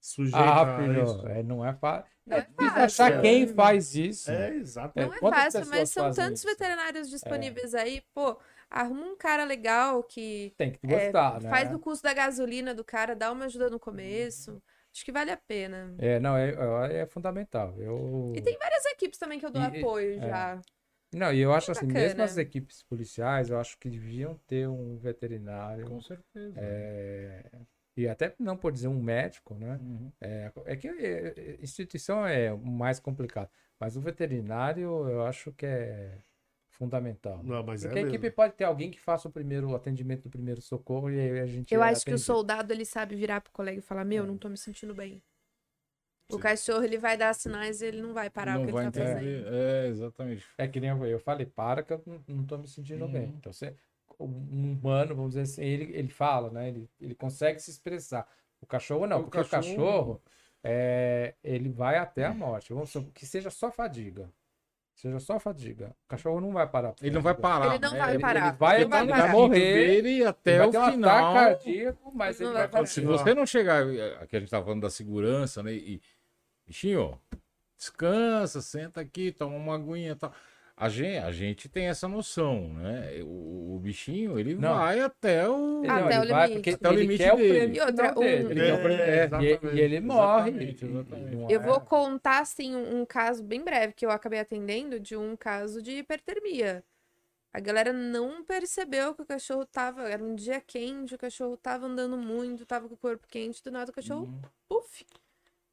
sujeita Ah, a filho, isso? é, não é fácil. Não É é difícil fácil. achar quem faz isso. É, exato. É, Não é fácil, mas são tantos isso? veterinários disponíveis aí. Pô, arruma um cara legal que Tem que é, gostar, né? faz o custo da gasolina do cara, dá uma ajuda no começo. Acho que vale a pena. É, não, é, é, fundamental. Eu... E tem várias equipes também que eu dou E- apoio é. já. Não, e eu acho assim, mesmo bacana. as equipes policiais, eu acho que deviam ter um veterinário. Com certeza. é, E até não por dizer um médico, né? Uhum. É, é que é, instituição é mais complicado. Mas o veterinário eu acho que é fundamental. Não, mas Porque é a mesmo. equipe pode ter alguém que faça o primeiro o atendimento do primeiro socorro e aí a gente. Eu é acho que o atendido. soldado ele sabe virar pro colega e falar: Meu, É. não tô me sentindo bem. O Sim. cachorro ele vai dar sinais e ele não vai parar não o que vai ele tá entender. fazendo. É, exatamente. É que nem eu, eu falei, para que eu não, não tô me sentindo bem. Uhum. Então, você, um humano, vamos dizer assim, ele, ele fala, né? Ele, ele consegue se expressar. O cachorro não, O porque cachorro- o cachorro, é, ele vai até a morte. Vamos supor que seja só fadiga. Seja só fadiga. O cachorro não vai parar. Ele não vai parar. Ele não né? vai parar. ele vai- Ele vai ele parar. vai morrer. dele até Ele vai o um final. cardíaco, mas ele vai vai parar. Se você não chegar, aqui a gente tava falando da segurança, né? E, bichinho, descansa, senta aqui, toma uma aguinha e tal. A gente, a gente tem essa noção, né? O, o bichinho, ele Não. vai até o. Ele, Até não, o ele vai limite. porque Até o limite quer o dele. prêmio E outra, um- Ele quer o prêmio- É, é, e- e, ele morre. exatamente, exatamente. Eu é- vou contar, assim, um, um caso bem breve que eu acabei atendendo de um caso de hipertermia. A galera não percebeu que o cachorro tava. Era um dia quente, o cachorro tava andando muito, tava com o corpo quente, do nada o cachorro, Uhum. puf.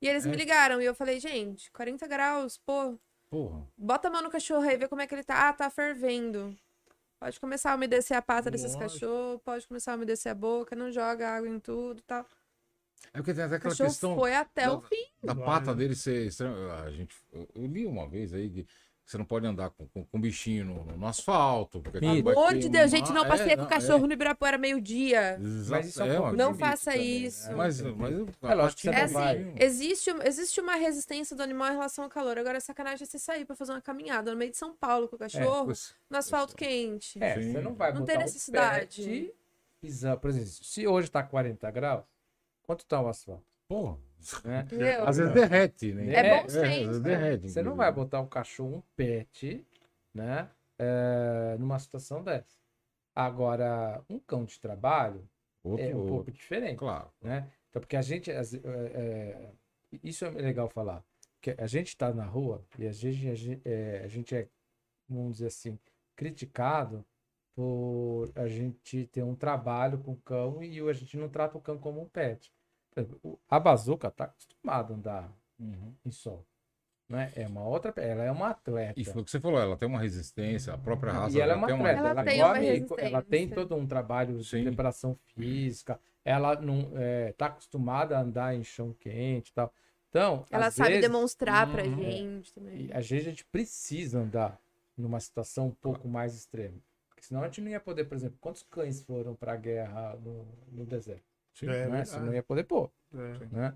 E eles me É. ligaram e eu falei, gente, 40 graus, pô, Porra. bota a mão no cachorro aí, vê como é que ele tá. Ah, tá fervendo. Pode começar a umedecer a pata desses cachorros, pode começar a umedecer a boca, não joga água em tudo e tal. É porque tem até aquela questão foi até da- o fim. da pata dele ser estranho. A gente, eu, eu li uma vez aí que Você não pode andar com, com, com bichinho no, no- asfalto. Porque Pelo amor de Deus, gente, não passeia É, com o cachorro no Ibirapuera meio-dia. Exato, Mas isso é um é. Não faça também, isso. né? Mas, mas É lógico que você É não assim, vai. existe, existe uma resistência do animal em relação ao calor. Agora, sacanagem é você sair pra fazer uma caminhada no meio de São Paulo com o cachorro, Pois- no asfalto quente. É, Sim. você não vai Não tem necessidade. pet pisando. Por exemplo, se hoje tá 40 graus, quanto tá o asfalto? Pô, né? Às vezes derrete, né? É bom às senso, vezes né? derrete. Você não vai botar um cachorro, um pet, né? é, numa situação dessa. Agora, um cão de trabalho Outro, é um pouco outro, diferente, Claro. né? Então, porque a gente, as- é, é, isso é legal falar, que a gente está na rua e a gente, a gente, é, a gente é, vamos dizer assim, criticado por a gente ter um trabalho com o cão e a gente não trata o cão como um pet. A bazuca está acostumada a andar Uhum. em sol. Né? É uma outra, ela é uma atleta. E foi o que você falou, ela tem uma resistência, a própria raça E ela é uma tem uma atleta, Ela ela, tem uma ela tem todo um trabalho de Sim. preparação física, ela não está acostumada a andar em chão quente e tal. Então, Ela às sabe vezes, demonstrar pra Uhum. gente também. às vezes a gente precisa andar numa situação um pouco mais extrema. Porque senão a gente não ia poder, por exemplo, quantos cães foram para a guerra no, no deserto? Sim, É, né? Você não ia poder pôr. É. Né?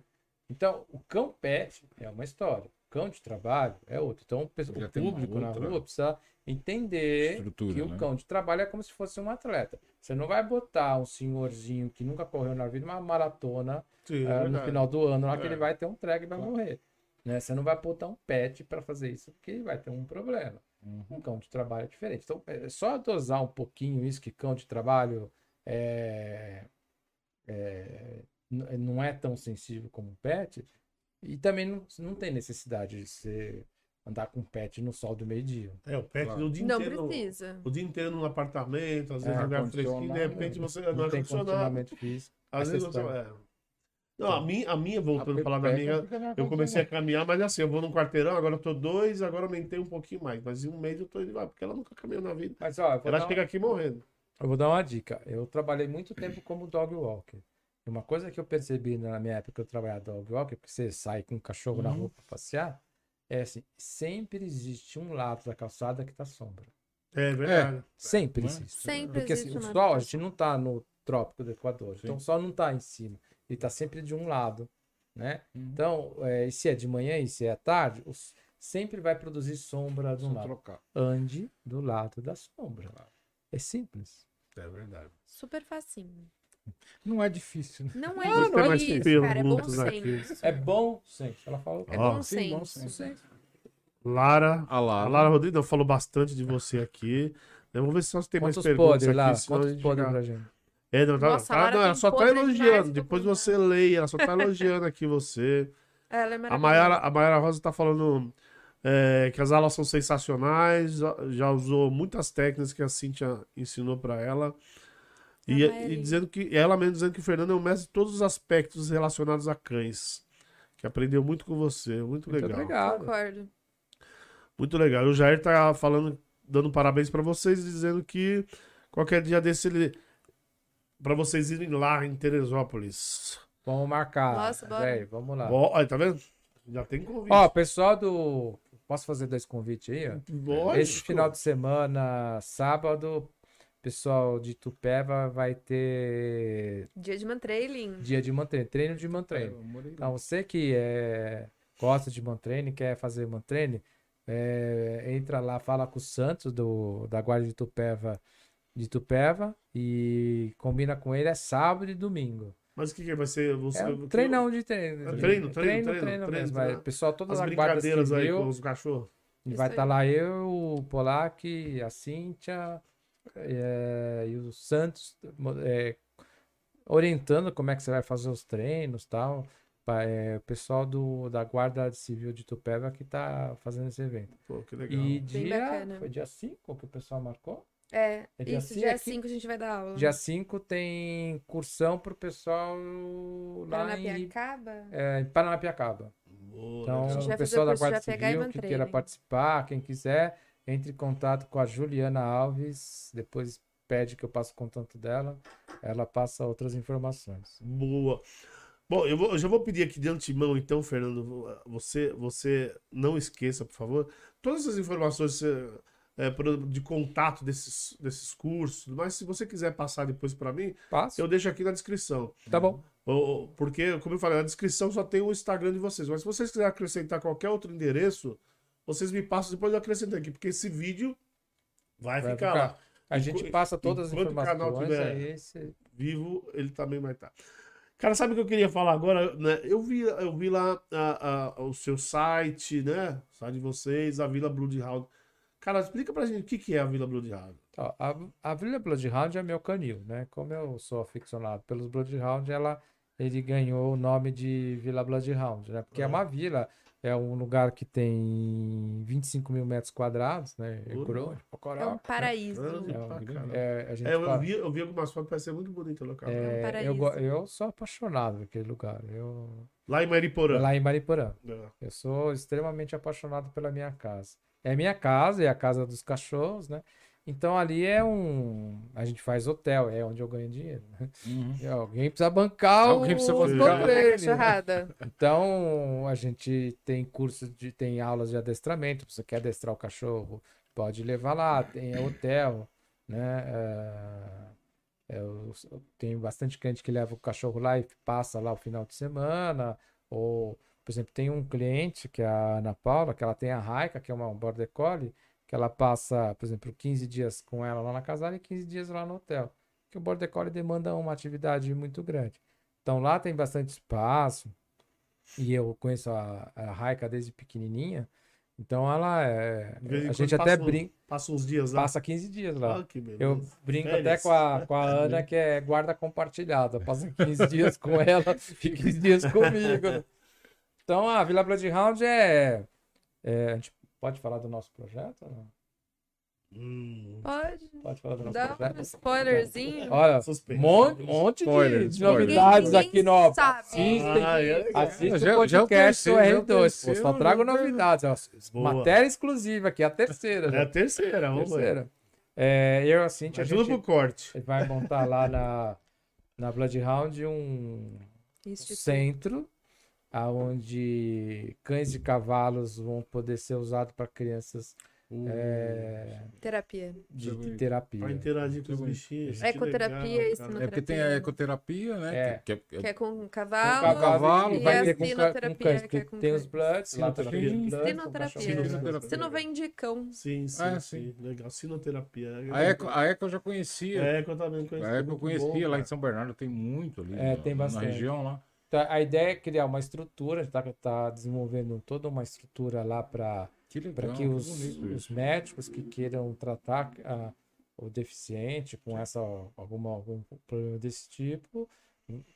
Então, o cão pet é uma história. O cão de trabalho é outra. Então, o o público na rua precisa entender estrutura, que o né? cão de trabalho é como se fosse um atleta. Você não vai botar um senhorzinho que nunca correu na vida uma maratona Sim, é ah, no final do ano, lá que É. ele vai ter um track e vai Claro. morrer. Né? Você não vai botar um pet para fazer isso, porque ele vai ter um problema. Uhum. Um cão de trabalho é diferente. Então, é só dosar um pouquinho isso, que cão de trabalho é, é, não é tão sensível como um pet, e também não, não tem necessidade de você andar com pet no sol do meio-dia. É, o pet Claro. o dia Não inteiro. precisa. O dia inteiro num apartamento, às vezes É, lugar fresquinho, de repente você não, Não é tem condicionado. condicionamento físico. Às vezes você. É. Não, a minha, a minha, voltando A a falar da pet minha, eu comecei a caminhar, mas assim, eu vou num quarteirão, agora eu tô dois, agora aumentei um pouquinho mais. Mas em um mês eu tô indo lá, porque ela nunca caminhou na vida. Mas, ó, Ela dar, chega aqui morrendo. Eu vou dar uma dica. Eu trabalhei muito tempo como dog walker. E Uma coisa que eu percebi na minha época que eu trabalhava dog walker, porque você sai com um cachorro na Uhum. rua para passear, é assim, sempre existe um lado da calçada que tá sombra. É verdade. Sempre Né? existe. Sempre Porque assim, existe o uma sol, a gente não tá no trópico do Equador, então o sol não tá em cima. Ele tá sempre de um lado, né? Uhum. Então, é, e se é de manhã e se é à tarde, os- sempre vai produzir sombra de um lado. trocar. Ande do lado da sombra. É simples. É verdade. Super facinho. Não é difícil, né? Não é ter mais difícil, cara. É bom perguntas aqui. senso. É bom senso. Ela falou que É é bom sim, bom senso. bom senso. Lara. A Lara. A Lara Rodrigues não, falou bastante de você aqui. Vamos ver se nós temos mais perguntas podres aqui. lá? a Quantos podres pra gente? É, não, tá, Nossa, a tá- Lara não, ela só tá podre elogiando. Depois você leia, ela só tá elogiando aqui você. Ela é A maravilhosa. Mayara, a Mayara Rosa tá falando é, que as aulas são sensacionais, já- usou muitas técnicas que a Cintia ensinou para ela. E, e dizendo que ela mesmo dizendo que o Fernando é um mestre de todos os aspectos relacionados a cães. Que aprendeu muito com você. Muito, Muito legal. obrigado. Concordo. Muito legal. E o Jair tá falando, dando parabéns para vocês, e dizendo que qualquer dia desse ele. Pra vocês irem lá em Teresópolis. Vamos marcar. Nossa, bora. vamos lá. Ó, aí, tá vendo? Já tem convite. Ó, pessoal do. Posso fazer dois convites aí? ó? Lógico. Esse final de semana, sábado, pessoal de Tupéva vai ter Dia de mantrailing. dia de mantreino, treino de morei lá. Então, você que é, gosta de mantreino e quer fazer mantreino, é, entra lá, fala com o Santos do, da Guarda de Tupéva, de Tupéva e combina com ele, é sábado e domingo. Mas o que, que vai ser? Você, É um que- treinão de treino. É de- treino, treino, treino, treino, treino treino, treino. Vai, pessoal, toda As brincadeiras aí com os cachorros. e vai estar lá eu, o Polac, a Cíntia é, e o Santos é, orientando como é que você vai fazer os treinos e tal. É, o pessoal do, da Guarda Civil de Tupéva que tá fazendo esse evento. Pô, que legal. E Bem dia. bacana. Foi dia 5 que o pessoal marcou? É, É dia isso, cinco dia aqui? 5 a gente vai dar aula. Dia 5 tem cursão pro pessoal lá em, Paranapiacaba? é, em Paranapiacaba. Boa, Então, o pessoal da Guarda Civil que queira participar, quem quiser, entre em contato com a Juliana Alves, depois pede que eu passe o contato dela, ela passa outras informações. Boa. Bom, eu, vou- eu já vou pedir aqui de antemão, então, Fernando, você, você não esqueça, por favor, todas as informações eh, pro- de contato desses, desses cursos, mas se você quiser passar depois para mim, Passo. eu deixo aqui na descrição. Tá bom. Porque, como eu falei, na descrição só tem o Instagram de vocês. Mas se vocês quiserem acrescentar qualquer outro endereço, vocês me passam depois eu acrescento aqui, porque esse vídeo vai, Vai ficar, ficar. lá. A gente passa todas as enquanto o canal informações. tiver- Aí você... Vivo, ele também vai estar. Cara, sabe o que eu queria falar agora? Né? Eu, vi, eu vi lá a- a- o seu site, né? O site de vocês, a Vila Bloodhound. Cara, explica pra gente o que, que é a Vila Bloodhound. A, a Vila Bloodhound é meu canil, né? Como eu sou aficionado pelos Bloodhound, ela, ele ganhou o nome de Vila Bloodhound, né? Porque é uma vila, é um lugar que tem 25 mil metros quadrados, né? É Uhum. grande, pra É um paraíso. Grande É, um- é, a gente É, eu, fala- vi, eu vi algumas fotos, parece ser muito bonito o local. É um é, eu, paraíso. go- eu sou apaixonado por aquele lugar. Eu, Lá em Mariporã. lá em Mariporã. É. Eu sou extremamente apaixonado pela minha casa. É minha casa, é a casa dos cachorros, né? Então ali é um. A gente faz hotel, é onde eu ganho dinheiro. né? Uhum. E alguém precisa bancar Alguém precisa os bancar. né? Cachorrada. Então a gente tem curso de. tem aulas de adestramento. Você quer adestrar o cachorro, pode levar lá, tem hotel, né? É, eu eu tenho bastante cliente que leva o cachorro lá e passa lá o final de semana. Ou, por exemplo, tem um cliente que é a Ana Paula, que ela tem a Raika, que é uma border collie, que ela passa, por exemplo, 15 dias com ela lá na casa dela e 15 dias lá no hotel. Porque o border collie demanda uma atividade muito grande. Então lá tem bastante espaço. E eu conheço a, a Raika desde pequenininha. Então ela é. A gente até passa brinca, Passa uns dias lá. passa 15 dias lá. Ah, que. Eu brinco até Férias. com a, com a Ana, que é guarda compartilhada. Passa 15 dias com ela e 15 dias comigo. Então a Vila Bloodhound é, é. A gente pode falar do nosso projeto? Hum, Pode Pode falar do nosso um projeto? spoilerzinho. Olha, um monte, monte de- Spoiler, de, novidades Ninguém aqui no. sabe. Assistem, Ah, é legal. assiste Já- o podcast do conheceu, já R2. Pô, conheceu, só trago novidades. ó. Boa. Matéria exclusiva aqui, a terceira. É a terceira, vamos ver. terceira. É, eu, assim, a tudo gente pro corte. vai montar lá na, na Bloodhound um Instituto. centro onde cães e cavalos vão poder ser usados para crianças é, Terapia. de, de terapia. Pra interagir com os bichinhos. que Ecoterapia legal, e cara. ensino- É porque tem a ecoterapia, né? É. Que, que- Que é com Com cavalo. cavalo, e vai a ter com, com sinoterapia, cães, que é com tem os cães. bloods, Sinoterapia. cachorro. Sinoterapia. Você não vende cão. Sim, sim, Ah, sim. Legal. Sinoterapia. a, eco, a Eco eu já conhecia. É, que eu também conheci. a Eco eu conhecia bom, lá cara. em São Bernardo, tem muito ali. É, na- tem Na bastante. região lá. Então, a ideia é criar uma estrutura, a gente está tá desenvolvendo toda uma estrutura lá para Que legal. para que os, os médicos que queiram tratar ah, o deficiente com essa alguma algum problema desse tipo,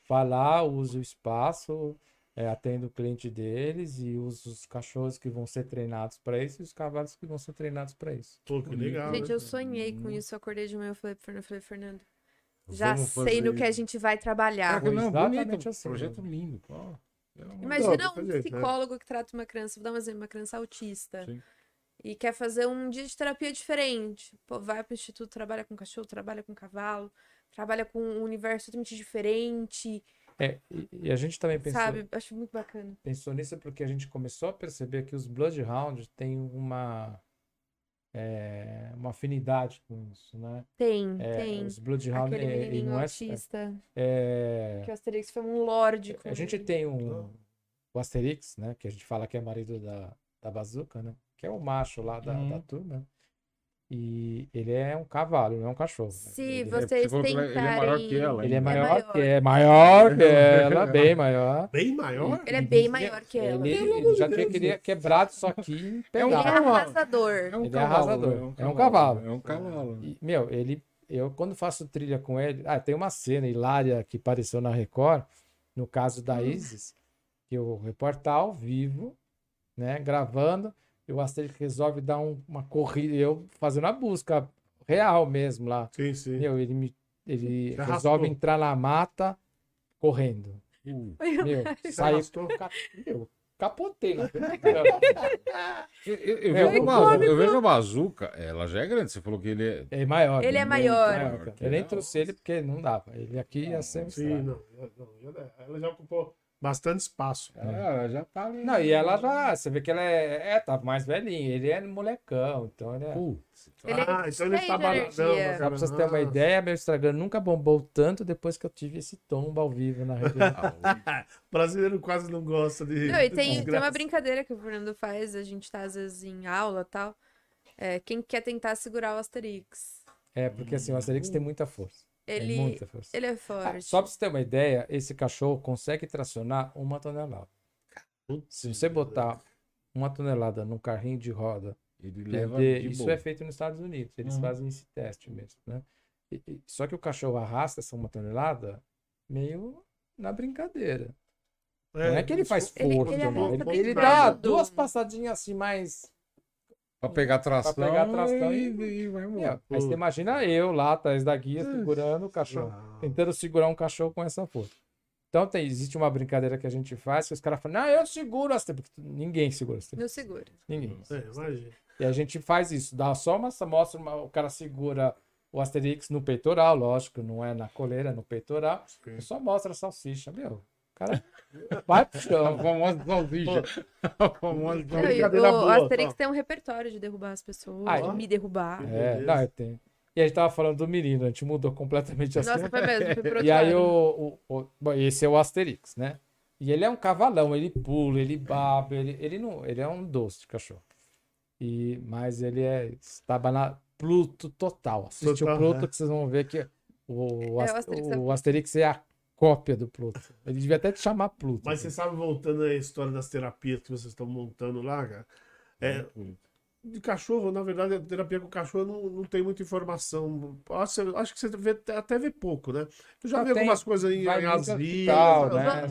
vá lá, use o espaço, é, atenda o cliente deles e use os cachorros que vão ser treinados para isso e os cavalos que vão ser treinados para isso. Pô, que legal. Gente, né? eu sonhei com isso. Eu acordei de manhã e falei falei, Fernando, já Vamos sei fazer no que a gente vai trabalhar. Caraca, não, exatamente bonito. assim. Projeto lindo. Ó, pelo amor de Imagina um dizer, né? psicólogo que trata uma criança, vou dar um exemplo, uma criança autista. Sim. E quer fazer um dia de terapia diferente. Pô, vai pro instituto, trabalha com cachorro, trabalha com cavalo, trabalha com um universo totalmente diferente, É, e, e a gente também pensou, sabe? Acho muito bacana. pensou nisso porque a gente começou a perceber que os Bloodhounds têm uma é, uma afinidade com isso, né? Tem, É, tem. os Bloodhounds Aquele é, e não é, autista, é, que o Asterix foi um lorde. com a gente ele. tem um o Asterix, né? Que a gente fala que é marido da, da Bazooka, né? Que é o macho lá da, Uhum. da turma. E ele é um cavalo, não é um cachorro. né? Se ele, você vocês ele é- ele é maior que tentarem... ela, ele é ainda. maior, maior. que é maior que ela, bem maior. Bem maior? Ele é bem maior que ela. Ele, ele já tinha queria quebrado isso aqui em Ele é arrasador. É um Ele é cavalo, arrasador. É um cavalo. É um cavalo. E, meu, ele, eu quando faço trilha com ele, ah, tem uma cena hilária que apareceu na Record, no caso da Isis, que o repórter tá ao vivo, né, gravando, e o Asterix resolve dar um- uma corrida, eu fazendo a busca real mesmo lá. Sim, sim. Meu, ele me, ele resolve arrastou. entrar na mata correndo. Meu, Você saiu, arrastou? ca- meu, capotei na. Eu, eu- eu É, vejo o a bazuca, eu vejo a bazuca, ela já é grande. Você falou que ele é. É maior. Ele é bem maior. cara. Eu nem trouxe ele porque não dava. Ele aqui ia ser Sim, não. não, ela já ocupou Bastante espaço. Ah, já tá ali. Não, e ela já, você vê que ela é, é tá mais velhinha, ele é molecão, então ele é. Putz, Ele é ah, então ele tá baladão. energia. Pra vocês terem uma ideia, meu Instagram nunca bombou tanto depois que eu tive esse tombo ao vivo na rede. brasileiro quase não gosta de. Não, e tem, tem uma brincadeira que o Fernando faz, a gente tá às vezes em aula e tal. É, quem quer tentar segurar o Asterix? É, porque assim, o Asterix tem muita força. Ele, força. ele é Ah, forte. só pra você ter uma ideia, esse cachorro consegue tracionar uma tonelada. Se você botar uma tonelada num carrinho de roda, Ele leva de- de isso boa. é feito nos Estados Unidos, eles Uhum. fazem esse teste mesmo, né? E- e- só que o cachorro arrasta essa uma tonelada meio na brincadeira. não é que ele faz força, ele Ele, ele dá duas passadinhas assim mais Pra pegar tração, Pra pegar tração e, e- e vai embora. aí você imagina eu lá atrás da guia segurando o cachorro, Ah. tentando segurar um cachorro com essa força. Então tem, existe uma brincadeira que a gente faz que os caras falam, não, eu seguro as porque ninguém segura as tripas. No seguro. Ninguém. É, imagina. E a gente faz isso, dá só uma, mostra uma, o cara segura o Asterix no peitoral, lógico, não é na coleira, é no peitoral. Só mostra a salsicha, meu. O cara vai pro A chão. famosa salsicha. A famosa salsicha. o Asterix tem um repertório de derrubar as pessoas, Ah, de me derrubar. É, não, tenho. E a gente tava falando do menino, a gente mudou completamente assim. Nossa, foi mesmo, foi pro E aí o, o, o- bom, esse é o Asterix, né? E ele é um cavalão, ele pula, ele baba, ele, ele não, ele é um doce de cachorro. E mas ele é estava na Pluto total. Assiste Total, o Pluto é. que vocês vão ver que o, É, o Asterix é o Asterix é a cópia do Pluto. Ele devia até te chamar Pluto. Mas você sabe, voltando à história das terapias que vocês estão montando lá, cara. É, de cachorro, na verdade, a terapia com cachorro não, não tem muita informação. Acho, acho que você vê, até vê pouco, né? Eu já Ah, vi tem- algumas coisas em, em asilo, né,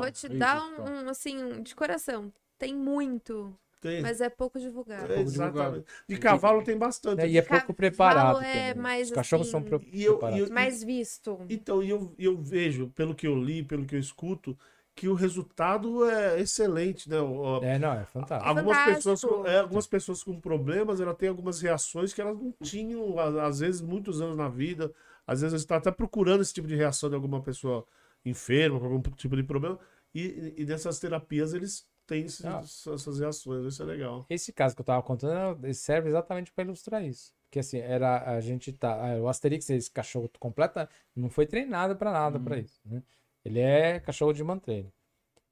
Vou te dar um, assim, de coração. Tem muito, tem- mas é pouco divulgado. é, exatamente. De cavalo tem bastante. Né? E é pouco preparado. é mais Os cachorros assim- são pro- E eu- preparados. e eu- Mais visto. Então, e eu, eu vejo, pelo que eu li, pelo que eu escuto, que o resultado é excelente, né? O- É, não, é fantástico. Algumas Fantástico. pessoas, com, é, algumas pessoas com problemas, ela tem algumas reações que elas não tinham, às vezes, muitos anos na vida. Às vezes, você está até procurando esse tipo de reação de alguma pessoa enferma, com algum tipo de problema. E, e nessas terapias, eles têm esses- Ah. essas reações. Isso é legal. Esse caso que eu tava contando serve exatamente para ilustrar isso. Porque assim, era a gente tá. ah, O Asterix, esse cachorro completa, não foi treinado para nada para isso. Né? Ele é cachorro de mantreino.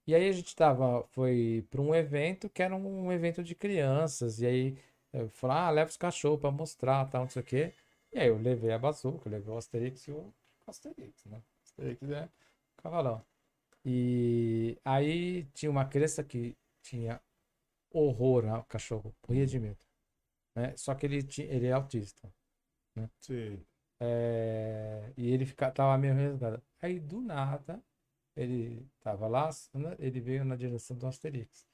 E aí a gente tava, foi para um evento que era um evento de crianças. E aí falei, ah, leva os cachorros para mostrar, tal, não sei o quê. E aí eu levei a bazuca, levei o Asterix e o Asterix, né? Asterix é cavalão. E aí tinha uma criança que tinha horror ao cachorro, morria de medo. Né? Só que ele, tinha, ele é autista. Sim. É, e ele fica, tava meio resgado. Aí do nada, ele tava lá, né, ele veio na direção do Asterix.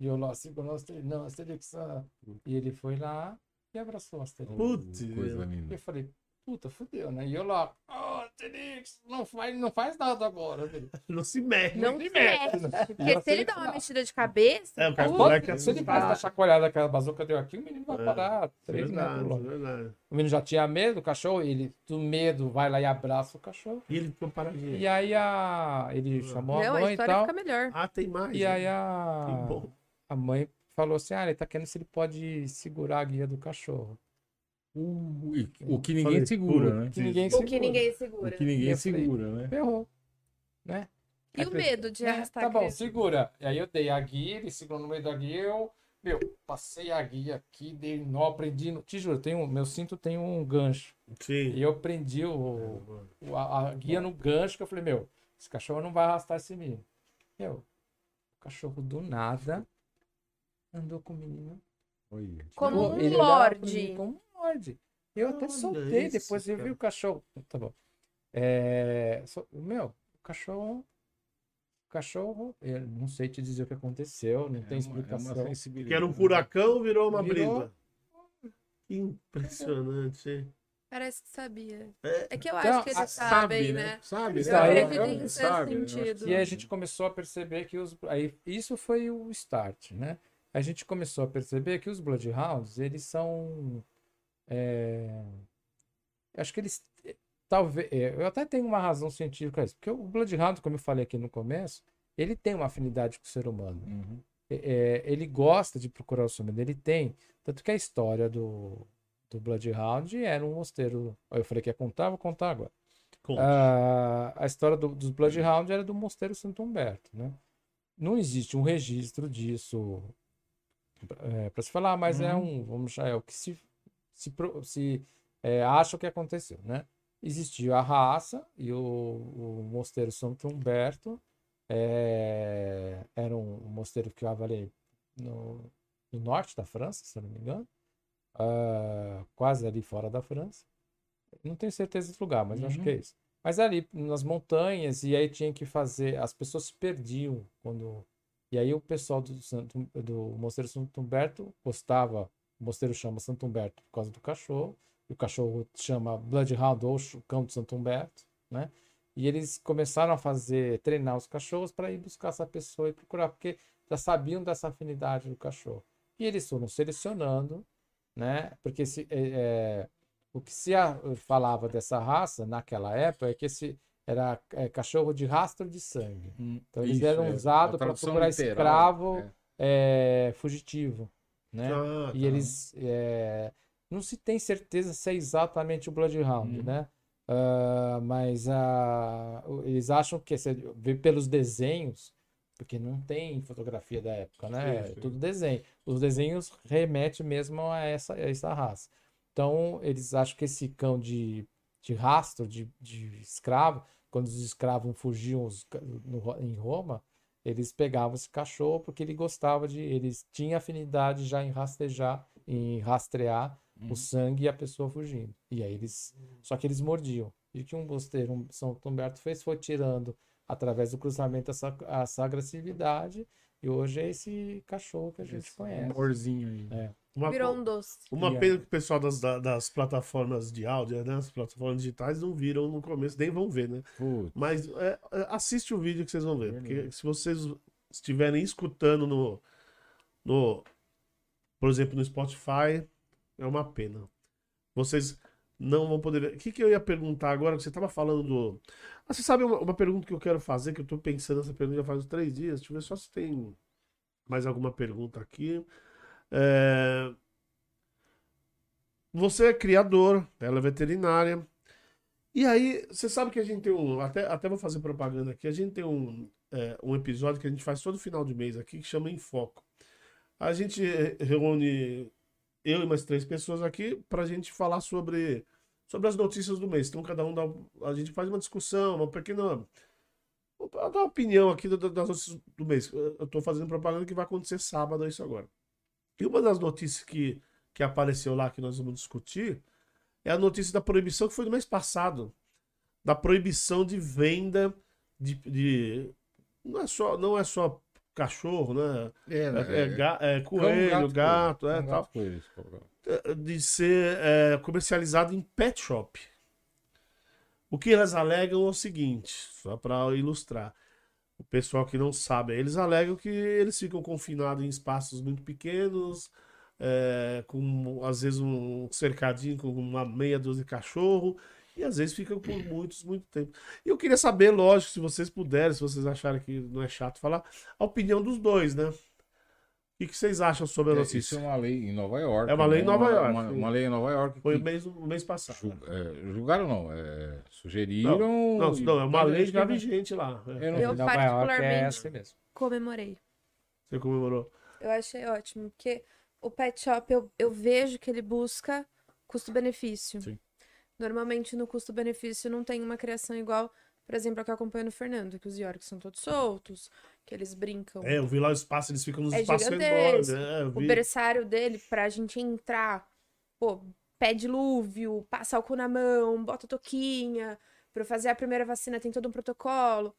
E eu lá, assim, com o Asterix, não, Asterix. ah. E ele foi lá e abraçou o Asterix. Putz, Coisa E linda. eu falei, puta, fudeu, né? E eu lá, oh, Asterix, não faz, não faz nada agora. Asterix." Não se mexe. Não se mexe. Porque E se ele dá uma mexida de cabeça, É, o cara- moleque Se ele faz assustado. essa chacoalhada que a bazuca deu aqui, o menino vai É, parar três Verdade, verdade. O menino já tinha medo do cachorro, ele, do medo, vai lá e abraça o cachorro. E ele ficou paradinho. E aí a, ele chamou a não, a mãe e história tal. fica melhor. Ah, tem mais. E né? aí Que a, bom. a mãe falou assim: ah, ele tá querendo se ele pode segurar a guia do cachorro. E- o que ninguém Falei, segura, né? Que ninguém O segura. que ninguém O segura. que ninguém falei, segura, né? Ferrou. Né? E Aí o medo de "É, arrastar Tá bom, criança? segura. E aí eu dei a guia, ele segurou no meio da guia, eu, meu, passei a guia aqui, dei nó, prendi. No, te juro, tem um, meu cinto tem um gancho. Sim. E eu prendi o, o- a, a guia no gancho, que eu falei, meu, esse cachorro não vai arrastar esse menino. Meu, o cachorro do nada andou com o menino. Olha. Como um olhava pra lorde. Como lorde. Eu até Olha soltei, isso, depois eu vi cara. o cachorro. Tá bom. É, meu, o cachorro. O cachorro, eu não sei te dizer o que aconteceu, não tem É uma- é uma explicação. sensibilidade. Que era um furacão, virou uma Virou- brisa. Que impressionante, hein? Parece que sabia. É. É que eu Então, acho que a- eles sabem, né? Sabe, né? sabem, Eu- eles eu- têm esse sabe, né? sentido. E aí a gente começou a perceber que os. Aí, isso foi o start, né? A gente começou a perceber que os Bloodhounds, eles são. É, Acho que eles. Talvez. é, Eu até tenho uma razão científica a isso. Porque o Bloodhound, como eu falei aqui no começo, ele tem uma afinidade com o ser humano. Uhum. É, ele gosta de procurar o humano, ele tem. Tanto que a história do, do Bloodhound era um mosteiro. Eu falei que ia contar, vou contar agora. Ah, a história do- dos Bloodhound era do Mosteiro Santo Humberto, né? Não existe um registro disso para se falar, mas é um, vamos chamar, é o que se, se, se é, que aconteceu, né? Existia a raça e o, o Mosteiro Santo Humberto é, era um, mosteiro que ficava ali no, no norte da França, se não me engano, ah, quase ali fora da França. Não tenho certeza do lugar, mas eu acho Uhum. que é isso. Mas ali nas montanhas, e aí tinha que fazer. As pessoas se perdiam quando. E aí o pessoal do, Santo, do Mosteiro Santo Humberto gostava. O mosteiro chama Santo Humberto por causa do cachorro. E o cachorro chama Bloodhound ou Cão de Santo Humberto, né? E eles começaram a fazer, treinar os cachorros para ir buscar essa pessoa e procurar, porque já sabiam dessa afinidade do cachorro. E eles foram selecionando, né? Porque se, é, é, o que se falava dessa raça naquela época é que esse era é, cachorro de rastro de sangue. Então eles Isso, eram é. usados para procurar literal, escravo é, fugitivo, né? Ah, E tá. eles é, não se tem certeza se é exatamente o Bloodhound, Uhum. né? Ah, mas o- eles acham que você vê pelos desenhos, porque não tem fotografia da época, né? Sim, É sim. tudo desenho. Os desenhos remetem mesmo a essa, a essa raça. Então, eles acham que esse cão de, de rastro, de, de escravo, quando os escravos fugiam os no em Roma, eles pegavam esse cachorro porque ele gostava de. Eles tinham afinidade já em rastejar, em rastrear o sangue e a pessoa fugindo. E aí eles. Só que eles mordiam. E o que um mosteiro, um São Humberto fez foi tirando, através do cruzamento, essa, essa agressividade. E hoje é esse cachorro que a gente conhece. Amorzinho aí. É. Uma, Virou um doce. uma E pena que o pessoal das, da- das plataformas de áudio, né? As plataformas digitais não viram no começo, nem vão ver, né? Putz. Mas é, é, assiste o vídeo que vocês vão ver. Porque se vocês estiverem escutando no, no. Por exemplo, no Spotify, é uma pena. Vocês não vão poder ver. O que, que eu ia perguntar agora? que Você estava falando do. Ah, você sabe uma, uma pergunta que eu quero fazer, que eu estou pensando nessa pergunta já faz uns três dias. Deixa eu ver só se tem mais alguma pergunta aqui. É, Você é criador, ela é veterinária. E aí, você sabe que a gente tem um. Até, até vou fazer propaganda aqui. A gente tem um, é, um episódio que a gente faz todo final de mês aqui que chama Em Foco. A gente eh, reúne eu e mais três pessoas aqui para a gente falar sobre, sobre as notícias do mês. Então, cada um dá. A gente faz uma discussão, uma pequena. Dar uma opinião aqui das notícias do mês. Eu estou fazendo propaganda que vai acontecer sábado, é isso agora. E uma das notícias que, que apareceu lá que nós vamos discutir é a notícia da proibição que foi no mês passado. Da proibição de venda de. de- não, é só, não é só cachorro, né? É, É, é ga- é coelho, gato, coelho. é, tal. gato, coelho. É, De ser é, comercializado em pet shop. O que elas alegam é o seguinte, só para ilustrar. O pessoal que não sabe, eles alegam que eles ficam confinados em espaços muito pequenos, é, com às vezes um cercadinho com uma meia dúzia de cachorro, e às vezes ficam por muitos, muito tempo. E eu queria saber, lógico, se vocês puderem, se vocês acharem que não é chato falar, a opinião dos dois, né? O que vocês acham sobre a É, Isso notícia? é uma lei em Nova York. É uma lei em né? Nova Uma- York, Uma, uma lei em Nova York. Foi mês, o mês passado. ju- é, julgaram não, é, sugeriram. Não, e- não, é uma lei já vigente lá. É. Eu não- Eu York é particularmente- assim mesmo. Comemorei. Você comemorou. Eu achei ótimo, porque o pet shop eu, eu vejo que ele busca custo-benefício. Sim. Normalmente no custo-benefício não tem uma criação igual, por exemplo, a que eu acompanho no Fernando, que os Yorks são todos soltos, que eles brincam. É, eu vi lá o espaço, eles ficam nos É espaços enormes. É, eu O vi. berçário dele, pra gente entrar, pô, pé dilúvio, passar o cu na mão, bota toquinha, pra fazer a primeira vacina tem todo um protocolo.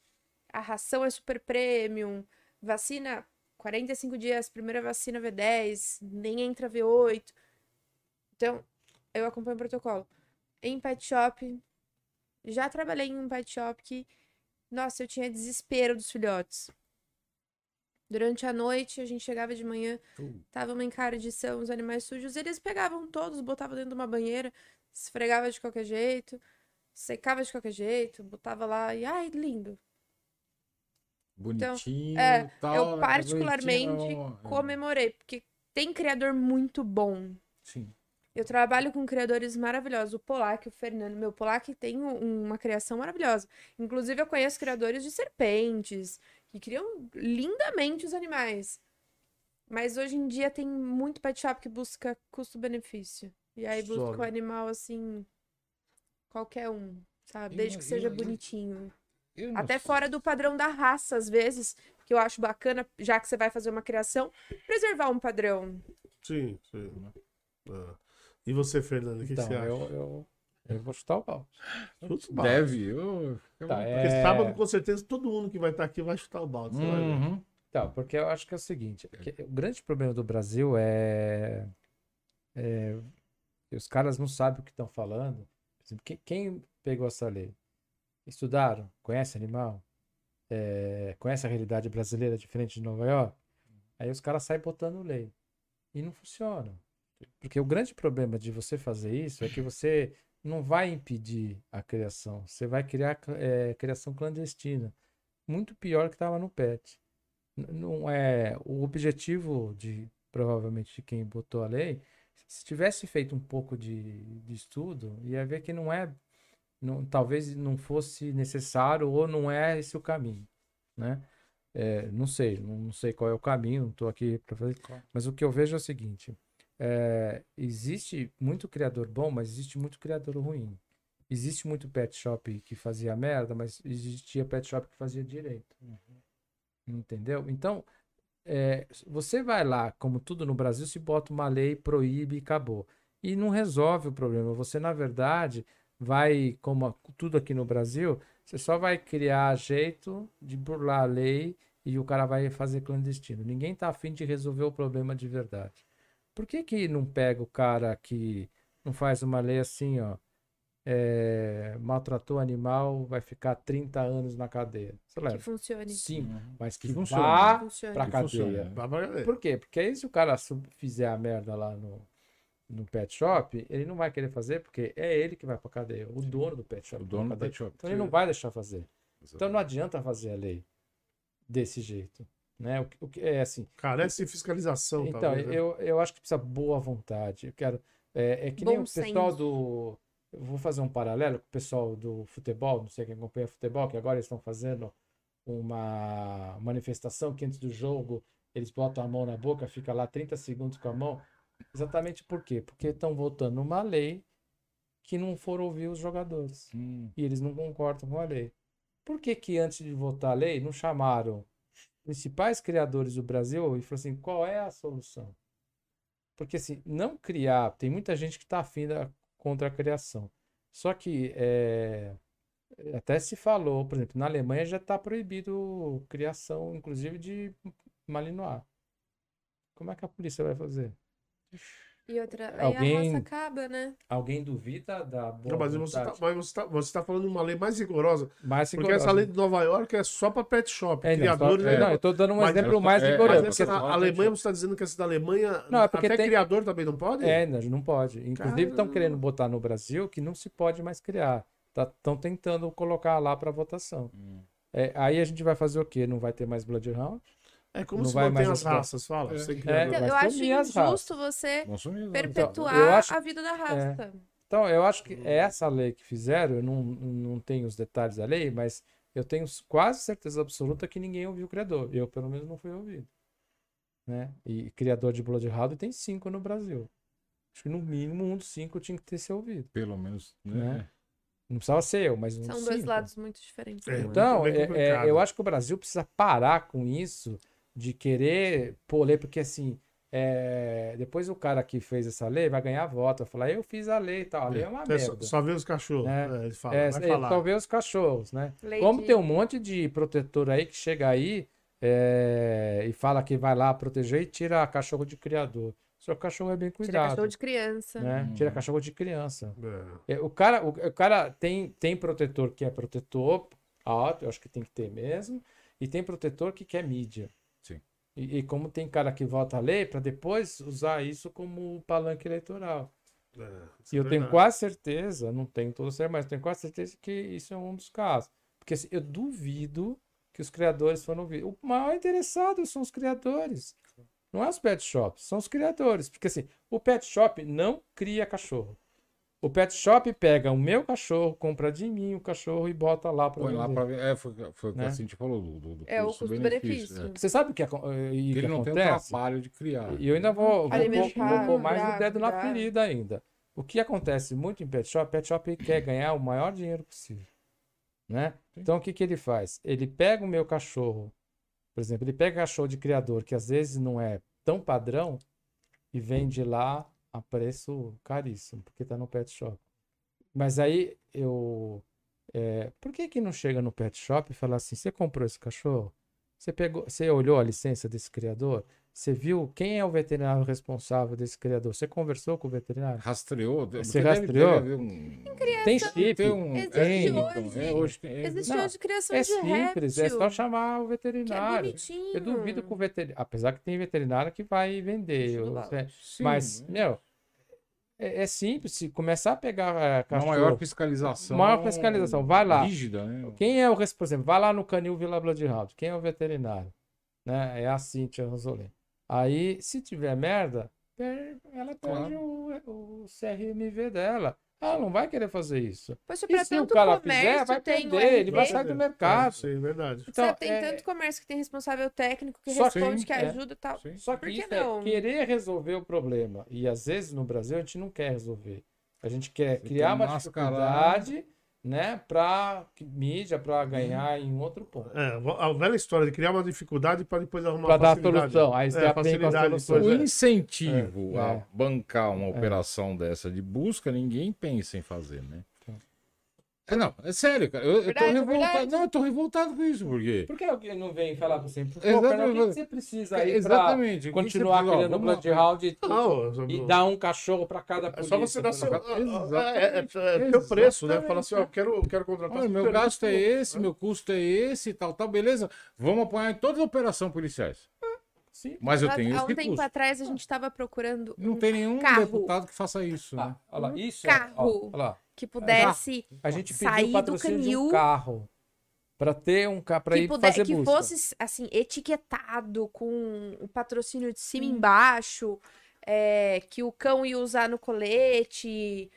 A ração é super premium, vacina 45 dias, primeira vacina V10, nem entra V8. Então, eu acompanho o protocolo. Em pet shop, já trabalhei em um pet shop que, nossa, eu tinha desespero dos filhotes. Durante a noite, a gente chegava de manhã, tava uma encardição, os animais sujos, eles pegavam todos, botavam dentro de uma banheira, esfregava de qualquer jeito, secava de qualquer jeito, botava lá e, ai, lindo. bonitinho, é, tal, eu né, particularmente bonitinho, é. comemorei, porque tem criador muito bom. Sim. Eu trabalho com criadores maravilhosos. O Polac, o Fernando. Meu, Polac tem um- uma criação maravilhosa. Inclusive, eu conheço criadores de serpentes, que criam lindamente os animais. Mas hoje em dia tem muito pet shop que busca custo-benefício. E aí Só, busca o né? animal assim. Qualquer um, sabe? Desde que seja bonitinho. Até sei. fora do padrão da raça, às vezes. Que eu acho bacana, já que você vai fazer uma criação, preservar um padrão. Sim, sim. Ah. E você, Fernando, o que, Então, que você acha? eu, eu, eu vou chutar o balde. Chuta o balde. Deve. Eu, eu- Tá, Porque é... sábado, com certeza, todo mundo que vai estar aqui vai chutar o balde. Uhum. Então, porque eu acho que é o seguinte, que o grande problema do Brasil é, é que os caras não sabem o que estão falando. Por exemplo, quem, quem pegou essa lei? Estudaram? Conhece animal? É, conhece a realidade brasileira diferente de Nova York? Aí os caras saem botando lei. E não funciona. Porque o grande problema de você fazer isso é que você não vai impedir a criação. Você vai criar é, criação clandestina. Muito pior que estava no PET. Não é o objetivo de provavelmente de quem botou a lei. Se tivesse feito um pouco de, de estudo, ia ver que não é, não, talvez não fosse necessário ou não é esse o caminho, né? É, não sei, não, não sei qual é o caminho, não estou aqui para fazer. Mas o que eu vejo é o seguinte: é, existe muito criador bom, mas existe muito criador ruim. Existe muito pet shop que fazia merda, mas existia pet shop que fazia direito. Entendeu? Então, é, você vai lá, como tudo no Brasil, se bota uma lei, proíbe e acabou. E não resolve o problema. Você, na verdade, vai, como a- tudo aqui no Brasil, você só vai criar jeito de burlar a lei e o cara vai fazer clandestino. Ninguém tá afim de resolver o problema de verdade. Por que que não pega o cara que não faz uma lei assim, ó? é, maltratou animal, vai ficar 30 anos na cadeia. Que funcione. Sim, mas que, Que funcione. vá Funcione. pra cadeia. funcione. Cadeia. Por quê? Porque aí se o cara fizer a merda lá no, no pet shop, ele não vai querer fazer porque é ele que vai pra cadeia, o dono do pet shop. O dono do pet shop. Então ele não vai deixar fazer. Então não adianta fazer a lei desse jeito. Né? O, que- o que é assim. Carece de fiscalização, Então, talvez, né? eu, eu acho que precisa boa vontade. Eu quero. É, é que nem Bom o pessoal senso. do. Eu vou fazer um paralelo com o pessoal do futebol, não sei quem acompanha futebol, que agora eles estão fazendo uma manifestação que antes do jogo eles botam a mão na boca, fica lá 30 segundos com a mão. Exatamente por quê? Porque estão votando uma lei que não foram ouvir os jogadores. Hum, E eles não concordam com a lei. Por que que antes de votar a lei não chamaram principais criadores do Brasil e falaram assim, qual é a solução? Porque assim, não criar, tem muita gente que está afim da, contra a criação. Só que é, até se falou, por exemplo, na Alemanha já está proibido criação, inclusive de malinois. Como é que a polícia vai fazer? E outra, aí a Alguém- raça acaba, né? Alguém duvida da boa Não, mas você tá, mas você tá, você tá falando de uma lei mais rigorosa. Mais Porque rigorosa. essa lei de Nova York é só para pet shop. É, não, só- criadores. é, né? não, eu tô dando um Mas- exemplo mais é, rigoroso. Mas porque- na só Alemanha, você está dizendo que essa da Alemanha, Não, é porque até tem- criador também não pode? É, não, não pode. Inclusive estão querendo botar no Brasil que não se pode mais criar. Estão tentando colocar lá para votação. hum. É, aí a gente vai fazer o quê? Não vai ter mais Bloodhound? É como Não se mantém mais as raças, fala. É. É. Então, eu acho injusto você perpetuar eu acho- a vida da raça. Então, eu acho que essa lei que fizeram, eu não, não tenho os detalhes da lei, mas eu tenho quase certeza absoluta que ninguém ouviu o criador. Eu, pelo menos, não fui ouvido. Né? E criador de Bloodhound tem cinco no Brasil. Acho que no mínimo um dos cinco tinha que ter sido ouvido. Pelo menos, né? Né? Não precisava ser eu, mas um São dois cinco. lados muito diferentes. É? Então, é- é, eu acho que o Brasil precisa parar com isso de querer pôr lei, porque assim, é, depois o cara que fez essa lei vai ganhar voto, vai falar, eu fiz a lei e tal, a lei é uma É, só, merda. só vê os cachorros. É. É, ele fala, É, vai é, falar. só ver os cachorros, né? Lei Como tem um monte de protetor aí que chega aí é, e fala que vai lá proteger e tira cachorro de criador. Seu cachorro é bem Tira cuidado, cachorro de criança. né? Hum. Tira cachorro de criança. É. É, O cara, o, o cara tem, tem protetor que é protetor alto, eu acho que tem que ter mesmo, e tem protetor que quer mídia. E, e como tem cara que vota a lei para depois usar isso como palanque eleitoral. É, E é eu tenho verdade. quase certeza, não tenho todo certo, mas tenho quase certeza que isso é um dos casos. Porque assim, eu duvido que os criadores foram vir. O maior interessado são os criadores. Não é os pet shops, são os criadores. Porque assim, o pet shop não cria cachorro. O pet shop pega o meu cachorro, compra de mim o cachorro e bota lá para Põe lá pra ver. É, foi, foi o que Né? a Cintia falou do, do, do É o custo-benefício, é. Você sabe o que, e Ele que não tem o trabalho de criar. E eu ainda vou, vou, vou pôr mais o dedo na ferida ainda. O que acontece muito em pet shop, pet shop quer ganhar o maior dinheiro possível, né? Então o que que ele faz? Ele pega o meu cachorro, por exemplo, ele pega cachorro de criador que às vezes não é tão padrão e vende lá a preço caríssimo, porque tá no pet shop. Mas aí eu é, por que que não chega no pet shop e fala assim, você comprou esse cachorro? Você pegou, você olhou a licença desse criador? Você viu quem é o veterinário responsável desse criador? Você conversou com o veterinário? Rastreou? Você rastreou? um- Tem chip. Tem um. Existe é, hoje. então, é, hoje tem. é, Existe Não, hoje criação É de simples, é réptil, só chamar o que é veterinário. bonitinho. Eu duvido que o veterinário, apesar que tem veterinário que vai vender, eu- é, Sim, mas, né? meu, é, é simples, se começar a pegar é, Uma cachorro, maior fiscalização. Maior fiscalização, vai lá. Rígida, né? Quem é o, res- por exemplo, vai lá no Canil Vila Bloodhound, quem é o veterinário? Né? É a Cíntia Rosolém. Aí, se tiver merda, ela perde o, o CRMV dela. Ela não vai querer fazer isso. Poxa, E se o tanto cara comércio fizer, vai perder, ele vai sair do É, mercado. sim, verdade. Então, Sabe, tem é- tanto comércio que tem responsável técnico que Só responde, que é. ajuda e tal. Sim. Só que Por que isso não? é querer resolver o problema. E às vezes no Brasil a gente não quer resolver. A gente quer Você criar uma mascarar. dificuldade, né, para mídia, para ganhar em outro ponto. É, a velha história de criar uma dificuldade para depois arrumar Para dar facilidade. solução. Aí você É, aprende com as facilidade depois, O é. incentivo É. a É. bancar uma operação dessa de busca, ninguém pensa em fazer, né? É, não, é sério, cara. Eu, eu tô Verdade, revoltado. verdade. Não, eu tô revoltado com isso, porque. Por que alguém não vem falar com você? Pô, Exatamente. Fernando, o que você precisa aí Exatamente. você continuar criando vamos lá. Bloodhound e, Não, e dar um cachorro para cada É polícia? só você dar seu. Exatamente. É, é, é, é teu preço, né? Exatamente. Fala assim, ó, eu quero, quero contratar. Olha, meu gasto é esse, meu custo é esse e tal, tal, beleza. Vamos apoiar em todas as operações policiais. Sim. Mas eu Há- tenho Há um tempo recurso. atrás a gente estava procurando Não um tem nenhum carro. deputado que faça isso, né? Ah, olha lá, isso carro. É, ó, olha lá. Que pudesse A gente Sair pediu do de um canil. carro para ter um carro para ir puder, fazer que busca. fosse assim etiquetado com o patrocínio de cima e embaixo, é, que o cão ia usar no colete.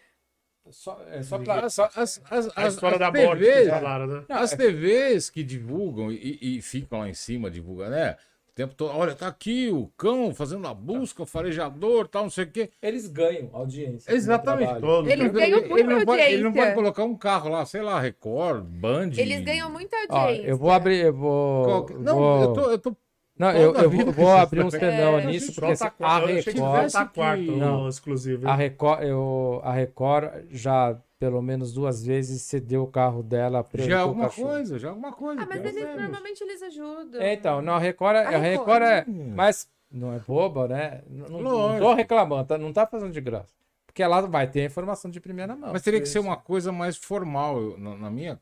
Só, é só pra, As, as, as, A história as da morte que TVs, falaram, né? Não, As é- TVs que divulgam e, e ficam lá em cima, divulgam, né? O tempo todo, olha, tá aqui o cão fazendo a busca, o farejador, tal, não sei o quê. Eles ganham audiência. Exatamente. Todos, Eles ganham ele, muita não pode, ele não audiência. pode colocar um carro lá, sei lá, Record, Band. Eles ganham muita audiência. eu vou abrir, eu vou. Qualquer- Não, vou- eu tô, eu tô Não, eu, eu vou, vou abrir um estão- senão É, nisso, porque tá a quarto, eu achei que Record, tá quarto Não. exclusivo. a Record, eu, a Record já pelo menos duas vezes cedeu o carro dela para Já é alguma coisa, já é alguma coisa. Ah, mas eles menos. normalmente eles ajudam. É, então, não, a Record, é- a Record, Record é, Hum. mas não é boba, né? Não, não, tô reclamando, tá? não tá fazendo de graça. Porque ela vai ter a informação de primeira mão. Mas teria que ser uma coisa mais formal, eu- na, na minha.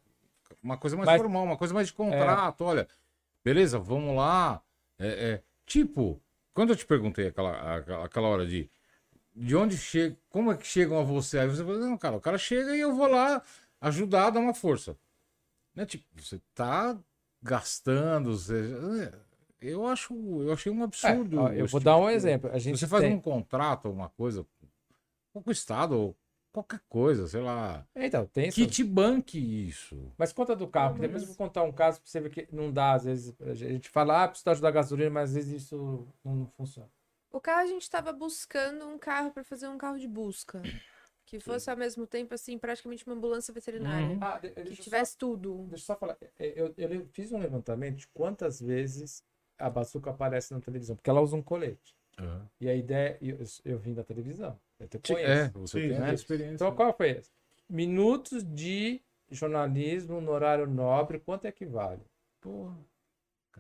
Uma coisa mais Mas- formal, uma coisa mais de contrato. Olha, beleza, vamos lá. É, é, tipo, quando eu te perguntei aquela, aquela, aquela hora de. De onde chega. Como é que chegam a você? Aí você falou, não, cara, o cara chega e eu vou lá ajudar dar uma força. Né? Tipo, você tá gastando. Você, eu acho. Eu achei um É, absurdo. ó, eu vou tipo dar de um coisa. exemplo. A gente você faz tem... um contrato, uma coisa, com o Estado, ou qualquer coisa, sei lá, Então, tem que isso. te banque isso. Mas conta do carro, que depois eu vou contar um caso pra você ver que não dá, às vezes. A gente fala, ah, precisa ajudar a gasolina, mas às vezes isso não funciona. O carro a gente tava buscando um carro para fazer um carro de busca. Que fosse ao mesmo tempo, assim, praticamente uma ambulância veterinária. Uhum. Ah, de- Que eu tivesse tudo. só, deixa eu só falar. É, Eu, eu le- fiz um levantamento de quantas vezes a bazuca aparece na televisão, porque ela usa um colete. E a ideia, eu, eu vim da televisão. Eu te conheço. É, você Sim, tem né? a experiência. Então, qual foi esse? Minutos de jornalismo no horário nobre, quanto equivale? Porra,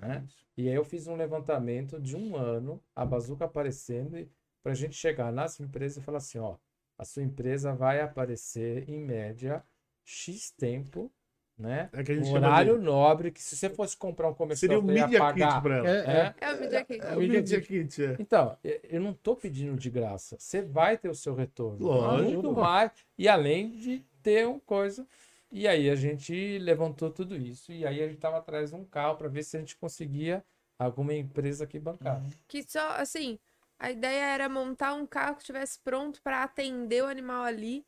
Né? E aí eu fiz um levantamento de um ano, a bazuca aparecendo, para a gente chegar nas empresas e falar assim, ó, a sua empresa vai aparecer em média X tempo, né? É que a gente Um horário de- nobre, que se você fosse comprar um comercial, Seria o você ia Media pagar. Kit pra ela. É, É? É o Media Kit. É o Media Kit, é. Então, e- eu não estou pedindo de graça. Você vai ter o seu retorno. Lógico. Muito mais. E além de ter uma coisa. E aí a gente levantou tudo isso e aí a gente tava atrás de um carro para ver se a gente conseguia alguma empresa que bancar. Que só, assim, a ideia era montar um carro que estivesse pronto para atender o animal ali.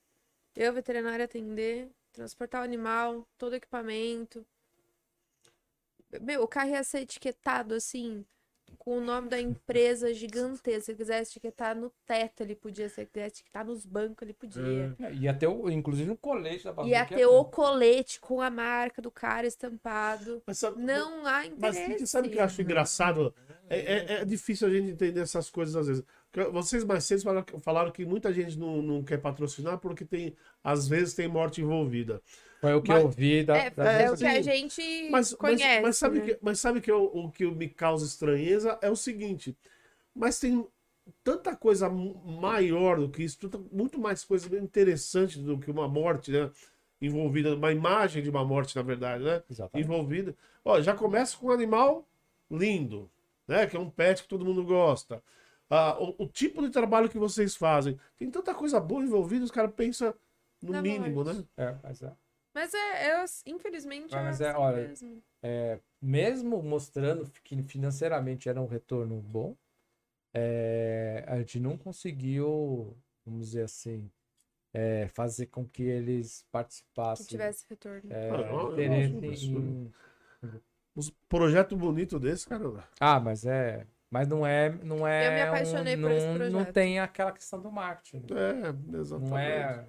Eu, veterinário, atender, transportar o animal, todo o equipamento. Meu, o carro ia ser etiquetado assim, com o nome da empresa gigantesca. Se ele quisesse etiquetar no teto, ele podia. Se ele quisesse etiquetar nos bancos, ele podia. É, Ia ter, o, inclusive, um colete da Ia Bazuca. ter o colete com a marca do cara estampado. Mas sabe, Não há mas interesse. que- sabe o que eu acho engraçado? É, é- é difícil a gente entender essas coisas às vezes. Vocês mais cedo falaram, falaram que muita gente não, não quer patrocinar porque tem, às vezes tem morte envolvida. Foi o que Mas- eu vi da, É, da é o que a gente Mas, mas, conhece. mas sabe, né? que, mas sabe que eu- o que me causa estranheza é o seguinte: mas tem tanta coisa maior do que isso, tanta- muito mais coisa interessante do que uma morte, né? Envolvida, uma imagem de uma morte, na verdade, né? Exatamente. envolvida. Ó, já começa com um animal lindo, né? Que é um pet que todo mundo gosta. Ah, o, o tipo de trabalho que vocês fazem. Tem tanta coisa boa envolvida, os caras pensam no Na mínimo, morte. né? É, mas é. Mas é, é, infelizmente, Ah, mas é é, assim olha, mesmo. mesmo mostrando que financeiramente era um retorno bom, é, a gente não conseguiu, vamos dizer assim, é, fazer com que eles Que participassem. tivesse retorno. é, Ah, eu- eu em- Uns projeto bonito desse, cara. Ah, mas é. Mas não é. Não é Eu me apaixonei um, por esse não, Não projeto. tem aquela questão do marketing. É, exatamente. Não é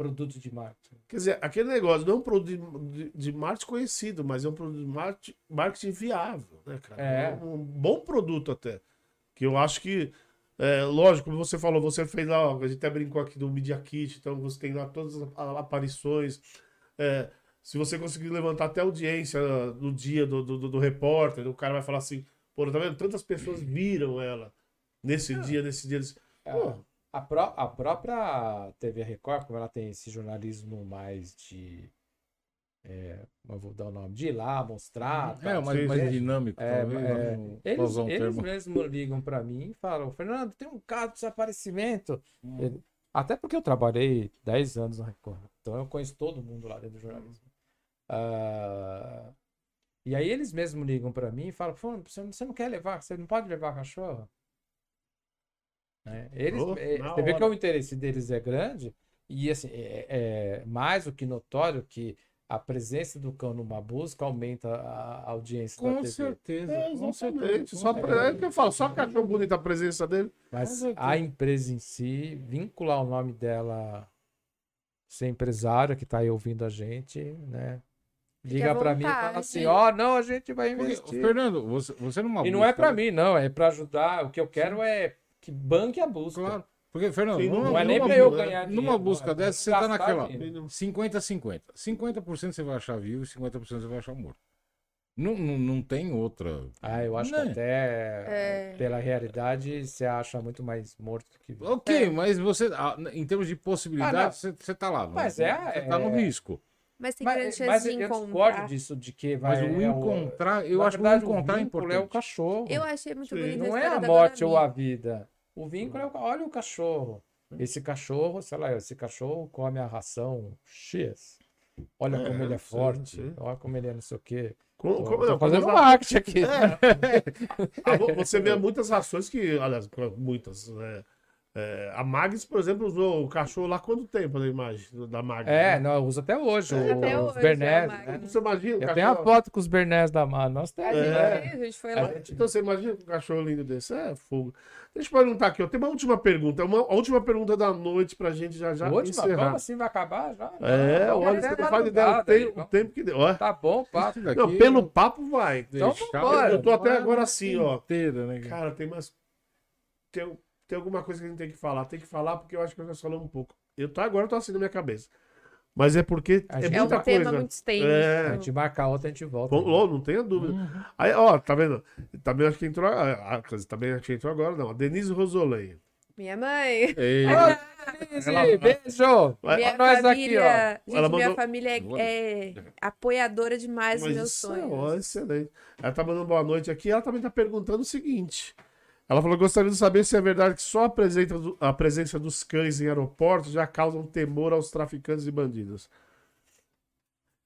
produto de marketing. Quer dizer, aquele negócio não é um produto de, de, marketing conhecido, mas é um produto de marketing, marketing viável, né, cara? É. um bom produto até. Que eu acho que, é, lógico, como você falou, você fez lá, a gente até brincou aqui do Media Kit, então você tem lá todas as aparições. é, se você conseguir levantar até a audiência no dia do, do, do- do repórter, o cara vai falar assim, pô, tá vendo? Tantas pessoas viram ela nesse dia, nesse dia. Nesse... Pô, A, pró- a própria TV Record, como ela tem esse jornalismo mais de. É, eu vou dar o nome, de ir lá, mostrar. É, tal, mais, mais dinâmico, É, talvez. é, né? Eles, usar um eles mesmos ligam pra mim e falam, Fernando, tem um caso de desaparecimento. Hum. Ele- até porque eu trabalhei 10 anos na Record, então eu conheço todo mundo lá dentro do jornalismo. Ah, e aí eles mesmos ligam pra mim e falam, "Fulano, você não, você não quer levar, você não pode levar cachorro? Né? Eles, Oh, é, você vê que o interesse deles é grande e assim, é, é mais do que notório que a presença do cão numa busca aumenta a, audiência da Com TV. certeza. é, com certeza. Só é o que eu falo, só que achou bonita a presença dele. Mas a empresa em si, vincular o nome dela, ser empresária que está aí ouvindo a gente, né? Liga para mim e fala assim: ó, não, a gente vai investir. Fernando, você, você numa E não é busca- para mim, não, é para ajudar. O que eu quero é que banque a busca. Claro. Porque, Fernando, Sim, numa, Não é nem para eu ganhar dinheiro. Numa busca não, é dessa, você tá naquela dinheiro. 50-50. 50% você vai achar vivo e 50% você vai achar morto. Não, não, não tem outra. Ah, eu acho Né? que até É. pela realidade você acha muito mais morto que vivo. Ok, É. mas você, ah, em termos de Ah, possibilidade, você, você tá lá. Mas né? é- Você tá no é- risco. Mas tem Mas, grande mas chance eu de discordo encontrar. disso, de que vai. Mas o é encontrar, eu na acho que o verdade, encontrar é vínculo importante. é o cachorro. Eu achei muito Sim. bonito Não é a morte ou a vida. O vínculo é o, olha o cachorro. Esse cachorro, sei lá, esse cachorro come a ração X. Olha É, como ele é sim, forte. sim. Olha como ele é não sei o quê. Com- Tô, com- tô não, fazendo como- marketing aqui. Ah, vo- Você vê muitas rações que, aliás, muitas. né? É, a Magnus, por exemplo, usou o cachorro lá quanto tempo na imagem da Magnus? É, né? não, eu uso até hoje. É, o- até os hoje, é Bernés, o né? Magnus. Você imagina Eu tenho a foto com os Bernés da mão. Nós temos. É. a gente foi lá. Então você imagina um cachorro lindo desse? É fogo. Deixa eu perguntar aqui, ó. Tem uma última pergunta. Uma, a última pergunta da noite pra gente já já Última, encerrar. como assim vai acabar já? É, Não, olha, você não faz ideia tempo, o tempo que deu. Ó, Tá bom, papo. Daqui não, pelo papo vai. Então vambora. Eu tô até agora assim, ó. Inteira, né? cara? Cara, tem mais. Tem, tem alguma coisa que a gente tem que falar. Tem que falar porque eu acho que eu já falamos um pouco. Eu tô, agora eu tô assim na minha cabeça. Mas é porque A é gente- É um muita tema coisa. muito extenso. É. A gente marca outra, a gente volta. Bom, ó, não tenha dúvida. Uhum. Aí, ó, tá vendo? Também acho que entrou. ah, dizer, também acho que entrou agora, não. A Denise Rosolei. Minha mãe. Ei, Denise, Ela- beijo! Minha nós aqui, família, ó. gente, Ela minha mandou- família é, é apoiadora demais dos meus isso é sonhos. ó, excelente. Ela tá mandando boa noite aqui. Ela também tá perguntando o seguinte. Ela falou: gostaria de saber se é verdade que só a presença, do- a presença dos cães em aeroportos já causam temor aos traficantes e bandidos.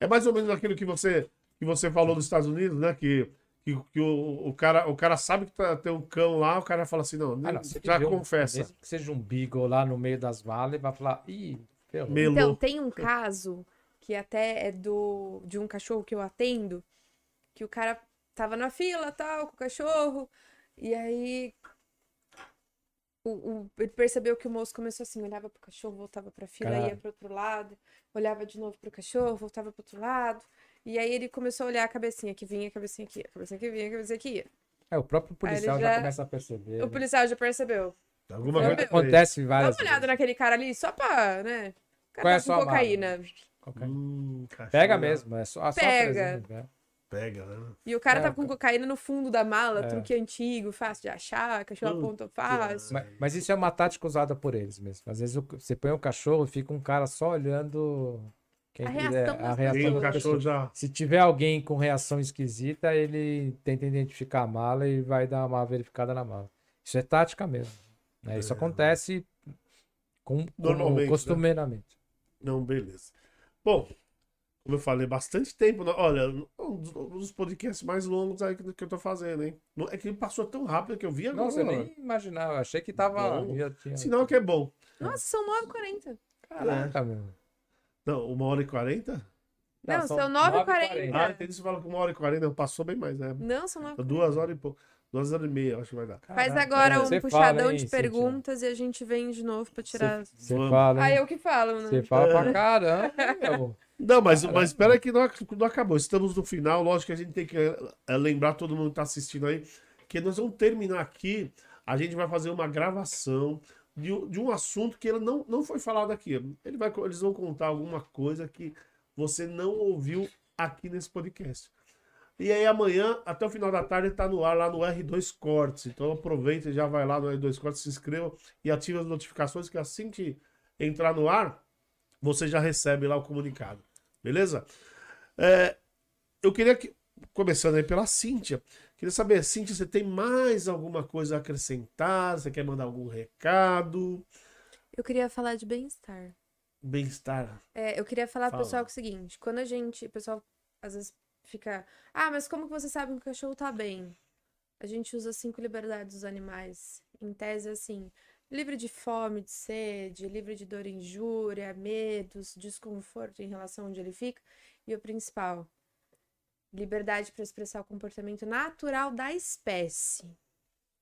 É mais ou menos aquilo que você, que você falou dos Estados Unidos, né? Que, que, que o, o, cara, o cara sabe que tá, tem um cão lá, o cara fala assim, não, Ah, já vê um- confessa. mesmo que seja um beagle lá no meio das valas, ele vai falar, ih, ferrou. Melou. Então, tem um caso que até é do de um cachorro que eu atendo, que o cara tava na fila, tal, com o cachorro, e aí o, o- ele percebeu que o moço começou assim, olhava pro cachorro, voltava pra fila, ia Caralho. pro outro lado, olhava de novo pro cachorro, voltava pro outro lado, e aí ele começou a olhar a cabecinha que vinha, a cabecinha que ia, a cabecinha que vinha, a cabecinha que ia. É, o próprio policial já... já- começa a perceber. O né? policial já percebeu. Alguma Meu coisa. Acontece Dá várias uma olhada naquele cara ali, só pra, né? O Qual é cara a tá sua com cocaína. Hum. Pega mesmo, é só, só a Pega. presença, né? Pega, né? E o cara É, tava o com ca- cocaína no fundo da mala, É. truque antigo, fácil de achar, cachorro apontou fácil. Mas, mas isso é uma tática usada por eles mesmo. Às vezes o- você põe o cachorro e fica um cara só olhando quem A quiser- reação a reação cachorro já. Se tiver alguém com reação esquisita, ele tenta identificar a mala e vai dar uma verificada na mala. Isso é tática mesmo. né? Isso É. acontece com, com- Normalmente, né? costumeiramente. Não, beleza. Bom, como eu falei, bastante tempo. né? Olha, um dos- podcasts mais longos aí que, eu tô fazendo, hein? É que passou tão rápido que eu vi agora. Nossa, eu nem imaginava. eu Achei que tava. Tinha- Sinal que é bom. Nossa, são 9h40. Caraca, meu. Não, uma hora e quarenta? Não, são 9h40. Ah, entendi. Você fala que uma hora e quarenta. Não, passou bem mais, né? Não, são 9 Duas horas e pouco. Duas horas e meia, acho que vai dar. Faz Caraca, agora é, um puxadão fala, hein, de perguntas e a gente vem de novo pra tirar. Você fala, Ah, hein? eu que falo, né? Você fala pra caramba, meu. Não, mas, mas espera que não, não acabou. Estamos no final. Lógico que a gente tem que eh, lembrar todo mundo que está assistindo aí que nós vamos terminar aqui. A gente vai fazer uma gravação de, um- de um assunto que ele não, não foi falado aqui. Ele vai, eles vão contar alguma coisa que você não ouviu aqui nesse podcast. E aí amanhã, até o final da tarde, está no ar lá no R2 Cortes. Então aproveita e já vai lá no R2 Cortes, se inscreva e ative as notificações que assim que entrar no ar, você já recebe lá o comunicado. Beleza? É, eu queria que, começando aí pela Cíntia, queria saber, Cíntia, você tem mais alguma coisa a acrescentar? Você quer mandar algum recado? Eu queria falar de bem-estar. Bem-estar. É, eu queria falar pro Fala. pessoal que é o seguinte: quando a gente. O pessoal às vezes fica. Ah, mas como que você sabe que o cachorro tá bem? A gente usa cinco liberdades dos animais. Em tese, assim. Livre de fome, de sede, livre de dor e injúria, medos, desconforto em relação a onde ele fica. E o principal, liberdade para expressar o comportamento natural da espécie.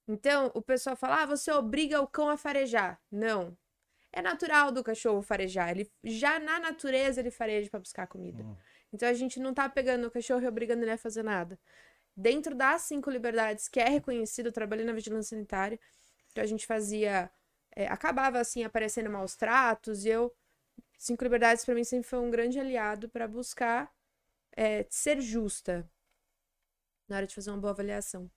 Então, o pessoal fala: ah, você obriga o cão a farejar. Não. É natural do cachorro farejar. Ele já na natureza ele fareja para buscar comida. Então a gente não tá pegando o cachorro e obrigando ele a fazer nada. Dentro das cinco liberdades que é reconhecido, eu trabalhei na vigilância sanitária, então a gente fazia, é, acabava assim aparecendo maus tratos e eu cinco liberdades para mim sempre foi um grande aliado para buscar é, ser justa na hora de fazer uma boa avaliação.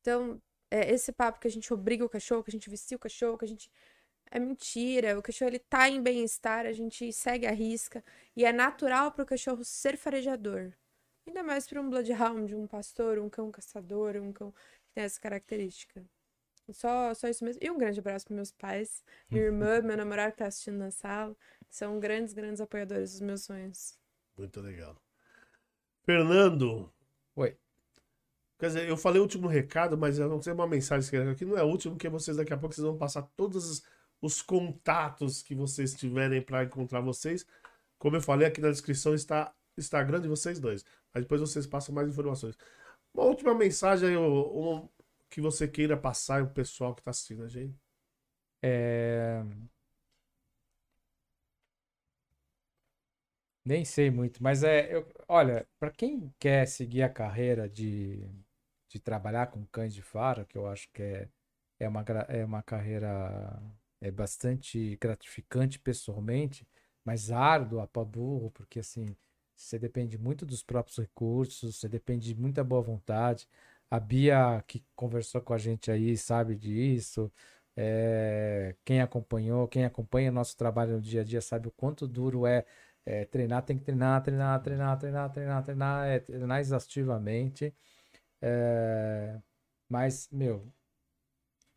Então é, esse papo que a gente obriga o cachorro, que a gente vestia o cachorro, que a gente é mentira. O cachorro ele tá em bem-estar, a gente segue a risca e é natural para o cachorro ser farejador. Ainda mais para um bloodhound, um pastor, um cão caçador, um cão que tem essa característica. Só, só isso mesmo. E um grande abraço para meus pais, minha irmã, meu namorado que tá assistindo na sala. São grandes, grandes apoiadores dos meus sonhos. Muito legal. Fernando. Oi. Quer dizer, eu falei o último recado, mas eu não sei uma mensagem que aqui não é o último, porque vocês daqui a pouco vocês vão passar todos os, os contatos que vocês tiverem para encontrar vocês. Como eu falei, aqui na descrição está o Instagram de vocês dois. Mas depois vocês passam mais informações. Uma última mensagem aí, um- que você queira passar o pessoal que está assistindo a gente. É... Nem sei muito, mas é, eu, olha, para quem quer seguir a carreira de, de trabalhar com cães de faro, que eu acho que é, é uma, é uma carreira é bastante gratificante pessoalmente, mas árdua para burro, porque assim, você depende muito dos próprios recursos, você depende de muita boa vontade. A Bia, que conversou com a gente aí, sabe disso. É, quem acompanhou, quem acompanha nosso trabalho no dia a dia sabe o quanto duro é, é, treinar, tem que treinar, treinar, treinar, treinar, treinar, treinar, é, treinar exaustivamente. É, mas, meu,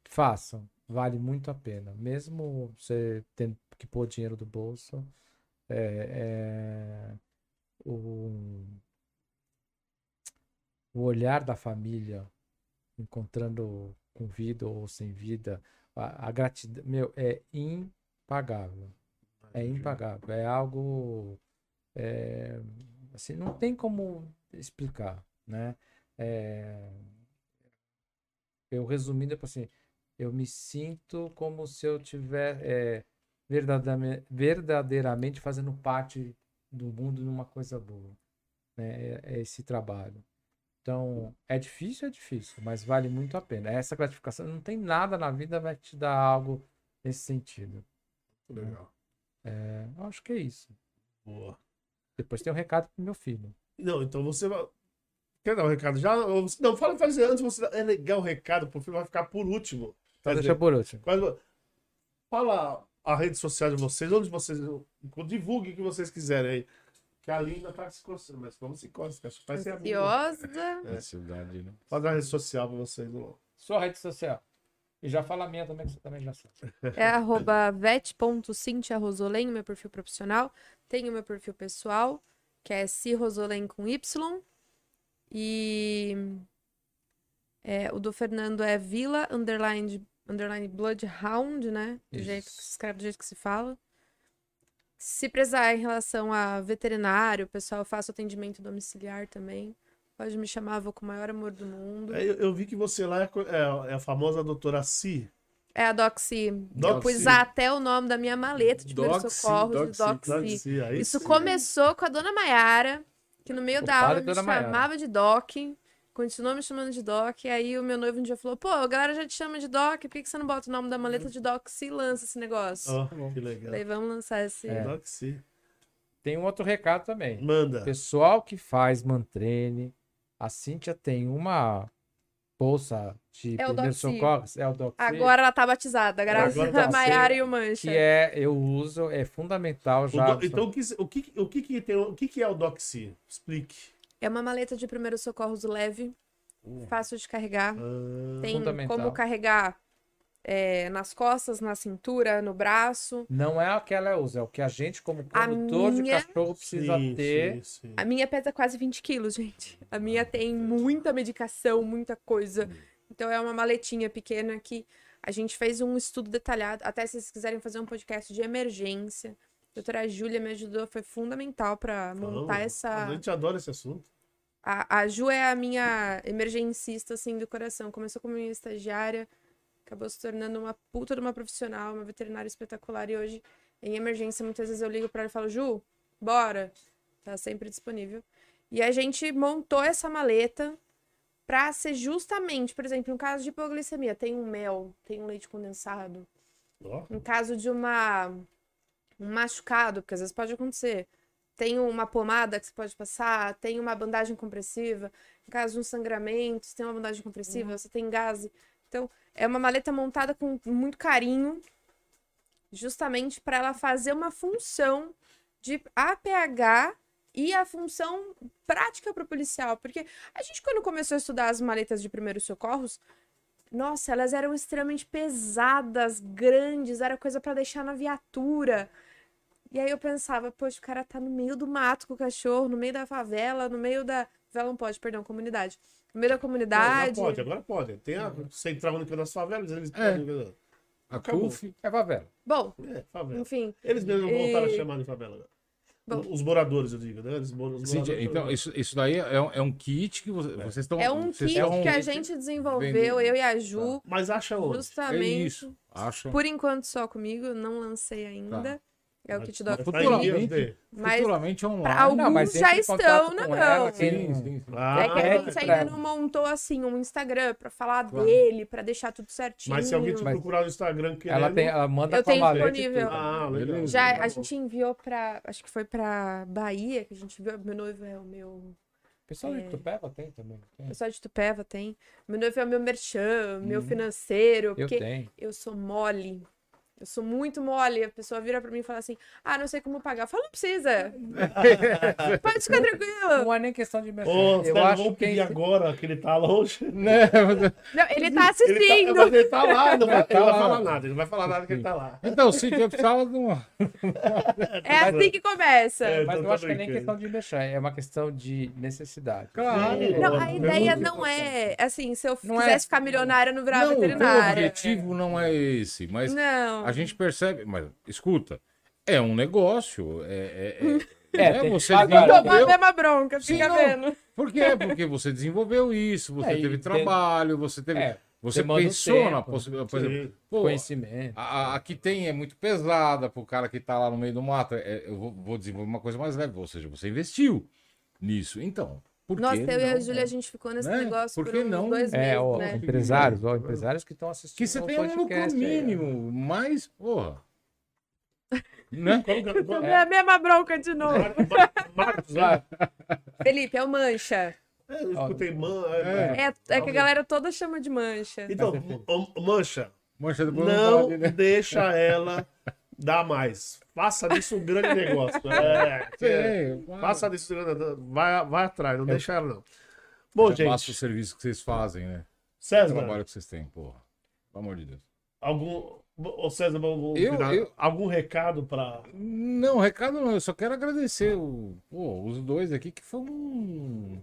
façam, vale muito a pena. Mesmo você tendo que pôr dinheiro do bolso, é, é, o, o olhar da família encontrando com vida ou sem vida, a, a gratidão, meu, é impagável. É impagável. É algo. é, assim, não tem como explicar, né? É, eu resumindo, tipo assim, eu me sinto como se eu tiver é, verdadeiramente, verdadeiramente fazendo parte do mundo numa coisa boa, né? É, é esse trabalho. Então, é difícil, é difícil, mas vale muito a pena. Essa gratificação, não tem nada na vida vai te dar algo nesse sentido. Legal. É, eu acho que é isso. Boa. Depois tem um recado pro meu filho. Não, então você vai. Quer dar o recado já? Não, fala fazer antes. Você... É legal o recado, porque vai ficar por último. Então deixa por último. quase- Fala a rede social de vocês, onde vocês. Divulgue o que vocês quiserem aí. Que a Linda tá se coçando, mas como se coça? Parece. Ansiosa. É cidade, né? Fala a rede social pra vocês. não. Sua rede social. E já fala a minha também, que você também já sabe. É arroba vet.cintiarosolem, meu perfil profissional. Tem o meu perfil pessoal, que é cirosolem com Y. E é, o do Fernando é Vila underline, underline Bloodhound, né? Do jeito que se Isso. escreve, do jeito que se fala. Se precisar em relação a veterinário, pessoal, eu faço atendimento domiciliar também. Pode me chamar, vou com o maior amor do mundo. É, Eu, eu vi que você lá é, é- é a famosa doutora Si. É a Doxy. Eu Doxy. pus até o nome da minha maleta de primeiros Doxy, socorros de Doxy, Doxy. Doxy, aí Isso sim. começou com a dona Maiara, que no meio O da aula me chamava de Doc, continuou me chamando de Doc, e aí o meu noivo um dia falou, pô, a galera já te chama de Doc, por que que você não bota o nome da maleta de Doxy e lança esse negócio? Ó, que legal. Falei, vamos lançar esse... É. Doxy. Tem um outro recado também. Manda. Pessoal que faz mantrene, a Cíntia tem uma bolsa de É o primeiros socorros. É o Doxy. Agora ela tá batizada, graças Agora tá a Maiara e o Mancha. Que é, eu uso, é fundamental O já. do- Então, o que, o, que, o, que, que tem, o que, que é o Doxy? Explique. É uma maleta de primeiros socorros leve, fácil de carregar. Ah, Tem como carregar é, nas costas, na cintura, no braço. Não é aquela uso, é o que a gente, como A condutor minha- de cachorro, precisa sim, ter. sim, sim. A minha pesa quase 20 quilos, gente. A minha tem muita medicação, muita coisa. Então é uma maletinha pequena que a gente fez um estudo detalhado. Até se vocês quiserem fazer um podcast de emergência. Doutora Júlia me ajudou, foi fundamental para montar essa. A gente adora esse assunto. A, a Ju é a minha emergencista, assim, do coração. Começou como minha estagiária, acabou se tornando uma puta de uma profissional, uma veterinária espetacular. E hoje, em emergência, muitas vezes eu ligo pra ela e falo, Ju, bora. Tá sempre disponível. E a gente montou essa maleta pra ser justamente, por exemplo, em caso de hipoglicemia, tem um mel, tem um leite condensado. Em caso de uma um machucado, porque às vezes pode acontecer. Tem uma pomada que você pode passar, tem uma bandagem compressiva. Em caso de um sangramento, você tem uma bandagem compressiva, você tem gás. Então, é uma maleta montada com muito carinho, justamente para ela fazer uma função de APH e a função prática para o policial. Porque a gente, quando começou a estudar as maletas de primeiros socorros, nossa, elas eram extremamente pesadas, grandes, era coisa pra deixar na viatura. E aí eu pensava, poxa, o cara tá no meio do mato com o cachorro, no meio da favela, no meio da. Favela não pode, perdão, comunidade. No meio da não, comunidade. agora pode, agora pode. Tem a Central Única das Favelas, eles É. A. CUF. É favela. Bom, É, favela. enfim. Eles mesmos voltaram E- a chamar de favela agora. Bom. Os moradores, eu digo, né? Eles, os moradores Cíntia, então, isso, isso daí é, um- é um kit que você- vocês estão. É um vocês kit estão- que a gente desenvolveu, vendendo. eu e a Ju, Mas acha onde? É justamente. isso. Acho. Por enquanto só comigo, não lancei ainda. É o tá em vias Futuramente. Mas Futuramente online. pra alguns Não, mas já estão na ela, mão. quem- Sim, sim, sim. Ah, É que a é, gente ainda não montou assim um Instagram pra falar Claro. dele, pra deixar tudo certinho. Mas se alguém te Mas- procurar no Instagram querendo... Ela, tem, ela manda Eu tenho disponível. Ah, legal. Já Tá a gente enviou pra. Acho que foi pra Bahia que a gente viu. Meu noivo é o meu. O pessoal É. de Tupéva tem também. Tem. O pessoal de Tupéva tem. Meu noivo é o meu merchan, meu financeiro. Uhum. Eu Porque tenho. eu sou mole. Eu sou muito mole, a pessoa vira pra mim e fala assim: ah, não sei como pagar. Eu falo, não precisa. Pode ficar tranquilo. Não é nem questão de mexer. Ô, eu César, acho vamos que pedir agora que ele tá longe. Né? Não, ele tá Ele tá, assistindo. ele tá lá, não vai, Tá ele não vai falar nada, ele não vai falar nada que ele tá lá. Então, sim, eu precisava de uma. É assim que começa. É, Mas tô eu acho que é nem questão de mexer, é uma questão de necessidade. Claro. Não, a é ideia não é assim, se eu Não é- quisesse ficar milionária, não virava Não, o objetivo não é esse, mas Não. a gente percebe. Mas escuta, é um negócio. É, é, é, É, né? você desenvolveu- Tomar a mesma bronca, Sim, fica vendo. Por quê? Porque você desenvolveu isso, você É, teve trabalho, você teve. É, você pensou na tempo, possibilidade. Exemplo, pô, Conhecimento. a, a- que tem é muito pesada pro cara que tá lá no meio do mato. É, eu vou, vou desenvolver uma coisa mais leve, ou seja, você investiu nisso. Então, por Nossa, que eu e a não, Júlia, né? a gente ficou nesse Né? negócio Por por, não? dois É, meses, ó, né? empresários, ó, empresários que estão assistindo. Que você tenha um lucro podcast aí, ó. mínimo, mas, porra. né? Como- É a mesma bronca de novo. Marcos, né? Felipe, é o mancha. É, eu escutei man. é, É. É, é que a galera toda chama de mancha. Então, é o- Mancha, Mancha do bolo não pode, né? deixa ela dar mais. Faça disso um grande negócio. É, é, faça disso um grande Vai, vai atrás, não deixa ela não. Bom, Já basta o gente, serviço que vocês fazem, né? O César, trabalho que vocês têm, porra. Pelo amor de Deus. algum. Ô César, vamos Eu- virar- eu- algum recado para. Não, recado não. Eu só quero agradecer o, pô, os dois aqui, que foi um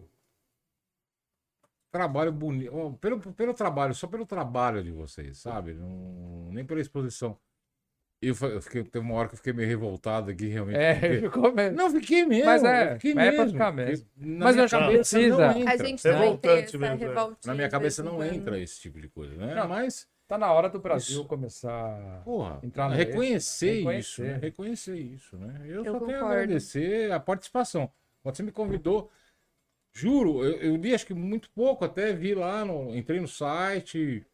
trabalho bonito. Pelo, pelo trabalho, só pelo trabalho de vocês, sabe? Não- nem pela exposição. Eu, eu fiquei, teve uma hora que eu fiquei meio revoltado aqui, realmente. É, porque- ficou mesmo. Não, fiquei mesmo. Mas é, eu fiquei mas é pra mesmo. ficar mesmo. na Mas minha eu acho que cabeça precisa. não A entra. gente Revoltante mesmo, é. revoltinha. Na minha cabeça não entra esse tipo de coisa, né? Não. Mas, Tá na hora do Brasil Isso. começar. porra, Entrar no reconhecer, né? isso, né? Reconhecer isso, né? Eu, Eu só tenho a concordo. agradecer a participação. Quando você me convidou, juro, eu, eu li acho que muito pouco, até vi lá, no, entrei no site.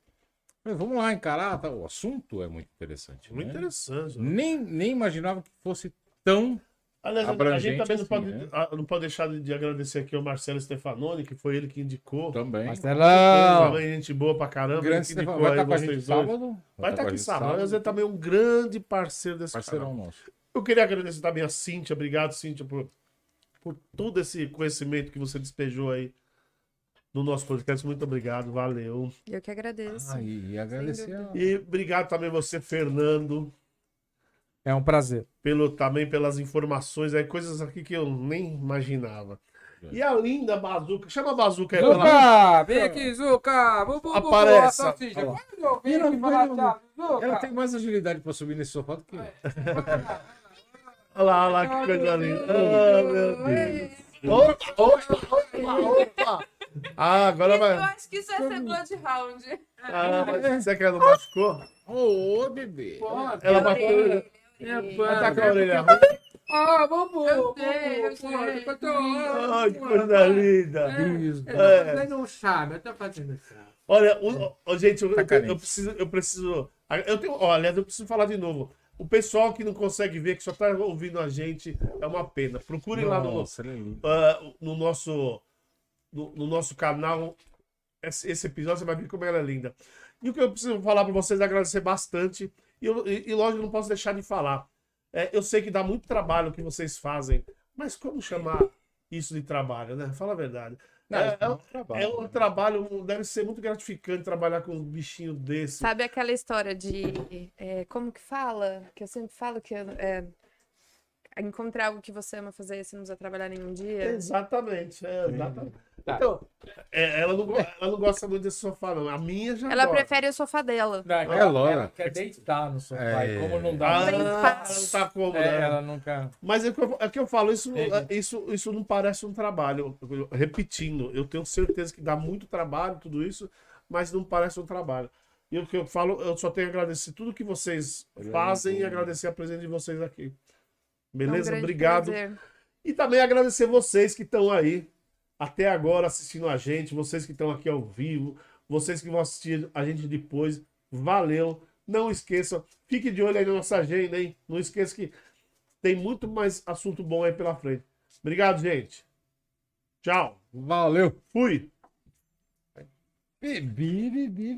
Falei, vamos lá encarar, tá? o assunto é muito interessante. Muito né? interessante. né? Nem, nem imaginava que fosse tão. Aliás, a gente abrangente também não, assim, pode, né? ah, não pode deixar de de agradecer aqui ao Marcelo Stefanoni, que foi ele que indicou. Também. Marcelão! Também gente boa pra caramba. ele Grande que Stefano. indicou Vai aí estar com a gente vocês dois. sábado. Vai estar com a aqui gente sábado. Mas ele também é um grande parceiro desse Parceirão canal. nosso. Eu queria agradecer também a Cíntia. Obrigado, Cíntia, por, por todo esse conhecimento que você despejou aí no nosso podcast. Muito obrigado, valeu. Eu que agradeço. Ah, e e agradecer a... E obrigado também você, Fernando, É um prazer. pelo, também pelas informações aí, coisas aqui que eu nem imaginava. E a linda Bazuca, chama a Bazuca aí pra ela. Zuca! Vem aqui, Zuca! Bu, bu, bu, bu, Apareça. a salsicha. Olha lá. Quando eu venho aqui falar tchau, Zuca! Ela tem mais agilidade pra subir nesse sofá do que eu. Olha lá, olha lá que coisa linda. Ah, meu Deus. Opa, opa, opa, opa. Ah, agora Eu vai. acho que isso é ser Bloodhound. Ah, mas você que ela não machucou? Ô, ô, bebê. Ela bateu. Ela tá com a orelha ruim. Ah, vamos! Eu sei, eu sei. Ai, que coisa linda. Eu É. tô fazendo um charme, eu tô fazendo charme. Olha, o- o- gente, eu, eu, carente. eu preciso, eu preciso. Eu tenho, olha, eu preciso falar de novo. O pessoal que não consegue ver, que só tá ouvindo a gente, é uma pena. Procurem lá no, é ah, no nosso no, no nosso canal esse, esse episódio, você vai ver como ela é linda. E o que eu preciso falar para vocês é agradecer bastante. E, eu, e, e lógico, não posso deixar de falar. É, eu sei que dá muito trabalho o que vocês fazem, mas como chamar isso de trabalho, né? Fala a verdade. Não, é, é é um- um trabalho, é um né? trabalho, deve ser muito gratificante trabalhar com um bichinho desse. Sabe aquela história de. é, como que fala? Que eu sempre falo que é, encontrar algo que você ama fazer e você não precisa trabalhar nenhum dia. Exatamente, é, exatamente. Tá. Então, é, ela, não, ela não gosta muito desse sofá, não. A minha já Ela gosta. prefere o sofá dela. Não, É, Laura. Ela quer deitar no sofá, É. e como não Ah, dá... Tem ela não tá como, É, né? ela nunca... Mas é que eu, é que eu falo, isso, Entendi. isso, isso não parece um trabalho. Repetindo, eu tenho certeza que dá muito trabalho, tudo isso, mas não parece um trabalho. E o que eu falo, eu só tenho a agradecer tudo que vocês fazem e agradecer a presença de vocês aqui. É um Beleza? Obrigado. prazer. E também agradecer vocês que estão aí até agora assistindo a gente, vocês que estão aqui ao vivo, vocês que vão assistir a gente depois. Valeu. Não esqueçam, fique de olho aí na nossa agenda, hein? Não esqueça que tem muito mais assunto bom aí pela frente. Obrigado, gente. Tchau. Valeu. Fui. Bebi, bebi, bebi.